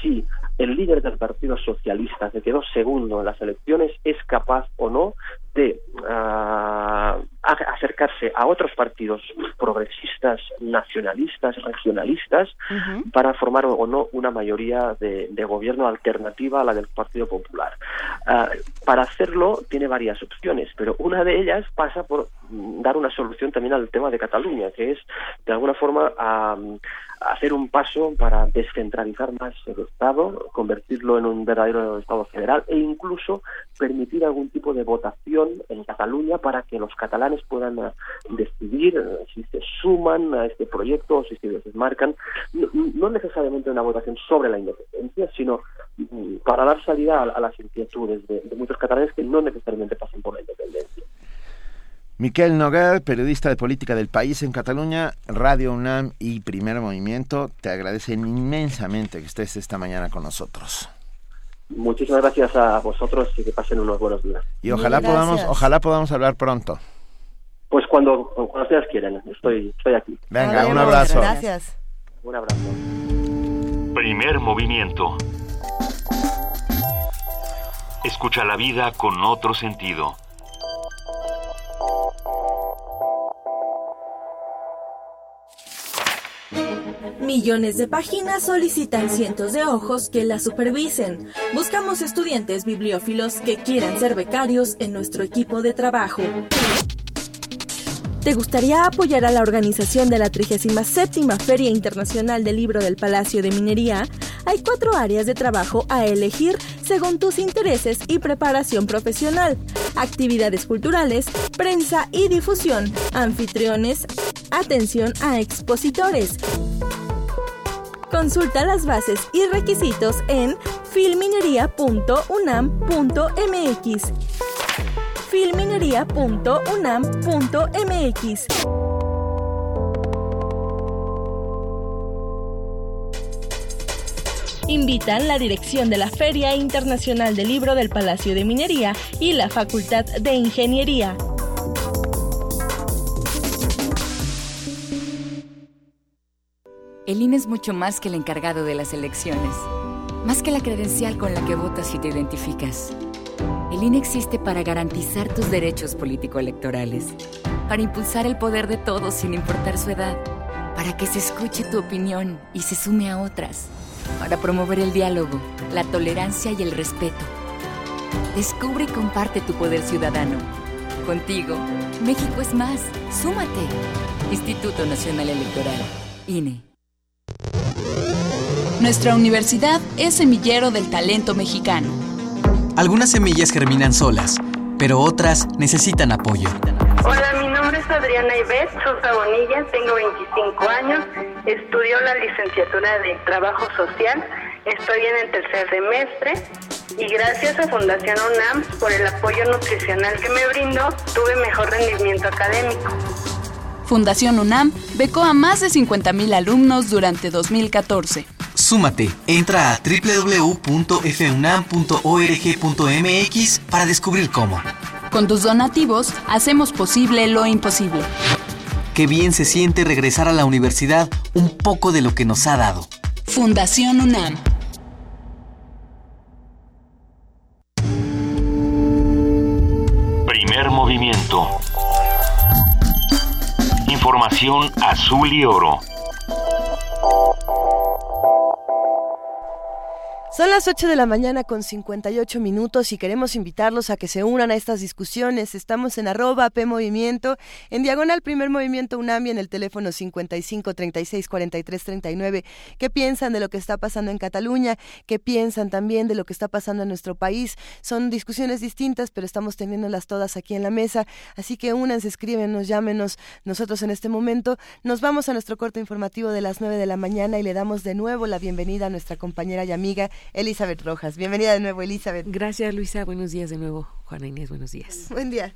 si el líder del Partido Socialista, que quedó segundo en las elecciones, es capaz o no de ah, acercarse a otros partidos progresistas, nacionalistas, regionalistas, para formar o no una mayoría de, gobierno alternativa a la del Partido Popular. Ah, para hacerlo tiene varias opciones, pero una de ellas pasa por dar una solución también al tema de Cataluña, que es de alguna forma hacer un paso para descentralizar más el Estado, convertirlo en un verdadero Estado federal e incluso permitir algún tipo de votación en Cataluña para que los catalanes puedan eh, decidir eh, si se suman a este proyecto o si se desmarcan, no, necesariamente una votación sobre la independencia, sino mm, para dar salida a, las inquietudes de, de muchos catalanes que no necesariamente pasan por la independencia. Miquel Noguer, periodista de política del país en Cataluña, Radio UNAM y Primer Movimiento, te agradecen inmensamente que estés esta mañana con nosotros. Muchísimas gracias a vosotros y que pasen unos buenos días. Y ojalá podamos, ojalá podamos hablar pronto. Pues cuando, cuando ustedes quieran, estoy, estoy aquí. Venga, un abrazo. Gracias. Un abrazo. Primer movimiento. Escucha la vida con otro sentido. Millones de páginas solicitan cientos de ojos que las supervisen. Buscamos estudiantes bibliófilos que quieran ser becarios en nuestro equipo de trabajo. ¿Te gustaría apoyar a la organización de la 37 Feria Internacional del Libro del Palacio de Minería? Hay cuatro áreas de trabajo a elegir según tus intereses y preparación profesional. Actividades culturales, prensa y difusión, anfitriones, atención a expositores. Consulta las bases y requisitos en filminería.unam.mx filminería.unam.mx. Invitan la dirección de la Feria Internacional del Libro del Palacio de Minería y la Facultad de Ingeniería. El INE es mucho más que el encargado de las elecciones, más que la credencial con la que votas y te identificas. El INE existe para garantizar tus derechos político-electorales, para impulsar el poder de todos sin importar su edad, para que se escuche tu opinión y se sume a otras, para promover el diálogo, la tolerancia y el respeto. Descubre y comparte tu poder ciudadano. Contigo, México es más. Súmate. Instituto Nacional Electoral. INE. Nuestra universidad es semillero del talento mexicano. Algunas semillas germinan solas, pero otras necesitan apoyo. Hola, mi nombre es Adriana Ibet Sosa Bonilla, tengo 25 años, estudio la licenciatura de Trabajo Social, estoy en el tercer semestre y gracias a Fundación UNAM por el apoyo nutricional que me brindó, tuve mejor rendimiento académico. Fundación UNAM becó a más de 50.000 alumnos durante 2014. Súmate, entra a www.funam.org.mx para descubrir cómo. Con tus donativos hacemos posible lo imposible. Qué bien se siente regresar a la universidad un poco de lo que nos ha dado. Fundación UNAM. Primer movimiento. Información azul y oro. Son las 8 de la mañana con 58 minutos y queremos invitarlos a que se unan a estas discusiones. Estamos en arroba P Movimiento, en diagonal Primer Movimiento UNAMI en el teléfono 55 36 43 39. ¿Qué piensan de lo que está pasando en Cataluña? ¿Qué piensan también de lo que está pasando en nuestro país? Son discusiones distintas, pero estamos teniéndolas todas aquí en la mesa. Así que únanse, escríbenos, llámenos. Nosotros en este momento nos vamos a nuestro corte informativo de las 9 de la mañana y le damos de nuevo la bienvenida a nuestra compañera y amiga Elizabeth Rojas. Bienvenida de nuevo, Elizabeth. Gracias, Luisa. Buenos días de nuevo. Juana Inés, buenos días. Buen día.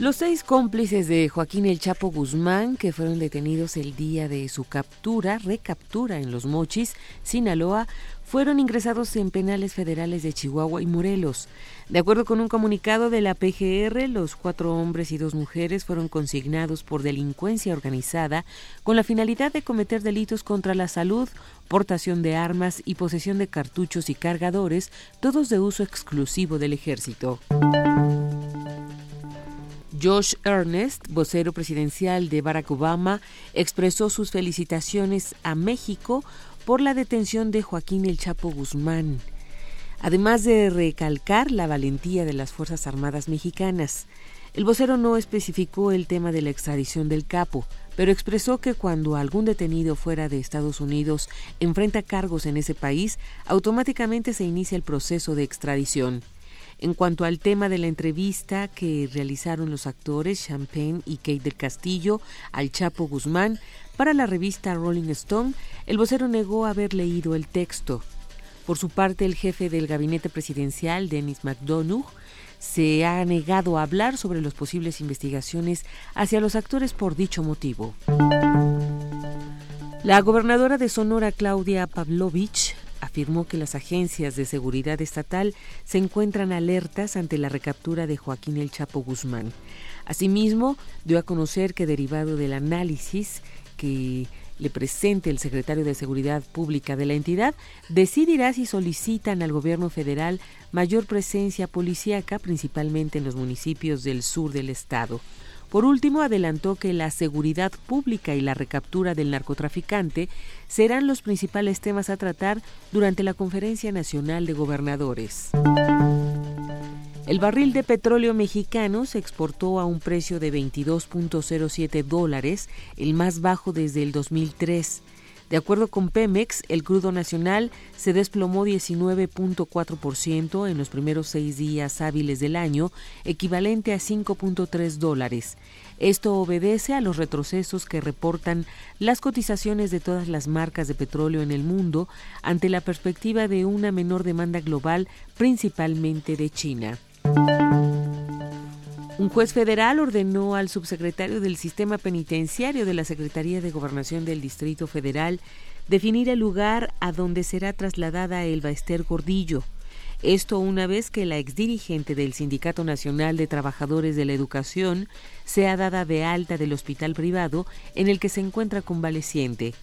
Los seis cómplices de Joaquín El Chapo Guzmán, que fueron detenidos el día de su captura, recaptura en Los Mochis, Sinaloa, fueron ingresados en penales federales de Chihuahua y Morelos. De acuerdo con un comunicado de la PGR, los cuatro hombres y dos mujeres fueron consignados por delincuencia organizada con la finalidad de cometer delitos contra la salud, portación de armas y posesión de cartuchos y cargadores, todos de uso exclusivo del ejército. Josh Ernest, vocero presidencial de Barack Obama, expresó sus felicitaciones a México por la detención de Joaquín El Chapo Guzmán, además de recalcar la valentía de las Fuerzas Armadas mexicanas. El vocero no especificó el tema de la extradición del capo, pero expresó que cuando algún detenido fuera de Estados Unidos enfrenta cargos en ese país, automáticamente se inicia el proceso de extradición. En cuanto al tema de la entrevista que realizaron los actores Champagne y Kate del Castillo al Chapo Guzmán para la revista Rolling Stone, el vocero negó haber leído el texto. Por su parte, el jefe del gabinete presidencial, Dennis McDonough, se ha negado a hablar sobre las posibles investigaciones hacia los actores por dicho motivo. La gobernadora de Sonora, Claudia Pavlovich, afirmó que las agencias de seguridad estatal se encuentran alertas ante la recaptura de Joaquín El Chapo Guzmán. Asimismo, dio a conocer que derivado del análisis que le presente el secretario de Seguridad Pública de la entidad, decidirá si solicitan al gobierno federal mayor presencia policíaca, principalmente en los municipios del sur del estado. Por último, adelantó que la seguridad pública y la recaptura del narcotraficante serán los principales temas a tratar durante la Conferencia Nacional de Gobernadores. El barril de petróleo mexicano se exportó a un precio de 22.07 dólares, el más bajo desde el 2003. De acuerdo con Pemex, el crudo nacional se desplomó 19.4% en los primeros seis días hábiles del año, equivalente a 5.3 dólares. Esto obedece a los retrocesos que reportan las cotizaciones de todas las marcas de petróleo en el mundo ante la perspectiva de una menor demanda global, principalmente de China. Un juez federal ordenó al subsecretario del Sistema Penitenciario de la Secretaría de Gobernación del Distrito Federal definir el lugar a donde será trasladada Elba Ester Gordillo. Esto una vez que la exdirigente del Sindicato Nacional de Trabajadores de la Educación sea dada de alta del hospital privado en el que se encuentra convaleciente.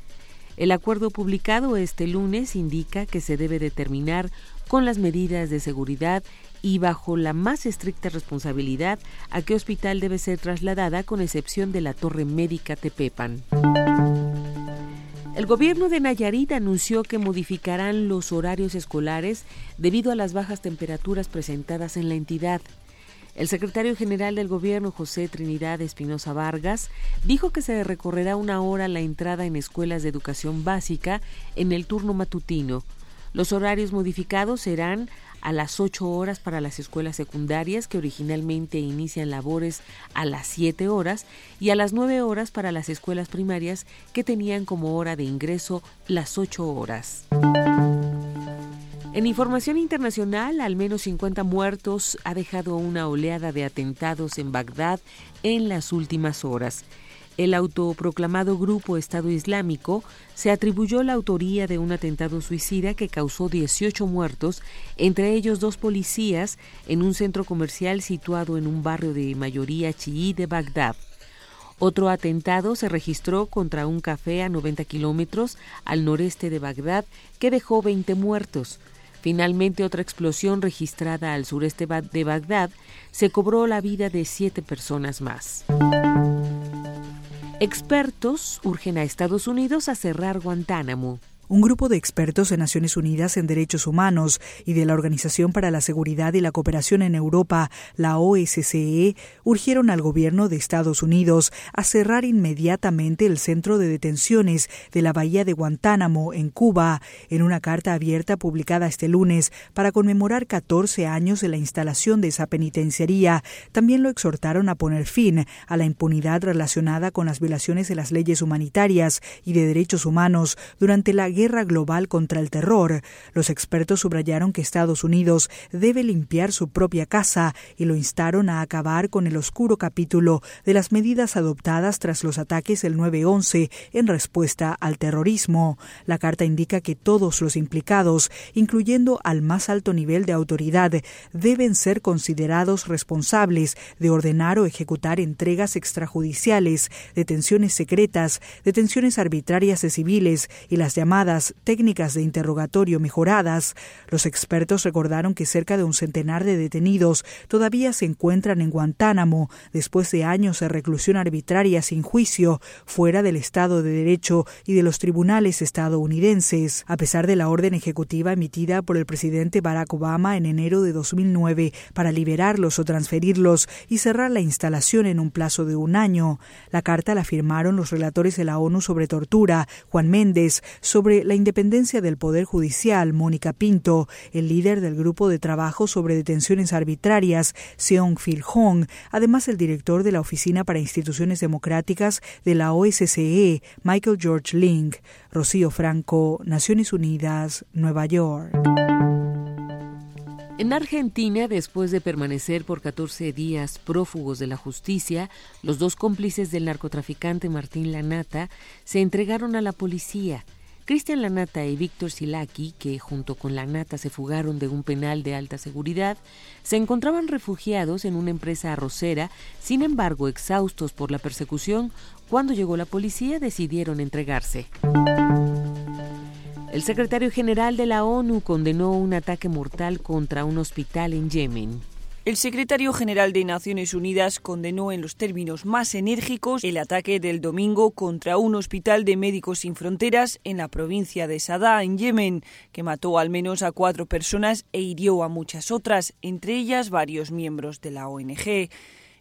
El acuerdo publicado este lunes indica que se debe determinar con las medidas de seguridad y bajo la más estricta responsabilidad a qué hospital debe ser trasladada con excepción de la Torre Médica Tepepan. El gobierno de Nayarit anunció que modificarán los horarios escolares debido a las bajas temperaturas presentadas en la entidad. El secretario general del gobierno, José Trinidad Espinosa Vargas, dijo que se recorrerá una hora la entrada en escuelas de educación básica en el turno matutino. Los horarios modificados serán a las 8 horas para las escuelas secundarias que originalmente inician labores a las 7 horas y a las 9 horas para las escuelas primarias que tenían como hora de ingreso las 8 horas. En información internacional, al menos 50 muertos ha dejado una oleada de atentados en Bagdad en las últimas horas. El autoproclamado Grupo Estado Islámico se atribuyó la autoría de un atentado suicida que causó 18 muertos, entre ellos dos policías, en un centro comercial situado en un barrio de mayoría chií de Bagdad. Otro atentado se registró contra un café a 90 kilómetros al noreste de Bagdad que dejó 20 muertos. Finalmente, otra explosión registrada al sureste de Bagdad se cobró la vida de siete personas más. Expertos urgen a Estados Unidos a cerrar Guantánamo. Un grupo de expertos de Naciones Unidas en Derechos Humanos y de la Organización para la Seguridad y la Cooperación en Europa, la OSCE, urgieron al gobierno de Estados Unidos a cerrar inmediatamente el centro de detenciones de la Bahía de Guantánamo, en Cuba, en una carta abierta publicada este lunes para conmemorar 14 años de la instalación de esa penitenciaría. También lo exhortaron a poner fin a la impunidad relacionada con las violaciones de las leyes humanitarias y de derechos humanos durante la guerra global contra el terror, los expertos subrayaron que Estados Unidos debe limpiar su propia casa y lo instaron a acabar con el oscuro capítulo de las medidas adoptadas tras los ataques del 9-11 en respuesta al terrorismo. La carta indica que todos los implicados, incluyendo al más alto nivel de autoridad, deben ser considerados responsables de ordenar o ejecutar entregas extrajudiciales, detenciones secretas, detenciones arbitrarias de civiles y las llamadas técnicas de interrogatorio mejoradas, los expertos recordaron que cerca de un centenar de detenidos todavía se encuentran en Guantánamo después de años de reclusión arbitraria sin juicio, fuera del Estado de Derecho y de los tribunales estadounidenses. A pesar de la orden ejecutiva emitida por el presidente Barack Obama en enero de 2009 para liberarlos o transferirlos y cerrar la instalación en un plazo de un año, la carta la firmaron los relatores de la ONU sobre tortura, Juan Méndez, sobre la independencia del Poder Judicial, Mónica Pinto, el líder del grupo de trabajo sobre detenciones arbitrarias, Seong Phil Hong, además el director de la Oficina para Instituciones Democráticas de la OSCE, Michael George Link. Rocío Franco, Naciones Unidas, Nueva York. En Argentina, después de permanecer por 14 días prófugos de la justicia, los dos cómplices del narcotraficante Martín Lanata se entregaron a la policía. Cristian Lanata y Víctor Silaki, que junto con Lanata se fugaron de un penal de alta seguridad, se encontraban refugiados en una empresa arrocera, sin embargo, exhaustos por la persecución, cuando llegó la policía decidieron entregarse. El secretario general de la ONU condenó un ataque mortal contra un hospital en Yemen. El secretario general de Naciones Unidas condenó en los términos más enérgicos el ataque del domingo contra un hospital de Médicos Sin Fronteras en la provincia de Sadá, en Yemen, que mató al menos a cuatro personas e hirió a muchas otras, entre ellas varios miembros de la ONG.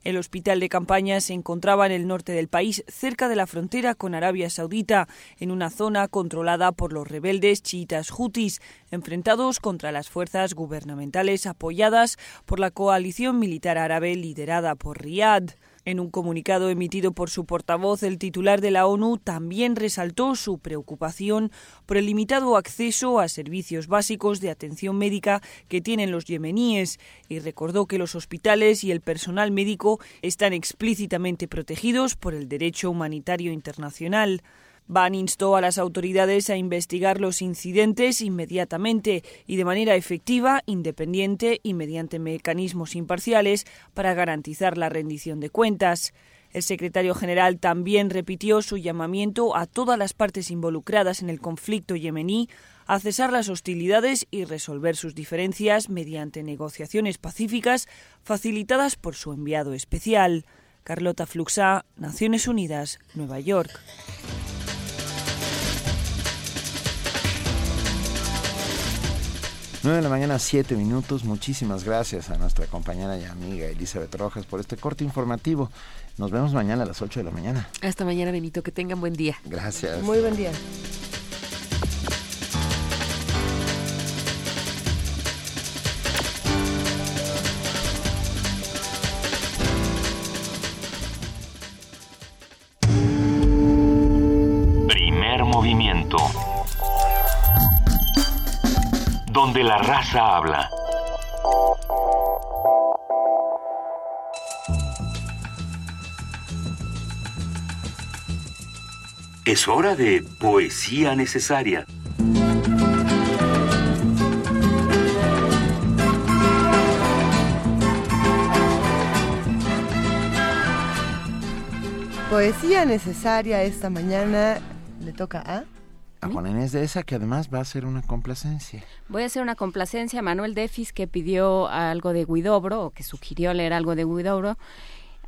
El hospital de campaña se encontraba en el norte del país, cerca de la frontera con Arabia Saudita, en una zona controlada por los rebeldes chiitas hutis, enfrentados contra las fuerzas gubernamentales apoyadas por la coalición militar árabe liderada por Riyadh. En un comunicado emitido por su portavoz, el titular de la ONU también resaltó su preocupación por el limitado acceso a servicios básicos de atención médica que tienen los yemeníes y recordó que los hospitales y el personal médico están explícitamente protegidos por el derecho humanitario internacional. Ban instó a las autoridades a investigar los incidentes inmediatamente y de manera efectiva, independiente y mediante mecanismos imparciales para garantizar la rendición de cuentas. El secretario general también repitió su llamamiento a todas las partes involucradas en el conflicto yemení a cesar las hostilidades y resolver sus diferencias mediante negociaciones pacíficas facilitadas por su enviado especial. Carlota Fluxá, Naciones Unidas, Nueva York. 9 de la mañana, 7 minutos. Muchísimas gracias a nuestra compañera y amiga Elizabeth Rojas por este corte informativo. Nos vemos mañana a las 8 de la mañana. Hasta mañana, Benito. Que tengan buen día. Gracias. Muy buen día. Donde la raza habla. Es hora de poesía necesaria. Poesía necesaria esta mañana le toca a... A Inés de esa, que además va a ser una complacencia. Voy a hacer una complacencia a Manuel Defis, que pidió algo de Guidobro, o que sugirió leer algo de Guidobro.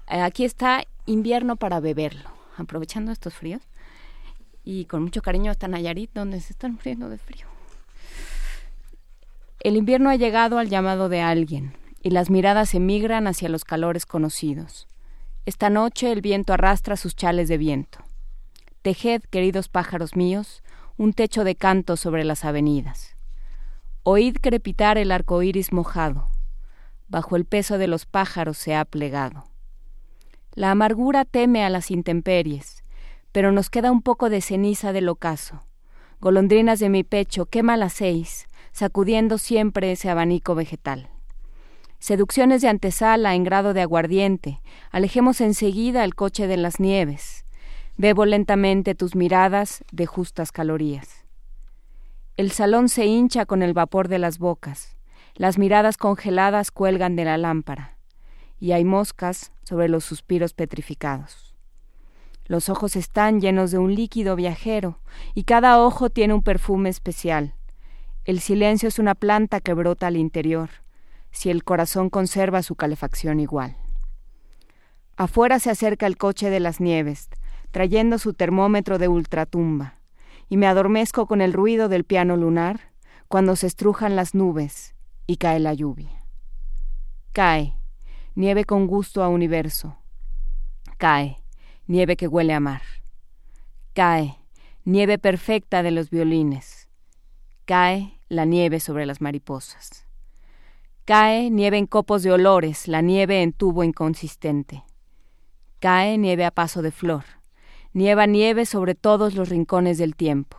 Eh, aquí está Invierno para beberlo, aprovechando estos fríos. Y con mucho cariño hasta Nayarit, donde se están muriendo de frío. El invierno ha llegado al llamado de alguien, y las miradas emigran hacia los calores conocidos. Esta noche el viento arrastra sus chales de viento. Tejed, queridos pájaros míos, un techo de canto sobre las avenidas. Oíd crepitar el arco iris mojado. Bajo el peso de los pájaros se ha plegado. La amargura teme a las intemperies, pero nos queda un poco de ceniza del ocaso. Golondrinas de mi pecho, quema las seis, sacudiendo siempre ese abanico vegetal. Seducciones de antesala en grado de aguardiente, alejemos enseguida el coche de las nieves. Bebo lentamente tus miradas de justas calorías. El salón se hincha con el vapor de las bocas, las miradas congeladas cuelgan de la lámpara, y hay moscas sobre los suspiros petrificados. Los ojos están llenos de un líquido viajero, y cada ojo tiene un perfume especial. El silencio es una planta que brota al interior, si el corazón conserva su calefacción igual. Afuera se acerca el coche de las nieves, trayendo su termómetro de ultratumba, y me adormezco con el ruido del piano lunar cuando se estrujan las nubes y cae la lluvia. Cae, nieve con gusto a universo. Cae, nieve que huele a mar. Cae, nieve perfecta de los violines. Cae la nieve sobre las mariposas. Cae nieve en copos de olores, la nieve en tubo inconsistente. Cae nieve a paso de flor. Nieva nieve sobre todos los rincones del tiempo.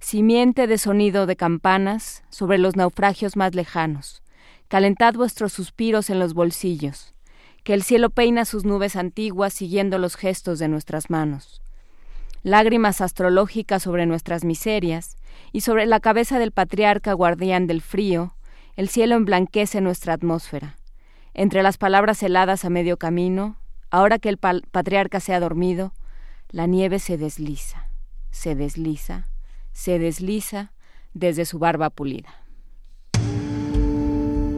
Simiente de sonido de campanas sobre los naufragios más lejanos. Calentad vuestros suspiros en los bolsillos. Que el cielo peina sus nubes antiguas siguiendo los gestos de nuestras manos. Lágrimas astrológicas sobre nuestras miserias y sobre la cabeza del patriarca guardián del frío, el cielo emblanquece nuestra atmósfera. Entre las palabras heladas a medio camino, ahora que el patriarca se ha dormido, la nieve se desliza, se desliza, se desliza desde su barba pulida.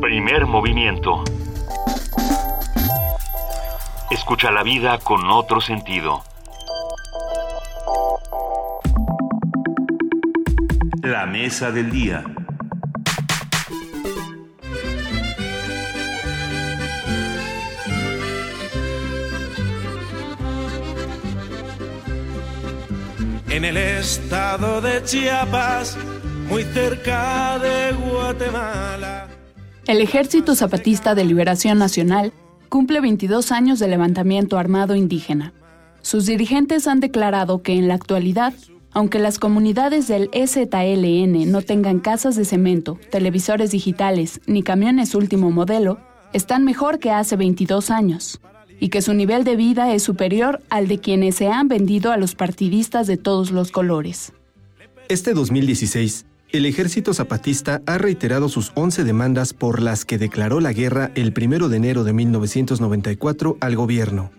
Primer movimiento. Escucha la vida con otro sentido. La mesa del día. En el estado de Chiapas, muy cerca de Guatemala. El Ejército Zapatista de Liberación Nacional cumple 22 años de levantamiento armado indígena. Sus dirigentes han declarado que en la actualidad, aunque las comunidades del EZLN no tengan casas de cemento, televisores digitales ni camiones último modelo, están mejor que hace 22 años y que su nivel de vida es superior al de quienes se han vendido a los partidistas de todos los colores. Este 2016, el ejército zapatista ha reiterado sus 11 demandas por las que declaró la guerra el 1 de enero de 1994 al gobierno.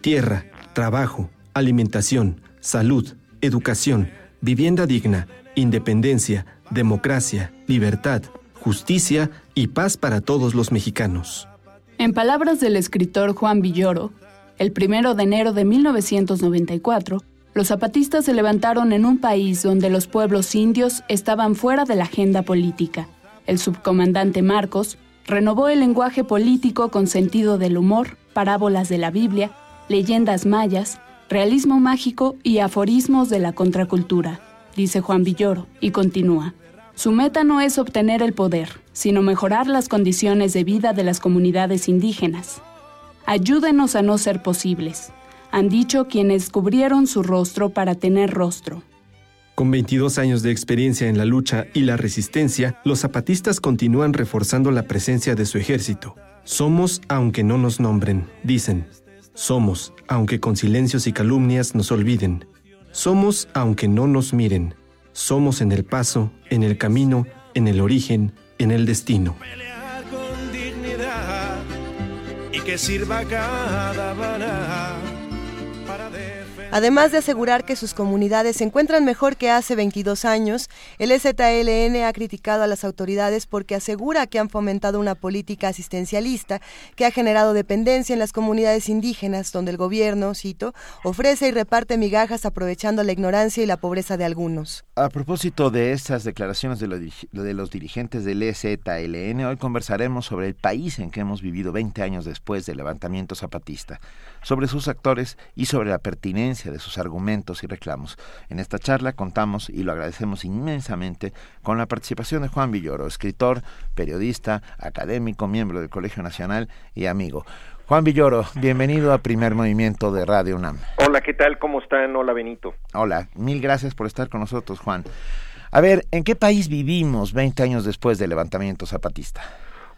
Tierra, trabajo, alimentación, salud, educación, vivienda digna, independencia, democracia, libertad, justicia y paz para todos los mexicanos. En palabras del escritor Juan Villoro, el primero de enero de 1994, los zapatistas se levantaron en un país donde los pueblos indios estaban fuera de la agenda política, El subcomandante Marcos renovó el lenguaje político con sentido del humor, parábolas de la Biblia, leyendas mayas, realismo mágico y aforismos de la contracultura, dice Juan Villoro, y continúa. Su meta no es obtener el poder, sino mejorar las condiciones de vida de las comunidades indígenas. Ayúdenos a no ser posibles, han dicho quienes cubrieron su rostro para tener rostro. Con 22 años de experiencia en la lucha y la resistencia, los zapatistas continúan reforzando la presencia de su ejército. Somos aunque no nos nombren, dicen. Somos aunque con silencios y calumnias nos olviden. Somos aunque no nos miren. Somos en el paso, en el camino, en el origen, en el destino. con dignidad y que sirva cada bala Además de asegurar que sus comunidades se encuentran mejor que hace 22 años, el EZLN ha criticado a las autoridades porque asegura que han fomentado una política asistencialista que ha generado dependencia en las comunidades indígenas, donde el gobierno, cito, ofrece y reparte migajas aprovechando la ignorancia y la pobreza de algunos. A propósito de estas declaraciones de, los dirigentes del EZLN, hoy conversaremos sobre el país en que hemos vivido 20 años después del levantamiento zapatista sobre sus actores y sobre la pertinencia de sus argumentos y reclamos. En esta charla contamos, y lo agradecemos inmensamente, con la participación de Juan Villoro, escritor, periodista, académico, miembro del Colegio Nacional y amigo. Juan Villoro, bienvenido a Primer Movimiento de Radio UNAM. Hola, ¿qué tal? ¿Cómo están? Hola, Benito. Hola, mil gracias por estar con nosotros, Juan. A ver, ¿en qué país vivimos 20 años después del levantamiento zapatista?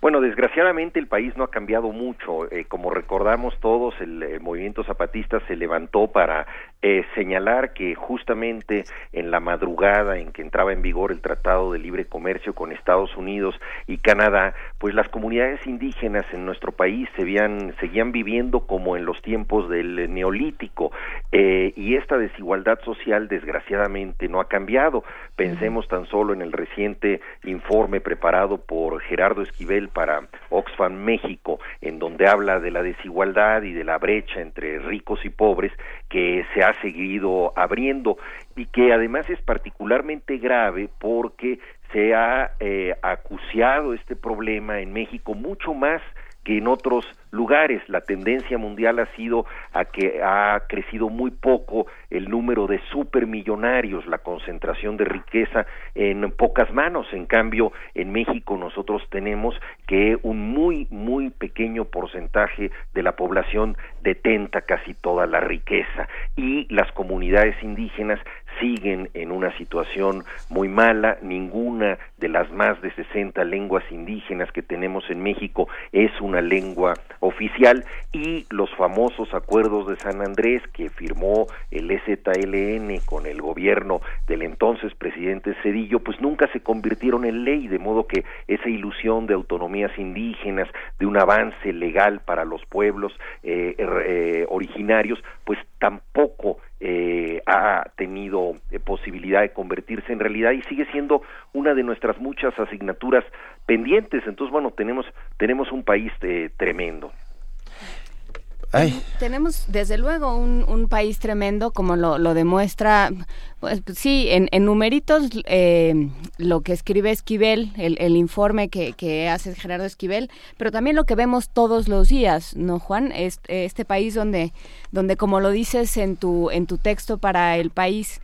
Bueno, desgraciadamente el país no ha cambiado mucho. Eh, como recordamos todos, el, movimiento zapatista se levantó para eh, señalar que justamente en la madrugada en que entraba en vigor el Tratado de Libre Comercio con Estados Unidos y Canadá, pues las comunidades indígenas en nuestro país se seguían viviendo como en los tiempos del Neolítico eh, y esta desigualdad social desgraciadamente no ha cambiado. Pensemos tan solo en el reciente informe preparado por Gerardo Esquivel para Oxfam México, en donde habla de la desigualdad y de la brecha entre ricos y pobres que se ha seguido abriendo y que además es particularmente grave porque se ha eh, acuciado este problema en México mucho más que en otros lugares. La tendencia mundial ha sido a que ha crecido muy poco el número de supermillonarios, la concentración de riqueza en pocas manos. En cambio, en México nosotros tenemos que un muy, muy pequeño porcentaje de la población detenta casi toda la riqueza y las comunidades indígenas siguen en una situación muy mala. Ninguna de las más de 60 lenguas indígenas que tenemos en México es una lengua oficial y los famosos acuerdos de San Andrés que firmó el EZLN con el gobierno del entonces presidente Cedillo, pues nunca se convirtieron en ley, de modo que esa ilusión de autonomías indígenas, de un avance legal para los pueblos eh, eh, originarios, pues tampoco eh, ha tenido eh, posibilidad de convertirse en realidad y sigue siendo una de nuestras muchas asignaturas pendientes. Entonces, bueno, tenemos, tenemos un país eh, tremendo. Tenemos desde luego un, país tremendo, como lo, demuestra, pues, sí, en, numeritos eh, lo que escribe Esquivel, el, informe que, hace Gerardo Esquivel, pero también lo que vemos todos los días, ¿no, Juan? Este, este país donde, donde como lo dices en tu, en tu texto para el país,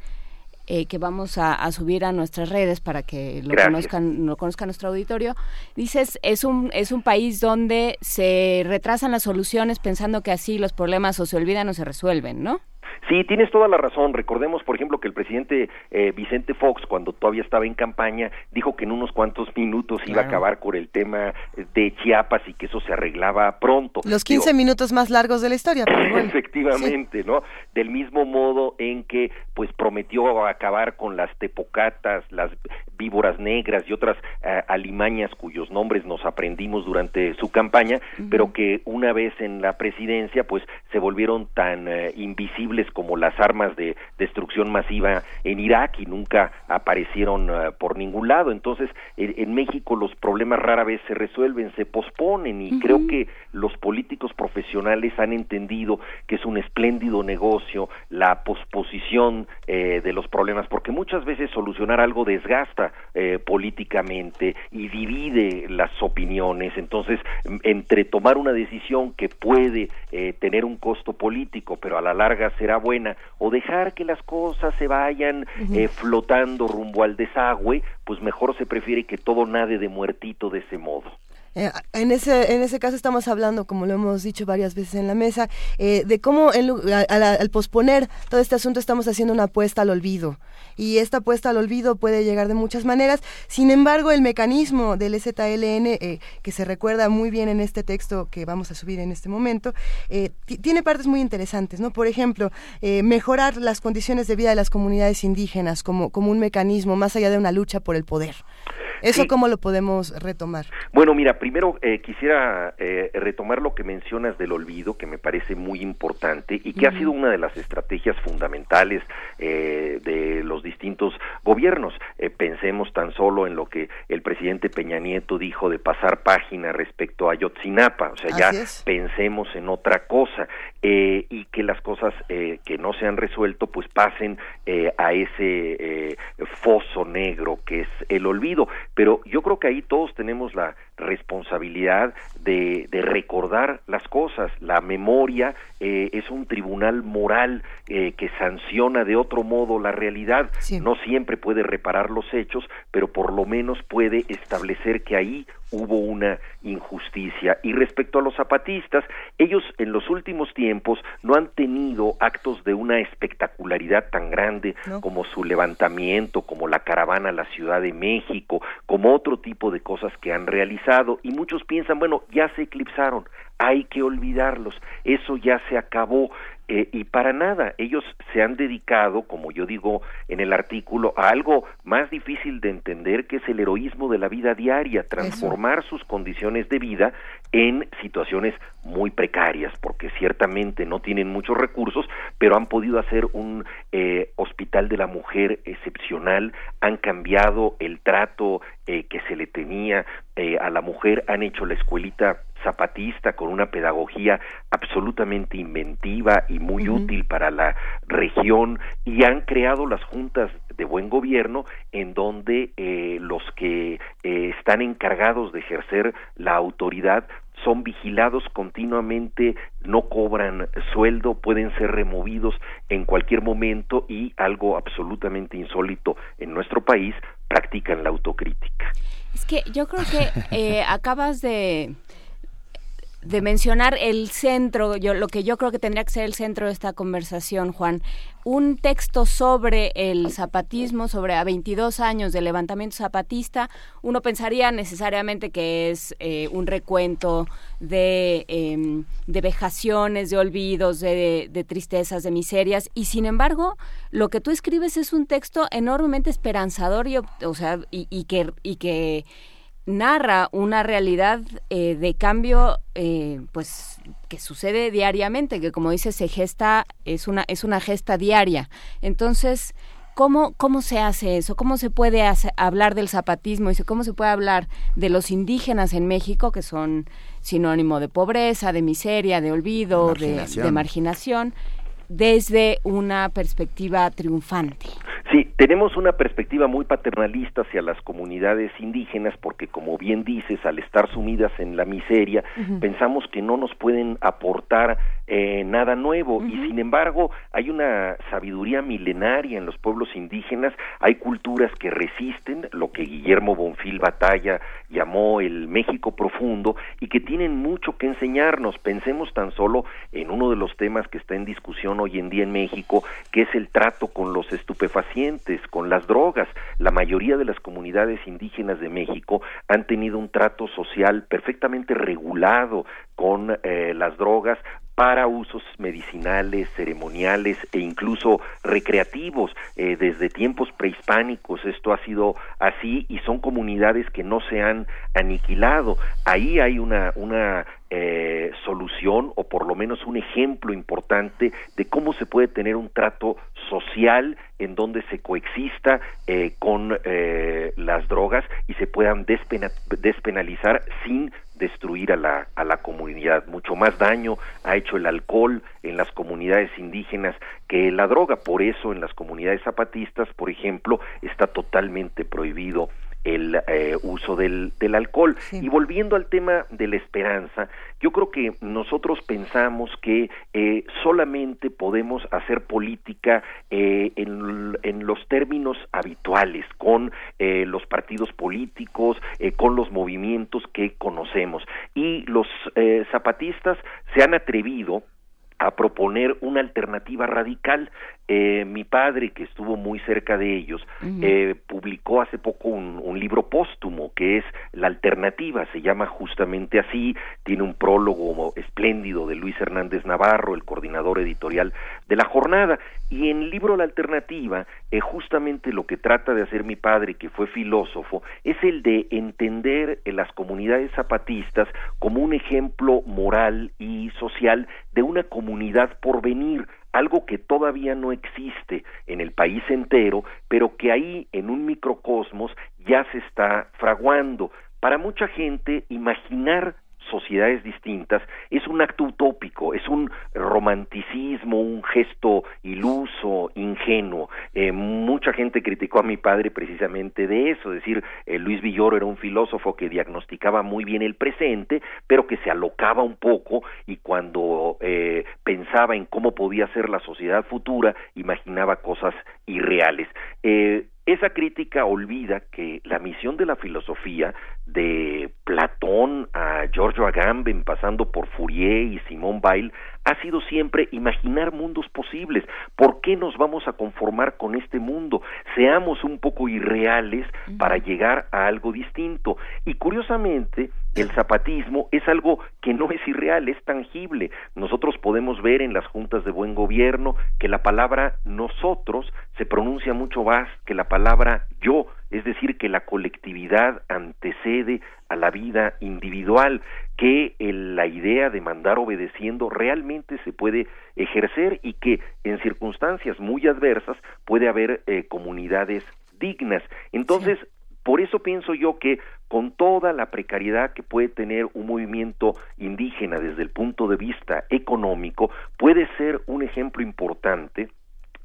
eh, que vamos a, subir a nuestras redes para que lo conozcan, lo conozca nuestro auditorio. Dices, es un, es un país donde se retrasan las soluciones pensando que así los problemas o se olvidan o se resuelven, ¿no? Sí, tienes toda la razón. Recordemos, por ejemplo, que el presidente eh, Vicente Fox, cuando todavía estaba en campaña, dijo que en unos cuantos minutos iba a acabar con el tema de Chiapas y que eso se arreglaba pronto. Los 15 minutos más largos de la historia. Efectivamente, ¿no? Del mismo modo en que, pues, prometió acabar con las tepocatas, las víboras negras y otras eh, alimañas cuyos nombres nos aprendimos durante su campaña, pero que una vez en la presidencia, pues, se volvieron tan eh, invisibles como las armas de destrucción masiva en Irak y nunca aparecieron uh, por ningún lado. Entonces, en, en, México los problemas rara vez se resuelven, se posponen y uh -huh. creo que los políticos profesionales han entendido que es un espléndido negocio la posposición eh, de los problemas, porque muchas veces solucionar algo desgasta eh, políticamente y divide las opiniones. Entonces, entre tomar una decisión que puede eh, tener un costo político, pero a la larga será buena, o dejar que las cosas se vayan uh -huh. flotando rumbo al desagüe, pues mejor se prefiere que todo nade de muertito de ese modo. Eh, en, ese, en ese caso estamos hablando, como lo hemos dicho varias veces en la mesa, eh, de cómo en, a, a, al posponer todo este asunto estamos haciendo una apuesta al olvido. Y esta apuesta al olvido puede llegar de muchas maneras. Sin embargo, el mecanismo del ZLN, eh, que se recuerda muy bien en este texto que vamos a subir en este momento, tiene partes muy interesantes. ¿no? Por ejemplo, mejorar las condiciones de vida de las comunidades indígenas como, como un mecanismo más allá de una lucha por el poder. ¿Eso sí. cómo lo podemos retomar? Bueno, mira, primero eh, quisiera eh, retomar lo que mencionas del olvido, que me parece muy importante y que uh -huh. ha sido una de las estrategias fundamentales eh, de los distintos gobiernos. pensemos tan solo en lo que el presidente Peña Nieto dijo de pasar página respecto a Yotzinapa, o sea, ya pensemos en otra cosa y que las cosas que no se han resuelto pues pasen a ese foso negro que es el olvido pero yo creo que ahí todos tenemos la responsabilidad de, de recordar las cosas. La memoria eh, es un tribunal moral eh, que sanciona de otro modo la realidad. Sí. No siempre puede reparar los hechos, pero por lo menos puede establecer que ahí hubo una injusticia. Y respecto a los zapatistas, ellos en los últimos tiempos no han tenido actos de una espectacularidad tan grande no. como su levantamiento, como la caravana a la Ciudad de México, como otro tipo de cosas que han realizado. Y muchos piensan, bueno, ya se eclipsaron, hay que olvidarlos, eso ya se acabó. Eh, y para nada, ellos se han dedicado, como yo digo en el artículo, a algo más difícil de entender que es el heroísmo de la vida diaria, transformar Eso. sus condiciones de vida en situaciones muy precarias, porque ciertamente no tienen muchos recursos, pero han podido hacer un eh, hospital de la mujer excepcional, han cambiado el trato eh, que se le tenía eh, a la mujer, han hecho la escuelita zapatista con una pedagogía absolutamente inventiva y muy uh -huh. útil para la región y han creado las juntas de buen gobierno en donde eh, los que eh, están encargados de ejercer la autoridad son vigilados continuamente, no cobran sueldo, pueden ser removidos en cualquier momento y algo absolutamente insólito en nuestro país, practican la autocrítica. Es que yo creo que eh, acabas de de mencionar el centro, yo, lo que yo creo que tendría que ser el centro de esta conversación, Juan, un texto sobre el zapatismo, sobre a 22 años del levantamiento zapatista, uno pensaría necesariamente que es eh, un recuento de, eh, de vejaciones, de olvidos, de, de, tristezas, de miserias, y sin embargo, lo que tú escribes es un texto enormemente esperanzador y, o sea, y, y que, y que narra una realidad eh, de cambio eh, pues que sucede diariamente que como dice se gesta es una es una gesta diaria. Entonces cómo cómo se hace eso cómo se puede hablar del zapatismo y cómo se puede hablar de los indígenas en México que son sinónimo de pobreza de miseria de olvido marginación. De, de marginación desde una perspectiva triunfante. Sí, tenemos una perspectiva muy paternalista hacia las comunidades indígenas porque, como bien dices, al estar sumidas en la miseria, uh -huh. pensamos que no nos pueden aportar eh, nada nuevo uh -huh. y, sin embargo, hay una sabiduría milenaria en los pueblos indígenas, hay culturas que resisten lo que Guillermo Bonfil Batalla llamó el México profundo y que tienen mucho que enseñarnos. Pensemos tan solo en uno de los temas que está en discusión hoy en día en México, que es el trato con los estupefacientes, con las drogas. La mayoría de las comunidades indígenas de México han tenido un trato social perfectamente regulado con eh, las drogas para usos medicinales, ceremoniales e incluso recreativos. Eh, desde tiempos prehispánicos esto ha sido así y son comunidades que no se han aniquilado. Ahí hay una, una eh, solución o por lo menos un ejemplo importante de cómo se puede tener un trato social en donde se coexista eh, con eh, las drogas y se puedan despenalizar sin destruir a la, a la comunidad. Mucho más daño ha hecho el alcohol en las comunidades indígenas que la droga. Por eso en las comunidades zapatistas, por ejemplo, está totalmente prohibido el eh, uso del, del alcohol. Y volviendo al tema de la esperanza, yo creo que nosotros pensamos que eh, solamente podemos hacer política eh, en, en, los términos habituales, con los partidos políticos, con los movimientos que conocemos. Y los zapatistas se han atrevido a proponer una alternativa radical. Eh, mi padre, que estuvo muy cerca de ellos, eh, publicó hace poco un, un, libro póstumo que es La Alternativa, se llama justamente así, tiene un prólogo espléndido de Luis Hernández Navarro, el coordinador editorial de la jornada, y en el libro La Alternativa, eh, justamente lo que trata de hacer mi padre, que fue filósofo, es el de entender las comunidades zapatistas como un ejemplo moral y social de una comunidad por venir, algo que todavía no existe en el país entero, pero que ahí en un microcosmos ya se está fraguando. Para mucha gente, imaginar sociedades distintas es un acto utópico, es un romanticismo, un gesto iluso, ingenuo. Eh, mucha gente criticó a mi padre precisamente de eso, es decir, eh, Luis Villoro era un filósofo que diagnosticaba muy bien el presente, pero que se alocaba un poco y cuando eh, pensaba en cómo podía ser la sociedad futura, imaginaba cosas irreales. Esa crítica olvida que la misión de la filosofía, de Platón a Giorgio Agamben, pasando por Fourier y Simone Weil, ha sido siempre imaginar mundos posibles. ¿Por qué nos vamos a conformar con este mundo? Seamos un poco irreales para llegar a algo distinto. Y curiosamente, el zapatismo es algo que no es irreal, es tangible. Nosotros podemos ver en las juntas de buen gobierno que la palabra nosotros se pronuncia mucho más que la palabra yo, es decir, que la colectividad antecede a la vida individual, que la idea de mandar obedeciendo realmente se puede ejercer y que en circunstancias muy adversas puede haber eh, comunidades dignas. Entonces, por eso pienso yo que con toda la precariedad que puede tener un movimiento indígena desde el punto de vista económico, puede ser un ejemplo importante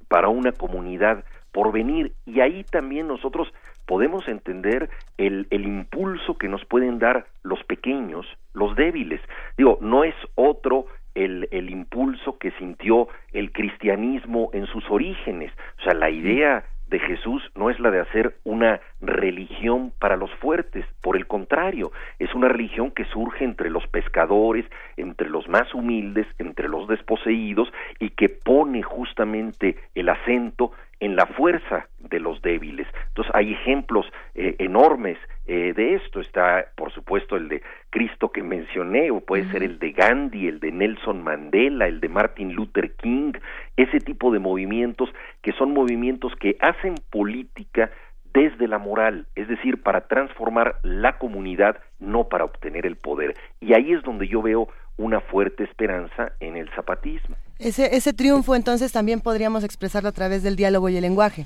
para una comunidad por venir. Y ahí también nosotros podemos entender el, el impulso que nos pueden dar los pequeños, los débiles. Digo, no es otro el, el, impulso que sintió el cristianismo en sus orígenes. O sea, la idea de Jesús no es la de hacer una religión para los fuertes, por el contrario, es una religión que surge entre los pescadores, entre los más humildes, entre los desposeídos y que pone justamente el acento en la fuerza de los débiles. Entonces hay ejemplos eh, enormes eh, de esto. Está, por supuesto, el de Cristo que mencioné, o puede ser el de Gandhi, el de Nelson Mandela, el de Martin Luther King, ese tipo de movimientos que son movimientos que hacen política desde la moral, es decir, para transformar la comunidad, no para obtener el poder. Y ahí es donde yo veo una fuerte esperanza en el zapatismo. Ese, ese triunfo entonces también podríamos expresarlo a través del diálogo y el lenguaje.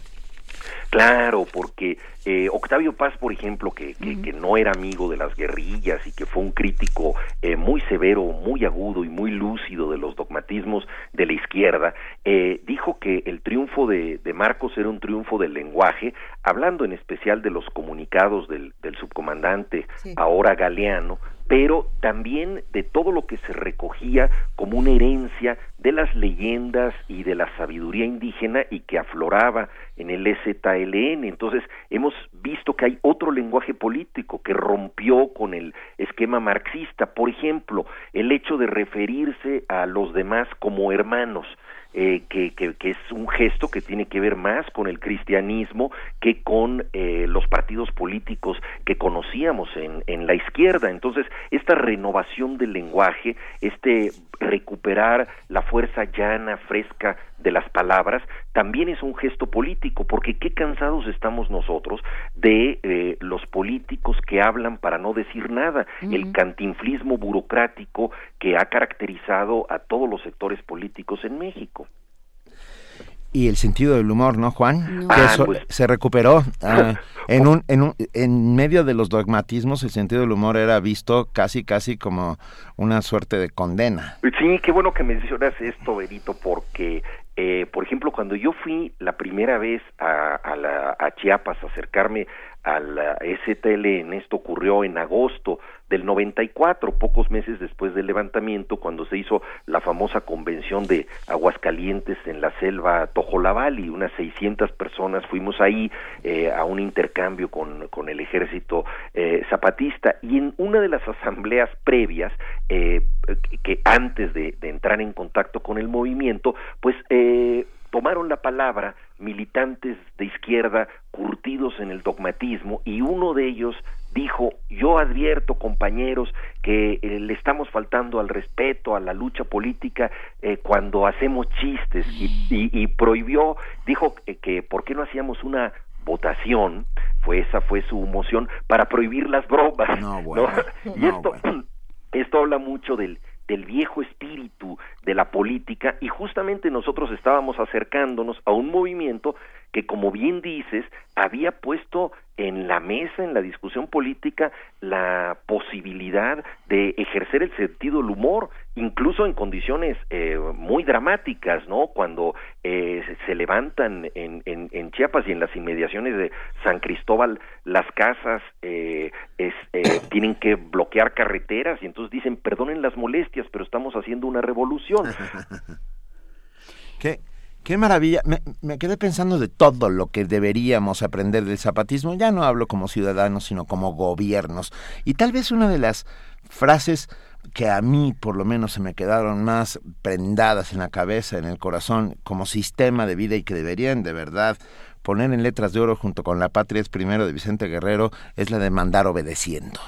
Claro, porque eh, Octavio Paz, por ejemplo, que, que, no era amigo de las guerrillas y que fue un crítico eh, muy severo, muy agudo y muy lúcido de los dogmatismos de la izquierda, eh, dijo que el triunfo de, de, Marcos era un triunfo del lenguaje, hablando en especial de los comunicados del, del subcomandante, ahora Galeano, pero también de todo lo que se recogía como una herencia de las leyendas y de la sabiduría indígena y que afloraba en el EZLN. Entonces, hemos visto que hay otro lenguaje político que rompió con el esquema marxista. Por ejemplo, el hecho de referirse a los demás como hermanos. Eh, que, que, que, es un gesto que tiene que ver más con el cristianismo que con eh, los partidos políticos que conocíamos en, en la izquierda. Entonces, esta renovación del lenguaje, este recuperar la fuerza llana, fresca de las palabras, también es un gesto político, porque qué cansados estamos nosotros de eh, los políticos que hablan para no decir nada, el cantinflismo burocrático que ha caracterizado a todos los sectores políticos en México y el sentido del humor, ¿no, Juan? Que ah, pues. se recuperó ah, en un, en un en medio de los dogmatismos el sentido del humor era visto casi casi como una suerte de condena. Sí, qué bueno que mencionas esto, Benito, porque eh, por ejemplo, cuando yo fui la primera vez a, a, la, a Chiapas a acercarme a la STLN, esto ocurrió en agosto del 94, pocos meses después del levantamiento, cuando se hizo la famosa convención de Aguascalientes en la selva Tojolabali, unas 600 personas fuimos ahí eh, a un intercambio con, con el ejército eh, zapatista. Y en una de las asambleas previas, eh, que antes de, de, entrar en contacto con el movimiento, pues tomaron la palabra militantes de izquierda curtidos en el dogmatismo y uno de ellos dijo yo advierto compañeros que eh, le estamos faltando al respeto a la lucha política eh, cuando hacemos chistes y, prohibió dijo que, que por qué no hacíamos una votación fue esa fue su moción para prohibir las bromas no, y esto esto habla mucho del del viejo espíritu de la política y justamente nosotros estábamos acercándonos a un movimiento que, como bien dices, había puesto en la mesa, en la discusión política, la posibilidad de ejercer el sentido del humor, incluso en condiciones eh, muy dramáticas, ¿no? Cuando eh, se levantan en, en, Chiapas y en las inmediaciones de San Cristóbal las casas eh, tienen que bloquear carreteras y entonces dicen, perdonen las molestias, pero estamos haciendo una revolución. ¿Qué? Qué maravilla. Me, quedé pensando de todo lo que deberíamos aprender del zapatismo. Ya no hablo como ciudadanos, sino como gobiernos. Y tal vez una de las frases que a mí por lo menos se me quedaron más prendadas en la cabeza, en el corazón, como sistema de vida y que deberían de verdad poner en letras de oro junto con La Patria es primero de Vicente Guerrero, es la de mandar obedeciendo.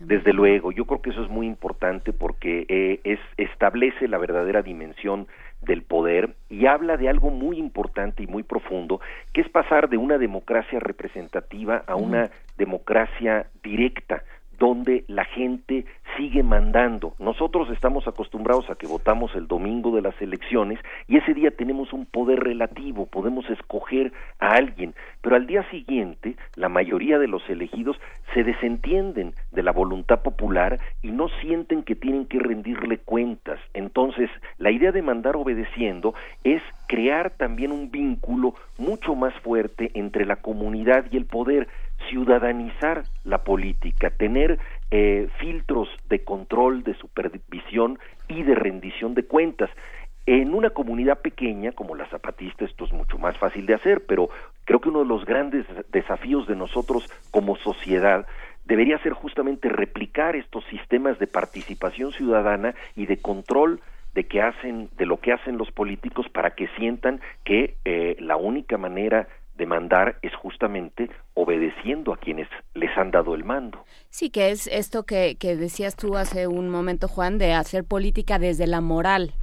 Desde luego, yo creo que eso es muy importante porque eh, es, establece la verdadera dimensión del poder y habla de algo muy importante y muy profundo, que es pasar de una democracia representativa a una democracia directa, donde la gente sigue mandando. Nosotros estamos acostumbrados a que votamos el domingo de las elecciones y ese día tenemos un poder relativo, podemos escoger a alguien, pero al día siguiente la mayoría de los elegidos se desentienden de la voluntad popular y no sienten que tienen que rendirle cuentas. Entonces, la idea de mandar obedeciendo es crear también un vínculo mucho más fuerte entre la comunidad y el poder ciudadanizar la política, tener eh, filtros de control, de supervisión y de rendición de cuentas. En una comunidad pequeña como la zapatista esto es mucho más fácil de hacer, pero creo que uno de los grandes desafíos de nosotros como sociedad debería ser justamente replicar estos sistemas de participación ciudadana y de control de que hacen de lo que hacen los políticos para que sientan que eh, la única manera de mandar es justamente obedeciendo a quienes les han dado el mando. Sí, que es esto que, que decías tú hace un momento, Juan, de hacer política desde la moral.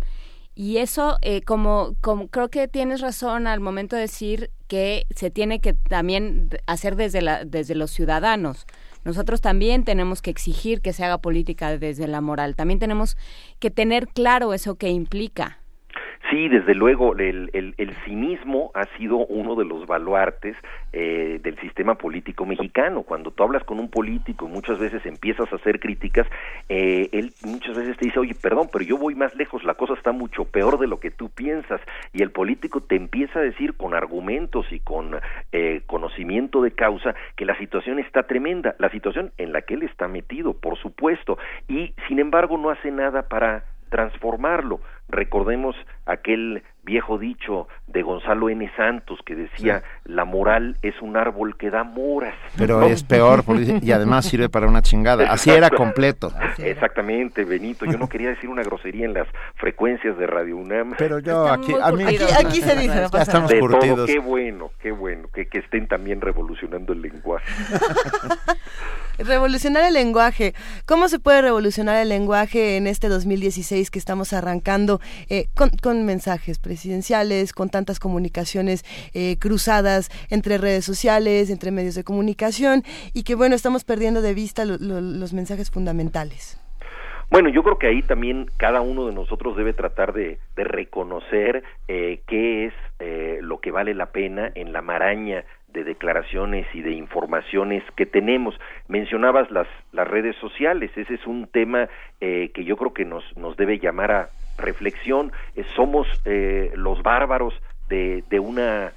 Y eso, eh, como, como, creo que tienes razón al momento de decir que se tiene que también hacer desde, la, desde los ciudadanos. Nosotros también tenemos que exigir que se haga política desde la moral. También tenemos que tener claro eso que implica. Sí, desde luego, el, el, el, cinismo ha sido uno de los baluartes eh, del sistema político mexicano. Cuando tú hablas con un político y muchas veces empiezas a hacer críticas, eh, él muchas veces te dice, oye, perdón, pero yo voy más lejos, la cosa está mucho peor de lo que tú piensas. Y el político te empieza a decir con argumentos y con eh, conocimiento de causa que la situación está tremenda, la situación en la que él está metido, por supuesto, y sin embargo no hace nada para transformarlo. Recordemos aquel viejo dicho de Gonzalo N. Santos que decía la moral es un árbol que da moras. Pero es peor y además sirve para una chingada. Así era completo. Exactamente, Benito. Yo no quería decir una grosería en las frecuencias de Radio UNAM. Pero yo aquí, aquí, se dice, ya estamos curtidos. qué bueno, qué bueno que, que estén también revolucionando el lenguaje. revolucionar el lenguaje. ¿Cómo se puede revolucionar el lenguaje en este 2016 que estamos arrancando eh, con, mensajes presidenciales, con tantas comunicaciones eh, cruzadas entre redes sociales, entre medios de comunicación y que bueno, estamos perdiendo de vista los mensajes fundamentales? Bueno, yo creo que ahí también cada uno de nosotros debe tratar de, reconocer eh, qué es lo que vale la pena en la maraña de declaraciones y de informaciones que tenemos. Mencionabas las, las redes sociales, ese es un tema eh, que yo creo que nos, nos debe llamar a reflexión. somos los bárbaros de, de una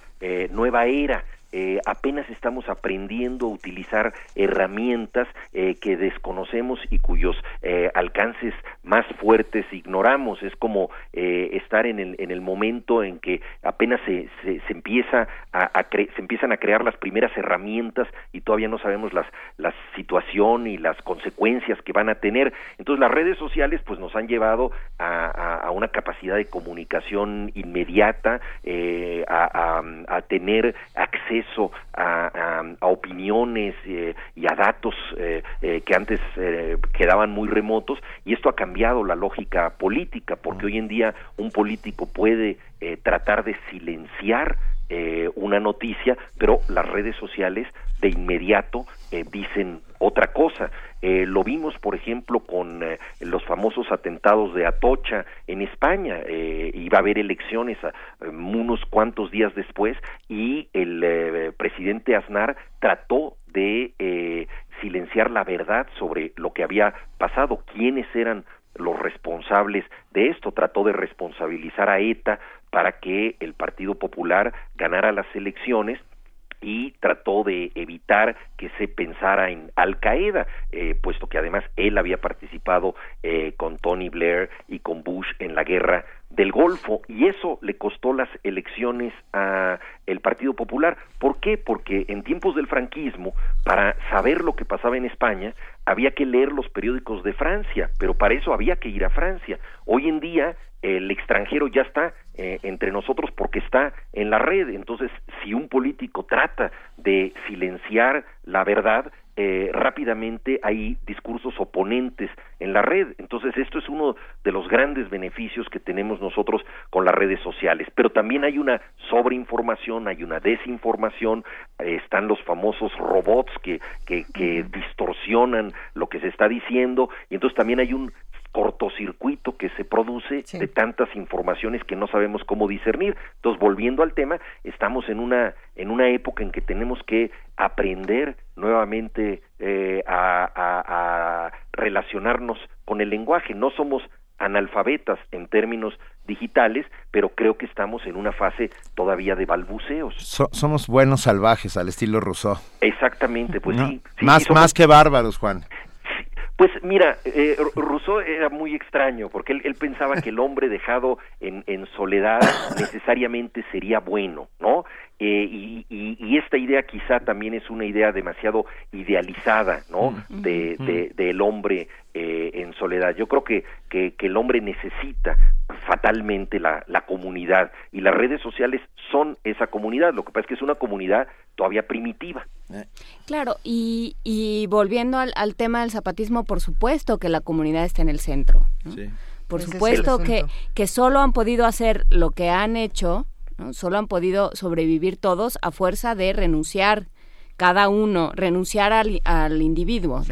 nueva era eh, apenas estamos aprendiendo a utilizar herramientas eh, que desconocemos y cuyos eh, alcances más fuertes ignoramos. Es como estar en el, en el momento en que apenas se, se, empieza a, se empiezan a crear las primeras herramientas y todavía no sabemos las, la situación y las consecuencias que van a tener. Entonces las redes sociales pues nos han llevado a, a, una capacidad de comunicación inmediata, a, a tener acceso eso a, opiniones eh, y a datos eh, eh, que antes quedaban muy remotos y esto ha cambiado la lógica política porque hoy en día un político puede tratar de silenciar una noticia, pero las redes sociales de inmediato dicen otra cosa. Eh, lo vimos, por ejemplo, con eh, los famosos atentados de Atocha en España. Eh, iba a haber elecciones unos cuantos días después y el presidente Aznar trató de silenciar la verdad sobre lo que había pasado, quiénes eran los responsables de esto, trató de responsabilizar a ETA para que el Partido Popular ganara las elecciones y trató de evitar que se pensara en Al Qaeda, eh, puesto que además él había participado eh, con Tony Blair y con Bush en la guerra del Golfo y eso le costó las elecciones a el Partido Popular. ¿Por qué? Porque en tiempos del franquismo, para saber lo que pasaba en España, había que leer los periódicos de Francia, pero para eso había que ir a Francia. Hoy en día el extranjero ya está eh, entre nosotros porque está en la red. Entonces, si un político trata de silenciar la verdad, eh, rápidamente hay discursos oponentes en la red. Entonces, esto es uno de los grandes beneficios que tenemos nosotros con las redes sociales. Pero también hay una sobreinformación, hay una desinformación, eh, están los famosos robots que, que, que distorsionan lo que se está diciendo, y entonces también hay un cortocircuito que se produce de tantas informaciones que no sabemos cómo discernir. Entonces, volviendo al tema, estamos en una en una época en que tenemos que aprender nuevamente eh, a, relacionarnos con el lenguaje. No somos analfabetas en términos digitales, pero creo que estamos en una fase todavía de balbuceos. somos buenos salvajes al estilo Rousseau. Exactamente, pues sí, Más, más que bárbaros, Juan. Pues mira, eh, Rousseau era muy extraño porque él, pensaba que el hombre dejado en, en soledad necesariamente sería bueno, ¿no? Eh, y, y, esta idea quizá también es una idea demasiado idealizada, ¿no? Mm. De, de, del hombre eh, en soledad. Yo creo que, que, el hombre necesita fatalmente la, la comunidad y las redes sociales son esa comunidad. Lo que pasa es que es una comunidad todavía primitiva. Eh. Claro, y, y volviendo al, al, tema del zapatismo, por supuesto que la comunidad está en el centro. Por supuesto que, que solo han podido hacer lo que han hecho Solo han podido sobrevivir todos a fuerza de renunciar cada uno, renunciar al, al individuo,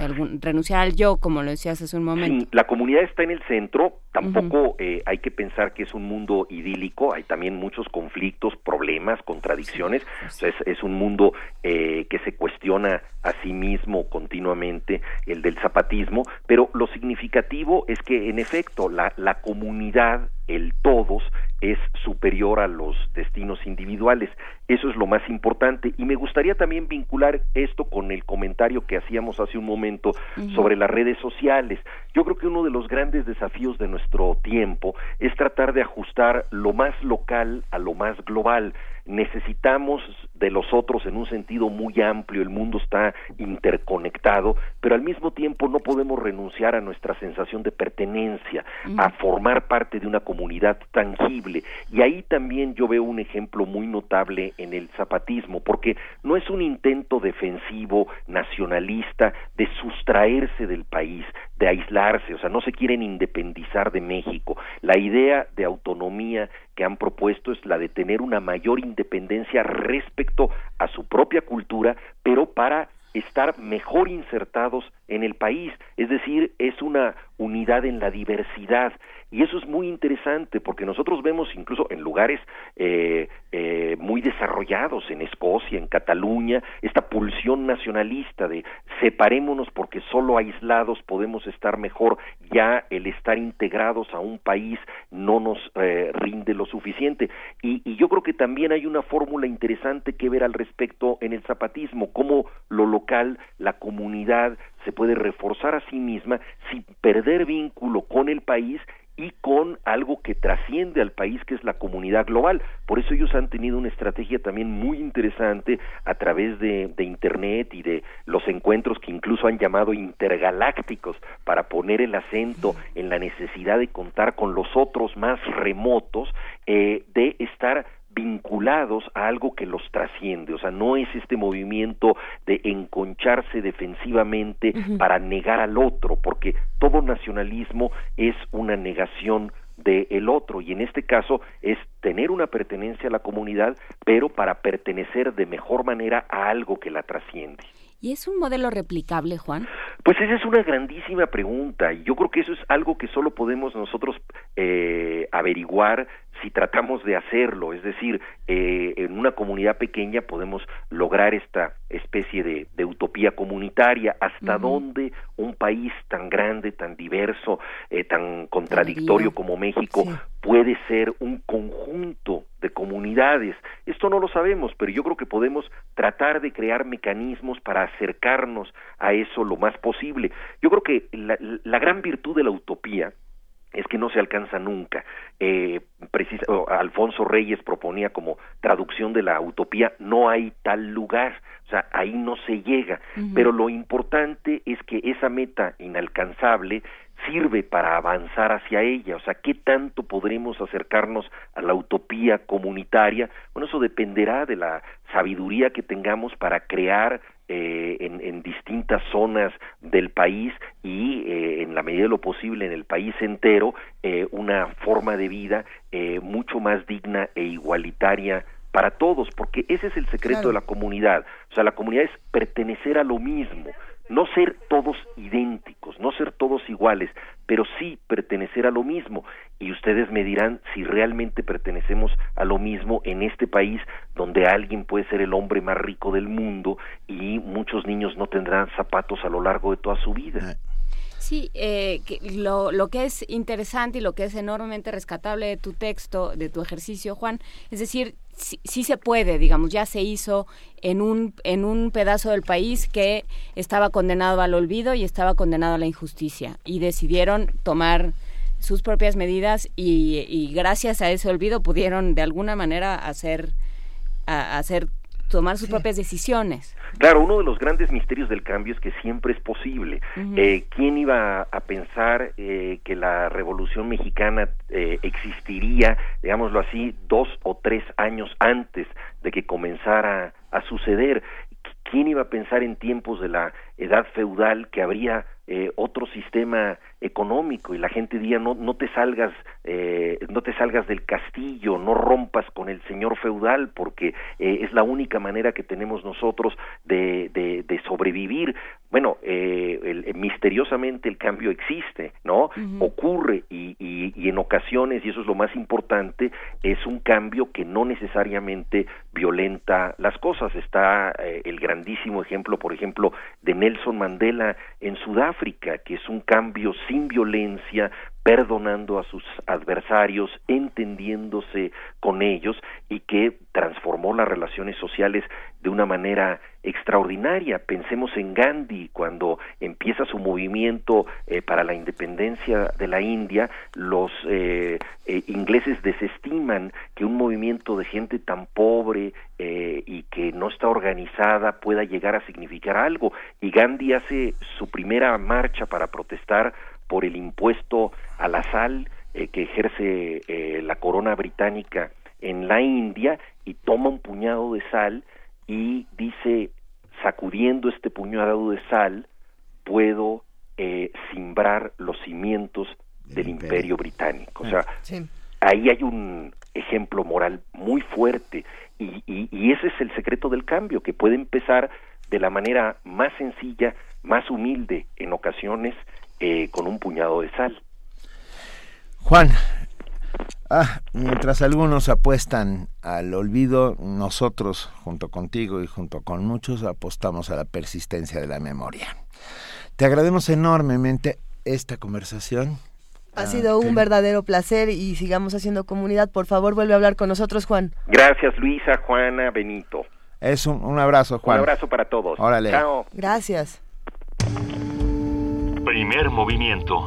renunciar al yo, como lo decías hace un momento. Sí, la comunidad está en el centro, tampoco eh, hay que pensar que es un mundo idílico, hay también muchos conflictos, problemas, contradicciones, es, un mundo eh, que se cuestiona a sí mismo continuamente, el del zapatismo, pero lo significativo es que en efecto la, la comunidad, el todos, es superior a los destinos individuales. Eso es lo más importante. Y me gustaría también vincular esto con el comentario que hacíamos hace un momento sobre las redes sociales. Yo creo que uno de los grandes desafíos de nuestro tiempo es tratar de ajustar lo más local a lo más global necesitamos de los otros en un sentido muy amplio, el mundo está interconectado, pero al mismo tiempo no podemos renunciar a nuestra sensación de pertenencia, a formar parte de una comunidad tangible. Y ahí también yo veo un ejemplo muy notable en el zapatismo, porque no es un intento defensivo, nacionalista, de sustraerse del país, de aislarse, o sea, no se quieren independizar de México. La idea de autonomía que han propuesto es la de tener una mayor independencia respecto a su propia cultura, pero para estar mejor insertados en el país, es decir, es una unidad en la diversidad y eso es muy interesante porque nosotros vemos incluso en lugares eh, eh, muy desarrollados, en Escocia, en Cataluña, esta pulsión nacionalista de separémonos porque solo aislados podemos estar mejor, ya el estar integrados a un país no nos eh, rinde lo suficiente. Y, y yo creo que también hay una fórmula interesante que ver al respecto en el zapatismo, cómo lo local, la comunidad, se puede reforzar a sí misma sin perder vínculo con el país y con algo que trasciende al país, que es la comunidad global. Por eso ellos han tenido una estrategia también muy interesante a través de, Internet y de los encuentros que incluso han llamado intergalácticos para poner el acento en la necesidad de contar con los otros más remotos, eh, de estar vinculados a algo que los trasciende, o sea, no es este movimiento de enconcharse defensivamente para negar al otro, porque todo nacionalismo es una negación del el otro y en este caso es tener una pertenencia a la comunidad, pero para pertenecer de mejor manera a algo que la trasciende. ¿Y es un modelo replicable, Juan? Pues esa es una grandísima pregunta y yo creo que eso es algo que solo podemos nosotros eh, averiguar si tratamos de hacerlo, es decir, eh, en una comunidad pequeña podemos lograr esta especie de, de utopía comunitaria, hasta dónde un país tan grande, tan diverso, eh, tan contradictorio como México puede ser un conjunto de comunidades. Esto no lo sabemos, pero yo creo que podemos tratar de crear mecanismos para acercarnos a eso lo más posible. Yo creo que la, la gran virtud de la utopía es que no se alcanza nunca. Eh, Alfonso Reyes proponía como traducción de la utopía, no hay tal lugar, o sea, ahí no se llega, pero lo importante es que esa meta inalcanzable sirve para avanzar hacia ella, o sea, ¿qué tanto podremos acercarnos a la utopía comunitaria? Bueno, eso dependerá de la sabiduría que tengamos para crear eh, en, en, distintas zonas del país y eh, en la medida de lo posible en el país entero eh, una forma de vida eh, mucho más digna e igualitaria para todos, porque ese es el secreto Claro. de la comunidad. O sea, la comunidad es pertenecer a lo mismo, no ser todos idénticos, no ser todos iguales, pero sí pertenecer a lo mismo. Y ustedes me dirán si realmente pertenecemos a lo mismo en este país donde alguien puede ser el hombre más rico del mundo y muchos niños no tendrán zapatos a lo largo de toda su vida. Sí, eh, que lo, lo que es interesante y lo que es enormemente rescatable de tu texto, de tu ejercicio, Juan, es decir, sí, sí se puede, digamos, ya se hizo en un, en un pedazo del país que estaba condenado al olvido y estaba condenado a la injusticia. Y decidieron tomar sus propias medidas y, y gracias a ese olvido pudieron de alguna manera hacer, hacer tomar sus propias decisiones. Claro, uno de los grandes misterios del cambio es que siempre es posible. Eh, ¿Quién iba a pensar eh, que la Revolución Mexicana eh, existiría, digámoslo así, dos o tres años antes de que comenzara a suceder? ¿Quién iba a pensar en tiempos de la edad feudal que habría eh, otro sistema económico y la gente diría no no te salgas eh, no te salgas del castillo no rompas con el señor feudal porque eh, es la única manera que tenemos nosotros de, de, de sobrevivir bueno eh, el- misteriosamente el cambio existe no ocurre y, y, y en ocasiones y eso es lo más importante es un cambio que no necesariamente violenta las cosas. Está el grandísimo ejemplo por ejemplo de Nelson Mandela en Sudáfrica que es un cambio sin violencia perdonando a sus adversarios, entendiéndose con ellos y que transformó las relaciones sociales de una manera extraordinaria. Pensemos en Gandhi, cuando empieza su movimiento eh, para la independencia de la India, los eh, eh, ingleses desestiman que un movimiento de gente tan pobre y que no está organizada pueda llegar a significar algo. Y Gandhi hace su primera marcha para protestar por el impuesto a la sal que ejerce la corona británica en la India y toma un puñado de sal y dice, sacudiendo este puñado de sal, puedo eh, simbrar los cimientos del imperio. británico. O sea, ahí hay un ejemplo moral muy fuerte y, y, ese es el secreto del cambio, que puede empezar de la manera más sencilla, más humilde en ocasiones, eh, con un puñado de sal. Juan, Ah, mientras algunos apuestan al olvido, nosotros, junto contigo y junto con muchos, apostamos a la persistencia de la memoria. Te agradecemos enormemente esta conversación. Ha ah, sido un verdadero placer y sigamos haciendo comunidad. Por favor, vuelve a hablar con nosotros, Juan. Gracias, Luisa, Juana, Benito. Es un, un abrazo, Juan. Un abrazo para todos. Órale. Chao. Gracias. Primer movimiento.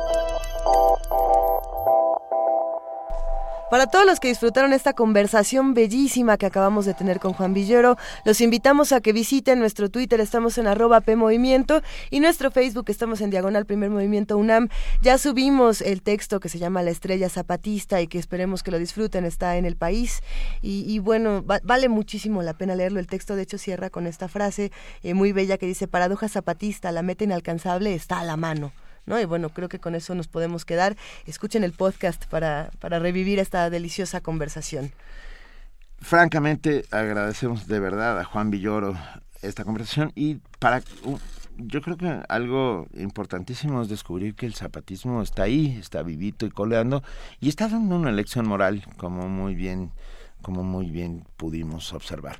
Para todos los que disfrutaron esta conversación bellísima que acabamos de tener con Juan Villero, los invitamos a que visiten nuestro Twitter, estamos en arroba PMovimiento y nuestro Facebook, estamos en Diagonal Primer Movimiento UNAM. Ya subimos el texto que se llama La Estrella Zapatista y que esperemos que lo disfruten, está en el país y, bueno, vale muchísimo la pena leerlo. El texto de hecho cierra con esta frase eh, muy bella que dice, paradoja zapatista, la meta inalcanzable está a la mano. ¿No? Y bueno, creo que con eso nos podemos quedar. Escuchen el podcast para, para revivir esta deliciosa conversación. Francamente, agradecemos de verdad a Juan Villoro esta conversación y para yo creo que algo importantísimo es descubrir que el zapatismo está ahí, está vivito y coleando y está dando una lección moral como muy bien como muy bien pudimos observar.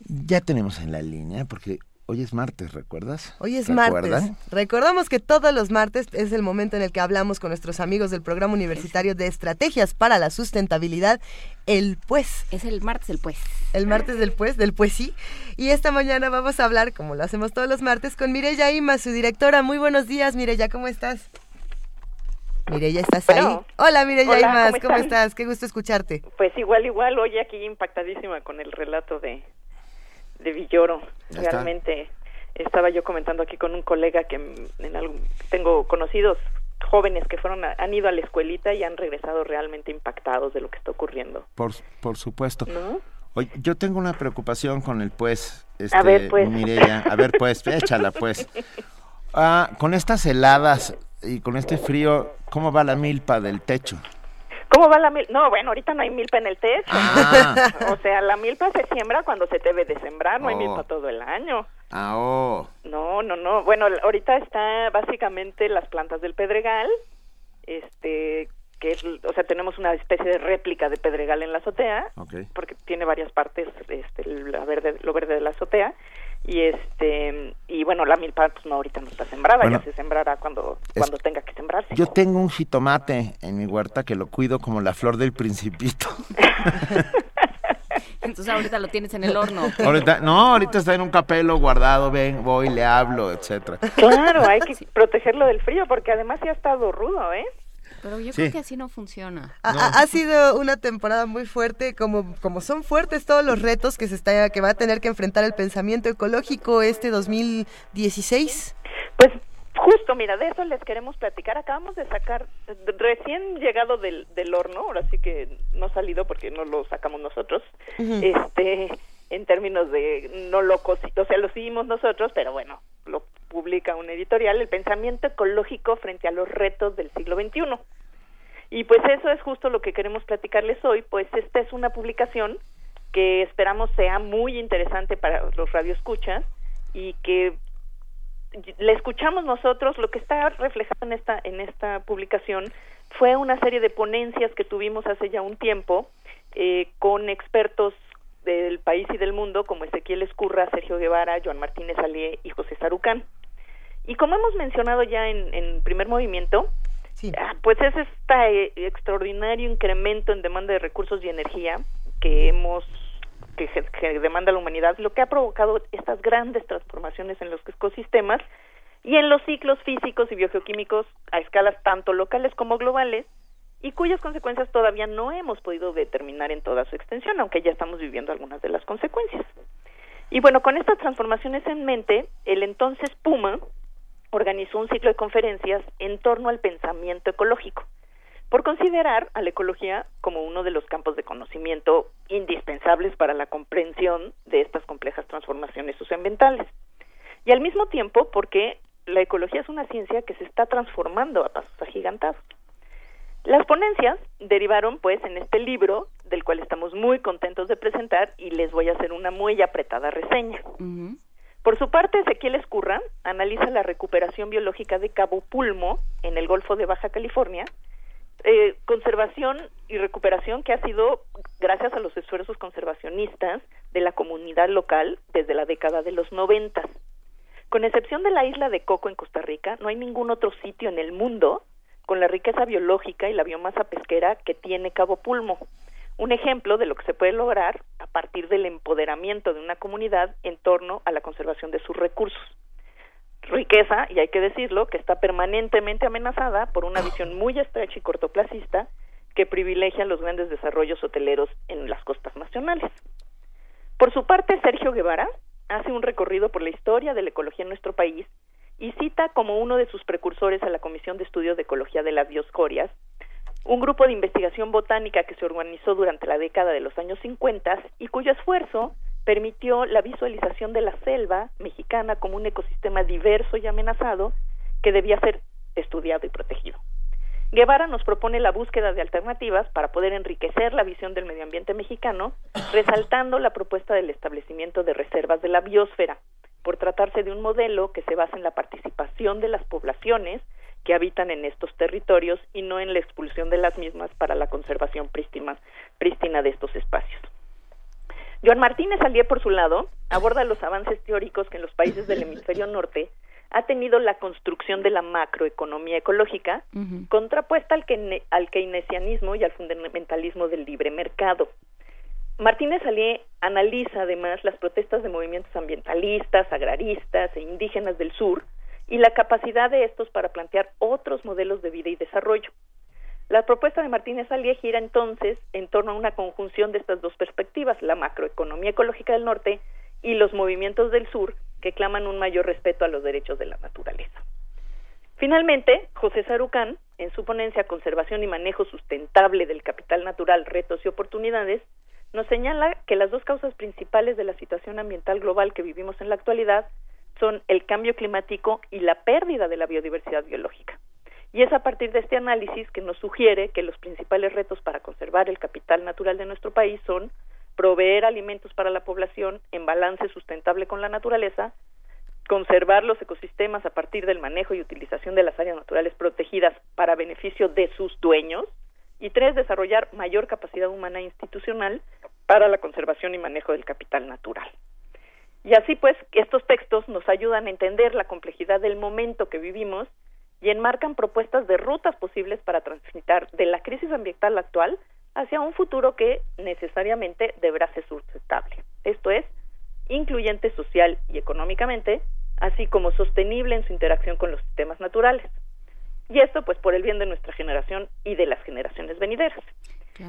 Ya tenemos en la línea porque Hoy es martes, ¿recuerdas? Hoy es martes. Recordamos que todos los martes es el momento en el que hablamos con nuestros amigos del programa universitario de estrategias para la sustentabilidad, el pues. Es el martes del pues. El martes del pues, del pues sí. Y esta mañana vamos a hablar, como lo hacemos todos los martes, con Mireya Ima, su directora. Muy buenos días, Mireya, ¿cómo estás? Mireya, ¿estás ahí? Hola, Mireya Imas, ¿cómo, ¿cómo estás? Qué gusto escucharte. Pues igual, igual, hoy aquí impactadísima con el relato de, de Villoro. Realmente estaba yo comentando aquí con un colega que en algún, tengo conocidos jóvenes que fueron han ido a la escuelita y han regresado realmente impactados de lo que está ocurriendo. Por, por supuesto. Oye, yo tengo una preocupación con el pues, este, a ver, pues. Mireya. A ver, pues, échala, pues. Ah, con estas heladas y con este frío, ¿cómo va la milpa del techo? ¿Cómo va la milpa? No, bueno, ahorita no hay milpa en el techo. Ah. o sea, la milpa se siembra cuando se debe de sembrar, no hay milpa oh. todo el año. Ah, oh. No, no, no. Bueno, ahorita está básicamente las plantas del pedregal, este, que es, o sea, tenemos una especie de réplica de pedregal en la azotea, porque tiene varias partes, este, la verde, lo verde de la azotea, y este y bueno la milpa pues no ahorita no está sembrada ya se sembrará cuando cuando tenga que sembrarse. yo tengo un jitomate en mi huerta que lo cuido como la flor del principito. Entonces ahorita lo tienes en el horno. Ahorita no ahorita está en un capelo guardado ven voy le hablo etcétera. Claro hay que protegerlo del frío porque además ya ha estado rudo eh pero yo creo que así no funciona. Ha, sido una temporada muy fuerte, como, como son fuertes todos los retos que se está, que va a tener que enfrentar el pensamiento ecológico este 2016. Pues Justo, mira, de eso les queremos platicar. Acabamos de sacar, recién llegado del, del horno, ahora sí que no ha salido porque no lo sacamos nosotros, este, en términos de no lo o sea, lo seguimos nosotros, pero bueno, lo publica un editorial, el pensamiento ecológico frente a los retos del siglo XXI. Y pues eso es justo lo que queremos platicarles hoy, pues esta es una publicación que esperamos sea muy interesante para los radioescuchas y que le escuchamos nosotros, lo que está reflejado en esta, en esta publicación fue una serie de ponencias que tuvimos hace ya un tiempo eh, con expertos del país y del mundo como Ezequiel Escurra, Sergio Guevara, Joan Martínez Alié y José Sarucán. Y como hemos mencionado ya en, en primer movimiento, Ah, pues es este extraordinario incremento en demanda de recursos y energía que hemos que, que demanda la humanidad, lo que ha provocado estas grandes transformaciones en los ecosistemas y en los ciclos físicos y biogeoquímicos a escalas tanto locales como globales y cuyas consecuencias todavía no hemos podido determinar en toda su extensión, aunque ya estamos viviendo algunas de las consecuencias. Y bueno, con estas transformaciones en mente, el entonces Puma organizó un ciclo de conferencias en torno al pensamiento ecológico, por considerar a la ecología como uno de los campos de conocimiento indispensables para la comprensión de estas complejas transformaciones socioambientales. Y al mismo tiempo porque la ecología es una ciencia que se está transformando a pasos agigantados. Las ponencias derivaron pues en este libro del cual estamos muy contentos de presentar y les voy a hacer una muy apretada reseña. Por su parte, Ezequiel Escurra analiza la recuperación biológica de Cabo Pulmo en el Golfo de Baja California, eh, conservación y recuperación que ha sido gracias a los esfuerzos conservacionistas de la comunidad local desde la década de los noventas. Con excepción de la isla de Coco en Costa Rica, no hay ningún otro sitio en el mundo con la riqueza biológica y la biomasa pesquera que tiene Cabo Pulmo. Un ejemplo de lo que se puede lograr a partir del empoderamiento de una comunidad en torno a la conservación de sus recursos. Riqueza, y hay que decirlo, que está permanentemente amenazada por una visión muy estrecha y cortoplacista que privilegia los grandes desarrollos hoteleros en las costas nacionales. Por su parte, Sergio Guevara hace un recorrido por la historia de la ecología en nuestro país y cita como uno de sus precursores a la Comisión de Estudios de Ecología de las Dioscorias, un grupo de investigación botánica que se organizó durante la década de los años 50 y cuyo esfuerzo permitió la visualización de la selva mexicana como un ecosistema diverso y amenazado que debía ser estudiado y protegido. Guevara nos propone la búsqueda de alternativas para poder enriquecer la visión del medio ambiente mexicano, resaltando la propuesta del establecimiento de reservas de la biosfera, por tratarse de un modelo que se basa en la participación de las poblaciones que habitan en estos territorios y no en la expulsión de las mismas para la conservación prístina, prístina de estos espacios. Joan Martínez Alier, por su lado, aborda los avances teóricos que en los países del hemisferio norte ha tenido la construcción de la macroeconomía ecológica, contrapuesta al, al keynesianismo y al fundamentalismo del libre mercado. Martínez Alié analiza además las protestas de movimientos ambientalistas, agraristas e indígenas del sur y la capacidad de estos para plantear otros modelos de vida y desarrollo. La propuesta de Martínez Alié gira entonces en torno a una conjunción de estas dos perspectivas, la macroeconomía ecológica del norte y los movimientos del sur que claman un mayor respeto a los derechos de la naturaleza. Finalmente, José Sarucán, en su ponencia Conservación y Manejo Sustentable del Capital Natural, Retos y Oportunidades, nos señala que las dos causas principales de la situación ambiental global que vivimos en la actualidad son el cambio climático y la pérdida de la biodiversidad biológica. Y es a partir de este análisis que nos sugiere que los principales retos para conservar el capital natural de nuestro país son proveer alimentos para la población en balance sustentable con la naturaleza, conservar los ecosistemas a partir del manejo y utilización de las áreas naturales protegidas para beneficio de sus dueños, y tres, desarrollar mayor capacidad humana e institucional para la conservación y manejo del capital natural. Y así pues, estos textos nos ayudan a entender la complejidad del momento que vivimos y enmarcan propuestas de rutas posibles para transitar de la crisis ambiental actual hacia un futuro que necesariamente deberá ser sustentable. Esto es, incluyente social y económicamente, así como sostenible en su interacción con los sistemas naturales. Y esto pues por el bien de nuestra generación y de las generaciones venideras.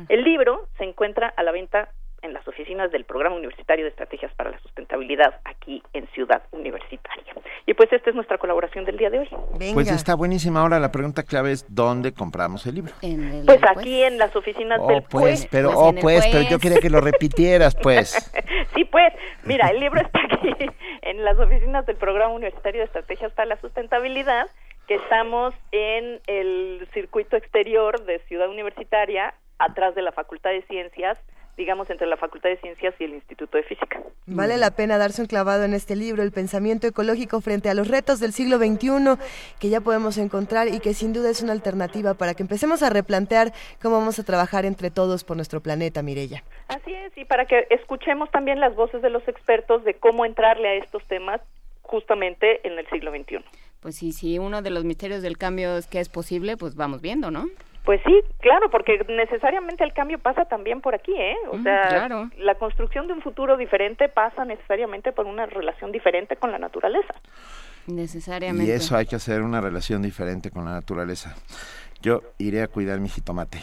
El libro se encuentra a la venta en las oficinas del Programa Universitario de Estrategias para la Sustentabilidad aquí en Ciudad Universitaria. Y pues esta es nuestra colaboración del día de hoy. Pues está buenísima. Ahora la pregunta clave es ¿dónde compramos el libro? pues aquí en las oficinas oh, del pues, pero oh, pues, pero yo quería que lo repitieras, pues. sí, pues, mira, el libro está aquí en las oficinas del Programa Universitario de Estrategias para la Sustentabilidad que estamos en el circuito exterior de Ciudad Universitaria, atrás de la Facultad de Ciencias, digamos entre la Facultad de Ciencias y el Instituto de Física. Vale la pena darse un clavado en este libro, El pensamiento ecológico frente a los retos del siglo XXI, que ya podemos encontrar y que sin duda es una alternativa para que empecemos a replantear cómo vamos a trabajar entre todos por nuestro planeta, Mirella. Así es, y para que escuchemos también las voces de los expertos de cómo entrarle a estos temas justamente en el siglo XXI. Pues sí, si uno de los misterios del cambio es que es posible, pues vamos viendo, ¿no? Pues sí, claro, porque necesariamente el cambio pasa también por aquí, ¿eh? O Mm, sea, claro. la construcción de un futuro diferente pasa necesariamente por una relación diferente con la naturaleza. Necesariamente. Y eso hay que hacer una relación diferente con la naturaleza. Yo iré a cuidar mi jitomate.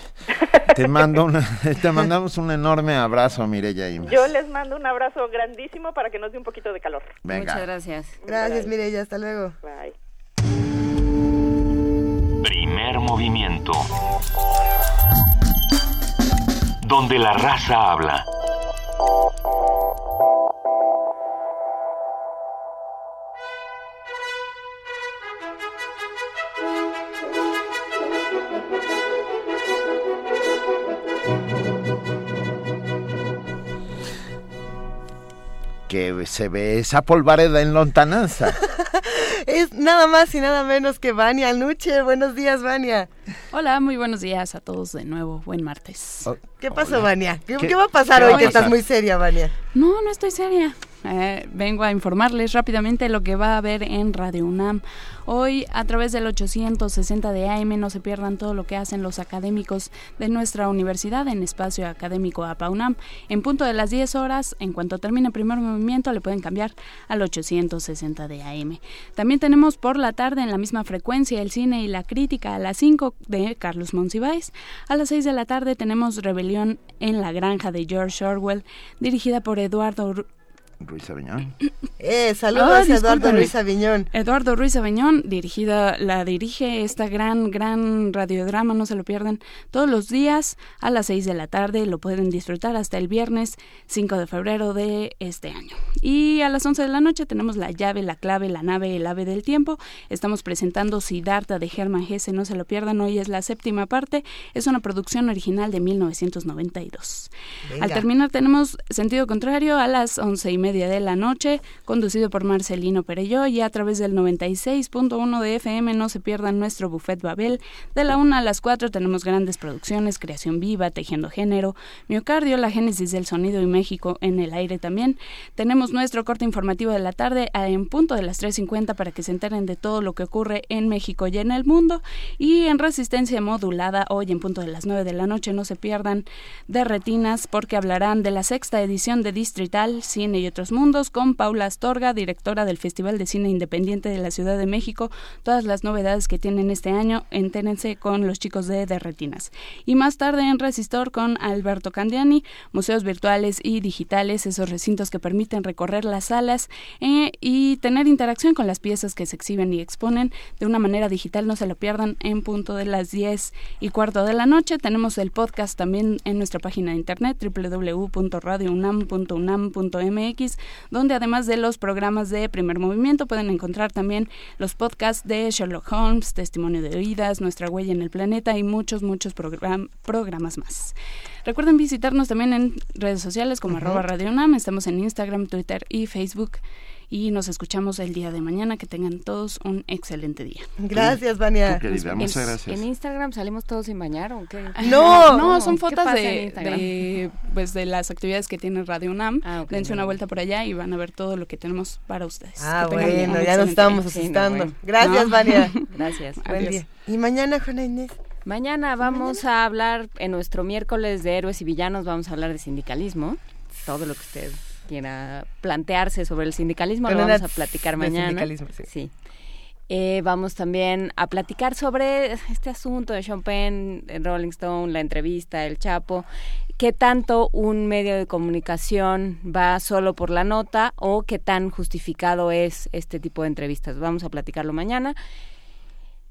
Te mando una, te mandamos un enorme abrazo, Mireya Imes. Yo les mando un abrazo grandísimo para que nos dé un poquito de calor. Venga. Muchas gracias. Gracias, Mireya, hasta luego. Bye. Primer movimiento. Donde la raza habla. Que se ve esa polvareda en lontananza. Es nada más y nada menos que Vania Nuche. Buenos días, Vania. Hola, muy buenos días a todos de nuevo. Buen martes. Oh, ¿Qué pasó, Vania? ¿Qué, ¿Qué- qué va a pasar hoy que estás muy seria, Vania? No, no estoy seria. Eh, vengo a informarles rápidamente lo que va a haber en Radio UNAM. Hoy, a través del 860 de AM, no se pierdan todo lo que hacen los académicos de nuestra universidad en espacio académico APA UNAM. En punto de las 10 horas, en cuanto termine el primer movimiento, le pueden cambiar al 860 de AM. También tenemos por la tarde en la misma frecuencia el cine y la crítica a las 5 de Carlos Monsiváis. A las 6 de la tarde tenemos Rebelión en la granja de George Orwell, dirigida por Eduardo Ruiz Aviñón. Eh, saludos a Eduardo. Ruiz Aviñón. Eduardo Ruiz Aviñón, dirigida, la dirige esta gran, gran radiodrama, no se lo pierdan, todos los días a las 6 de la tarde, lo pueden disfrutar hasta el viernes 5 de febrero de este año. Y a las 11 de la noche tenemos La llave, la clave, la nave, el ave del tiempo. Estamos presentando Siddhartha de Hermann Hesse, no se lo pierdan, hoy es la séptima parte, es una producción original de 1992. Venga. Al terminar tenemos Sentido Contrario a las once y media de la noche, conducido por Marcelino Perelló y a través del 96.1 de FM no se pierdan nuestro Buffet Babel. De la 1 a las 4 tenemos grandes producciones, Creación Viva, Tejiendo Género, Miocardio, La Génesis del Sonido y México en el aire también. Tenemos nuestro corte informativo de la tarde en punto de las 3.50 para que se enteren de todo lo que ocurre en México y en el mundo. Y en resistencia modulada, hoy en punto de las 9 de la noche, no se pierdan de retinas porque hablarán de la sexta edición de Distrital, Cine y otros mundos con Paula Astorga, directora del Festival de Cine Independiente de la Ciudad de México. Todas las novedades que tienen este año, entérense con los chicos de De Retinas. Y más tarde en Resistor con Alberto Candiani, museos virtuales y digitales, esos recintos que permiten recorrer las salas eh, y tener interacción con las piezas que se exhiben y exponen de una manera digital. No se lo pierdan en punto de las 10 y cuarto de la noche. Tenemos el podcast también en nuestra página de internet www.radiounam.unam.mx, donde además de los programas de primer movimiento pueden encontrar también los podcasts de Sherlock Holmes, Testimonio de Oídas, Nuestra Huella en el Planeta y muchos, muchos program- programas más. Recuerden visitarnos también en redes sociales como arroba Radio UNAM. Estamos en Instagram, Twitter y Facebook. Y nos escuchamos el día de mañana. Que tengan todos un excelente día. Gracias, Vania. Querida, En- muchas gracias. ¿En Instagram salimos todos sin bañar o qué? No, no, son ¿Qué fotos de, pues, de las actividades que tiene Radio UNAM. ok, Dense una vuelta por allá y van a ver todo lo que tenemos para ustedes. Ah, Que bueno, ya nos día. asustando. Gracias, Vania. Gracias. Buen Adiós. día. ¿Y mañana, Juana Inés? Mañana vamos a hablar, en nuestro miércoles de héroes y villanos, vamos a hablar de sindicalismo. Todo lo que usted quiera plantearse sobre el sindicalismo lo vamos a platicar mañana. sindicalismo, sí. Eh, vamos también a platicar sobre este asunto de Sean Penn, Rolling Stone, la entrevista, el Chapo. ¿Qué tanto un medio de comunicación va solo por la nota o qué tan justificado es este tipo de entrevistas? Vamos a platicarlo mañana.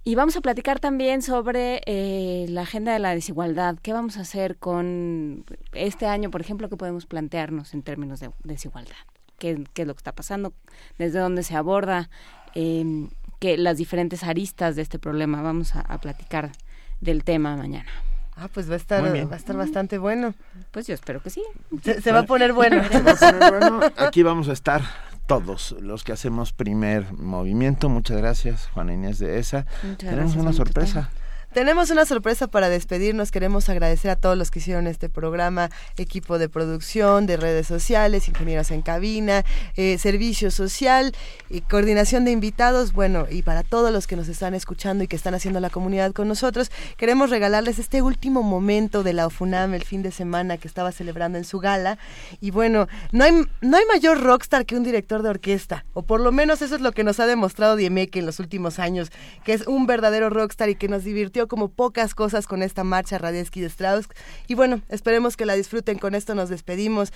Y vamos a platicar también sobre eh, la agenda de la desigualdad. ¿Qué vamos a hacer con este año, por ejemplo, qué podemos plantearnos en términos de desigualdad? ¿Qué, qué es lo que está pasando? ¿Desde dónde se aborda? Eh, que las diferentes aristas de este problema. Vamos a, a platicar del tema mañana. Ah, pues va a estar, va a estar bastante bueno. Pues yo espero que sí. Se, se va a poner bueno. Se va a poner bueno. Aquí vamos a estar todos los que hacemos primer movimiento. Muchas gracias, Juana Inés de ESA. Muchas Tenemos gracias, una sorpresa. Tenemos una sorpresa para despedirnos. Queremos agradecer a todos los que hicieron este programa, equipo de producción, de redes sociales, ingenieros en cabina, eh, servicio social y coordinación de invitados. Bueno, y para todos los que nos están escuchando y que están haciendo la comunidad con nosotros, queremos regalarles este último momento de la OFUNAM el fin de semana que estaba celebrando en su gala. Y bueno, no hay, no hay mayor rockstar que un director de orquesta, o por lo menos eso es lo que nos ha demostrado Diemeque en los últimos años, que es un verdadero rockstar y que nos divirtió como pocas cosas con esta marcha Radetzky de Strauss. Y bueno, esperemos que la disfruten. Con esto nos despedimos.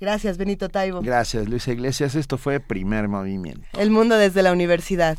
Gracias, Benito Taibo. Gracias, Luisa Iglesias. Esto fue Primer Movimiento. El mundo desde la universidad.